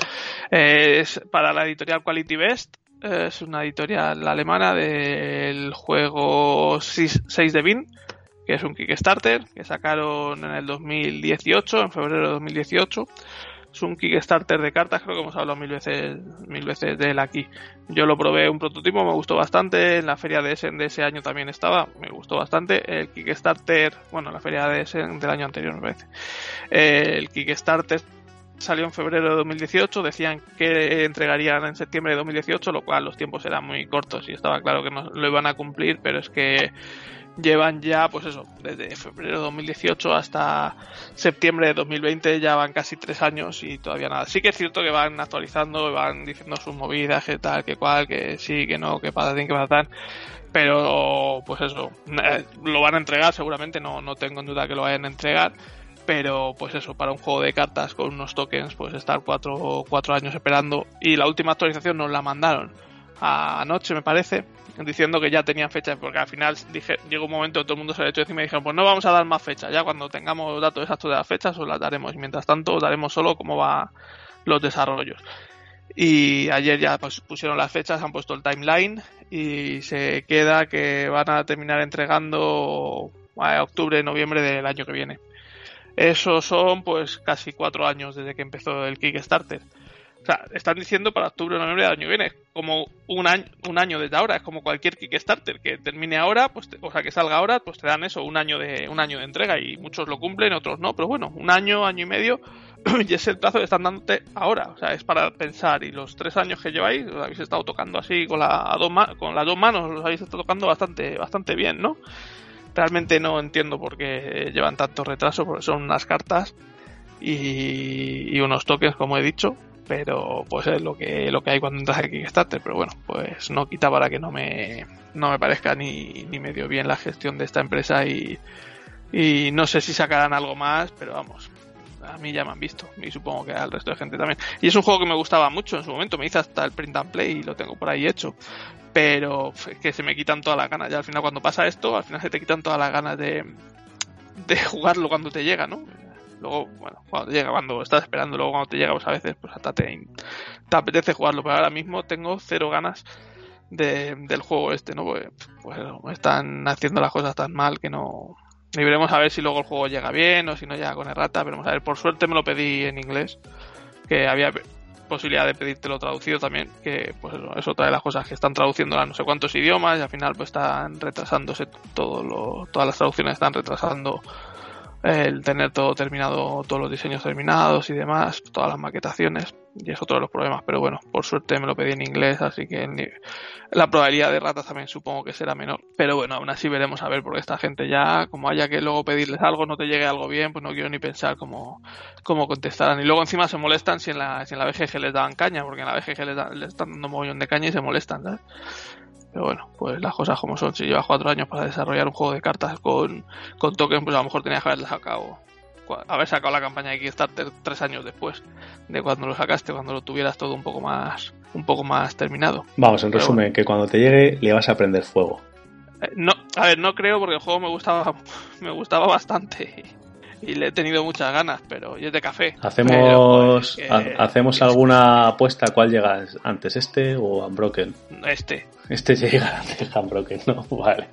Eh, es para la editorial Quality Best. Eh, Es una editorial alemana del juego 6 de Bin, que es un Kickstarter que sacaron en el 2018, en febrero de 2018. Es un Kickstarter de cartas, creo que hemos hablado mil veces, mil veces de él aquí. Yo lo probé un prototipo, me gustó bastante. En la feria de Essen de ese año también estaba, me gustó bastante. El Kickstarter, bueno, la feria de Essen del año anterior me parece. El Kickstarter salió en febrero de 2018, decían que entregarían en septiembre de 2018, lo cual los tiempos eran muy cortos y estaba claro que no lo iban a cumplir, pero es que llevan ya, pues eso, desde febrero de 2018 hasta septiembre de 2020 ya van casi tres años y todavía nada. Sí que es cierto que van actualizando, van diciendo sus movidas, que tal, que cual, que sí, que no, que patatín, que patatán. Pero, pues eso, eh, lo van a entregar seguramente, no, no tengo en duda que lo vayan a entregar. Pero, pues eso, para un juego de cartas con unos tokens, pues estar cuatro, cuatro años esperando. Y la última actualización nos la mandaron anoche, me parece diciendo que ya tenían fecha, porque al final dije, llegó un momento todo el mundo se le echó encima y dijeron, pues no vamos a dar más fechas, ya cuando tengamos datos exactos de las fechas os las daremos, y mientras tanto os daremos solo cómo van los desarrollos. Y ayer ya pues, pusieron las fechas, han puesto el timeline y se queda que van a terminar entregando a octubre, noviembre del año que viene. Esos son pues casi cuatro años desde que empezó el Kickstarter. O sea, están diciendo para octubre o noviembre del año que viene, como un año, un año desde ahora, es como cualquier Kickstarter que termine ahora, pues o sea, que salga ahora, pues te dan eso, un año de un año de entrega. Y muchos lo cumplen, otros no, pero bueno, un año, año y medio *clears throat* y es el plazo que están dándote ahora, o sea, es para pensar. Y los tres años que lleváis, los habéis estado tocando así con, la, con las dos manos, los habéis estado tocando bastante, bastante bien, ¿no? Realmente no entiendo por qué llevan tanto retraso, porque son unas cartas y, unos toques, como he dicho, pero pues es lo que lo que hay cuando entras a Kickstarter pero bueno pues no quita para que no me no me parezca ni, ni medio bien la gestión de esta empresa y, y no sé si sacarán algo más pero vamos a mí ya me han visto y supongo que al resto de gente también. Y es un juego que me gustaba mucho en su momento me hice hasta el print and play y lo tengo por ahí hecho. Pero que se me quitan todas las ganas. Ya al final cuando pasa esto al final se te quitan todas las ganas de de jugarlo cuando te llega no Luego, bueno, cuando llega, cuando estás esperando, luego cuando te llega, pues a veces pues hasta te, apetece jugarlo, pero ahora mismo tengo cero ganas de, del juego este, ¿no? Pues, pues están haciendo las cosas tan mal que no... Y veremos a ver si luego el juego llega bien o si no llega con errata, veremos a ver. Por suerte me lo pedí en inglés, que había posibilidad de pedírtelo traducido también, que pues eso, es otra de las cosas que están traduciendo a no sé cuántos idiomas y al final pues están retrasándose todo lo, todas las traducciones están retrasando el tener todo terminado, todos los diseños terminados y demás, todas las maquetaciones, y es otro de los problemas, pero bueno, por suerte me lo pedí en inglés, así que la probabilidad de ratas también supongo que será menor. Pero bueno, aún así veremos a ver, porque esta gente ya, como haya que luego pedirles algo, no te llegue algo bien, pues no quiero ni pensar cómo, cómo contestarán. Y luego encima se molestan si en la, si en la BGG les daban caña, porque en la BGG les, les están dando un mogollón de caña y se molestan, ¿sabes? Pero bueno, pues las cosas como son. Si llevas cuatro años para desarrollar un juego de cartas con, con tokens, pues a lo mejor tenías que haberle sacado haber sacado la campaña de Kickstarter tres años después de cuando lo sacaste, cuando lo tuvieras todo un poco más un poco más terminado. Vamos, en resumen, que cuando te llegue le vas a prender fuego. Eh, no, a ver, no creo porque el juego me gustaba *laughs* me gustaba bastante y le he tenido muchas ganas, pero yo es de café. Hacemos hacemos alguna apuesta cuál llega antes, este o Unbroken. Este. Este *laughs* llega antes de Unbroken, no, vale.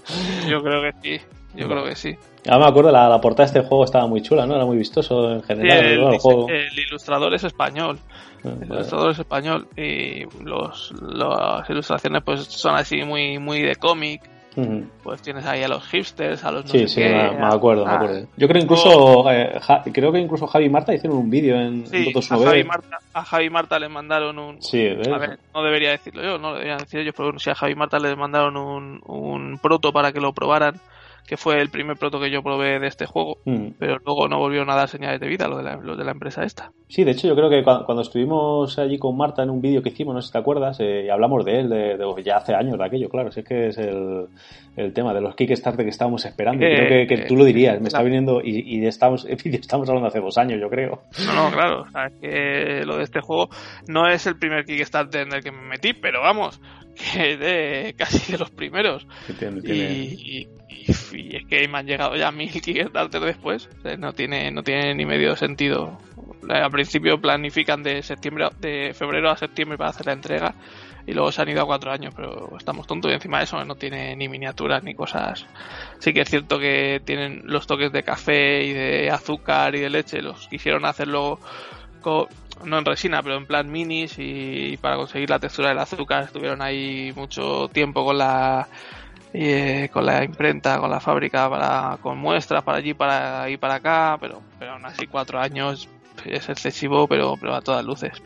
Yo creo que sí. Yo creo que sí. Ah, me acuerdo, la, portada de este juego estaba muy chula, ¿no? Era muy vistoso en general. el, ilustrador es español. Ah, el ilustrador es español. Y los, las ilustraciones pues son así muy, muy de cómic. Pues tienes ahí a los hipsters, a los no Sí, sí, me, acuerdo, me acuerdo. Yo creo incluso, eh, creo que incluso Javi y Marta hicieron un vídeo en, sí, a Javi, Marta, a Javi y Marta le mandaron un... Sí, a ver, no debería decirlo yo, no deberían decir ellos, pero bueno, si a Javi y Marta le mandaron un, un proto para que lo probaran que fue el primer proto que yo probé de este juego, mm. pero luego no volvieron a dar señales de vida los de la, de la empresa esta. Sí, de hecho yo creo que cuando, estuvimos allí con Marta en un vídeo que hicimos, no sé si te acuerdas, eh, y hablamos de él, de, ya hace años de aquello, claro, si es que es el, el tema de los Kickstarter que estábamos esperando. creo que, tú lo dirías, me está viniendo y, de estamos, *laughs* estamos hablando hace dos años, yo creo. No, no, claro, o sea, que lo de este juego no es el primer Kickstarter en el que me metí, pero vamos, *laughs* que de casi de los primeros. Y, es que me han llegado ya *laughs* mil Kickstarter después. no tiene, no tiene ni medio sentido. Al principio planifican de septiembre, de febrero a septiembre para hacer la entrega y luego se han ido a cuatro años, pero estamos tontos y encima de eso no tiene ni miniaturas ni cosas. Sí que es cierto que tienen los toques de café y de azúcar y de leche, los quisieron hacerlo co- no en resina, pero en plan minis y para conseguir la textura del azúcar estuvieron ahí mucho tiempo con la eh, con la imprenta, con la fábrica, para con muestras para allí, para y para acá, pero pero aún así cuatro años es excesivo, pero pero a todas luces.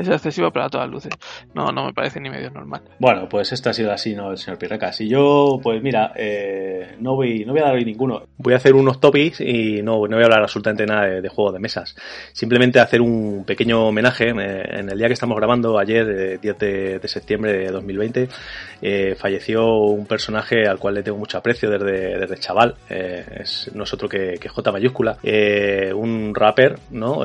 Es excesivo, pero a todas luces. No, no me parece ni medio normal. Bueno, pues esto ha sido así, ¿no? El señor Pirracas. Y yo, pues mira, eh, no, voy, no voy a dar hoy ninguno. Voy a hacer unos topics y no, no voy a hablar absolutamente nada de, de juegos de mesas. Simplemente hacer un pequeño homenaje. eh, En el día que estamos grabando, ayer, eh, 10 de, de septiembre de 2020, eh, falleció un personaje al cual le tengo mucho aprecio desde, desde chaval. Eh, es no es otro que, que J mayúscula. Un rapper, ¿no?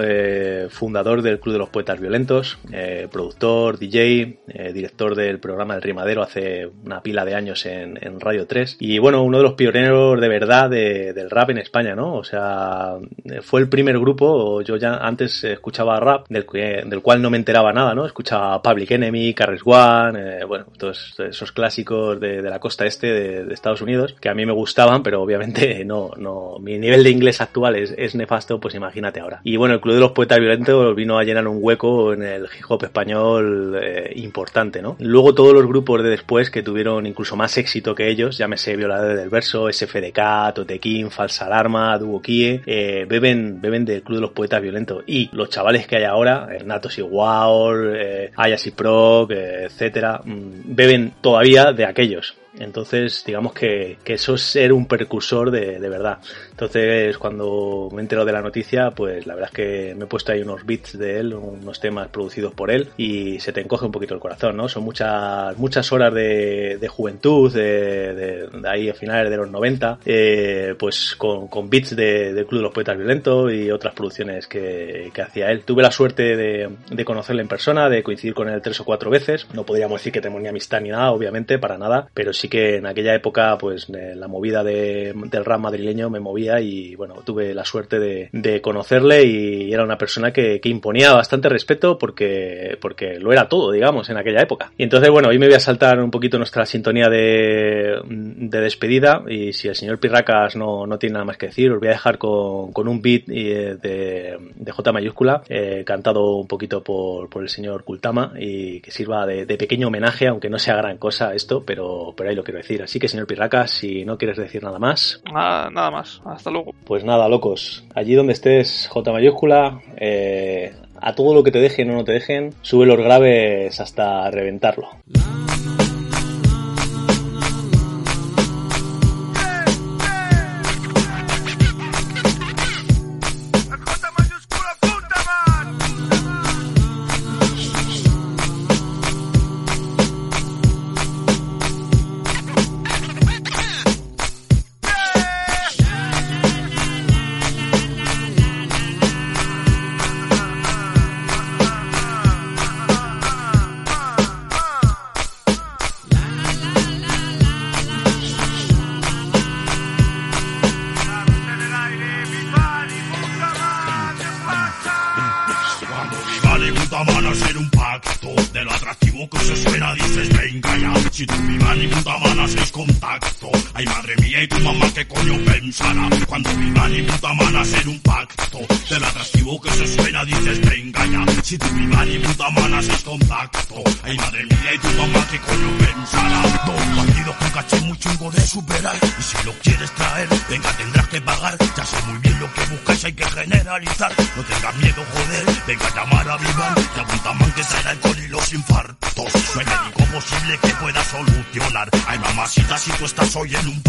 Fundador del Club de los Poetas Violentos, eh, productor, DJ, eh, director del programa El Rimadero hace una pila de años en, Radio 3. Y bueno, uno de los pioneros de verdad de- del rap en España, ¿no? O sea, fue el primer grupo, yo ya antes escuchaba rap, del, del cual no me enteraba nada, ¿no? Escuchaba Public Enemy, Carres One, eh, bueno, todos esos clásicos de, la costa este de, Estados Unidos, que a mí me gustaban, pero obviamente *laughs* no, no, mi nivel de inglés actual es, es nefasto, pues imagínate ahora. Y bueno, el Club de los Poetas Violentos vino a llenar un hueco en el hip hop español eh, importante, ¿no? Luego todos los grupos de después que tuvieron incluso más éxito que ellos, llámese Violadores del Verso, SFDK, Totequín, Falsa Alarma, Duo Kie, eh, beben, beben del Club de los Poetas Violentos. Y los chavales que hay ahora, Hernatos Wow, eh, Ayas y Proc, eh, etcétera, mm, beben todavía de aquellos. Entonces, digamos que, que eso es ser un precursor de, de verdad. Entonces, cuando me entero de la noticia, pues la verdad es que me he puesto ahí unos beats de él, unos temas producidos por él, y se te encoge un poquito el corazón, ¿no? Son muchas, muchas horas de, de juventud, de, de- de ahí a finales de los 90, eh, pues con, con beats de, del Club de los Poetas Violentos y otras producciones que, que hacía él. Tuve la suerte de, conocerle en persona, de coincidir con él tres o cuatro veces. No podríamos decir que tenemos ni amistad ni nada, obviamente, para nada, pero sí que en aquella época, pues eh, la movida de, del rap madrileño me movía y bueno, tuve la suerte de, de conocerle y era una persona que, que imponía bastante respeto porque, porque lo era todo, digamos, en aquella época. Y entonces, bueno, hoy me voy a saltar un poquito nuestra sintonía de, de despedida y si el señor Pirracas no, no tiene nada más que decir, os voy a dejar con, con un beat eh, de, de J mayúscula, eh, cantado un poquito por, por el señor Kultama y que sirva de, pequeño homenaje, aunque no sea gran cosa esto, pero, pero ahí lo quiero decir. Así que, señor Pirracas, si no quieres decir nada más, Nada, nada más. Hasta luego. pues nada, locos. Allí donde estés, J mayúscula, eh, a todo lo que te dejen o no te dejen, sube los graves hasta reventarlo. Y si lo quieres traer, venga tendrás que pagar. Ya sé muy bien lo que buscáis, hay que generalizar. No tengas miedo joder, venga a llamar a Vivan Te apuntaman que será alcohol y los infartos. No hay médico posible que pueda solucionar. Ay mamacita si tú estás hoy en un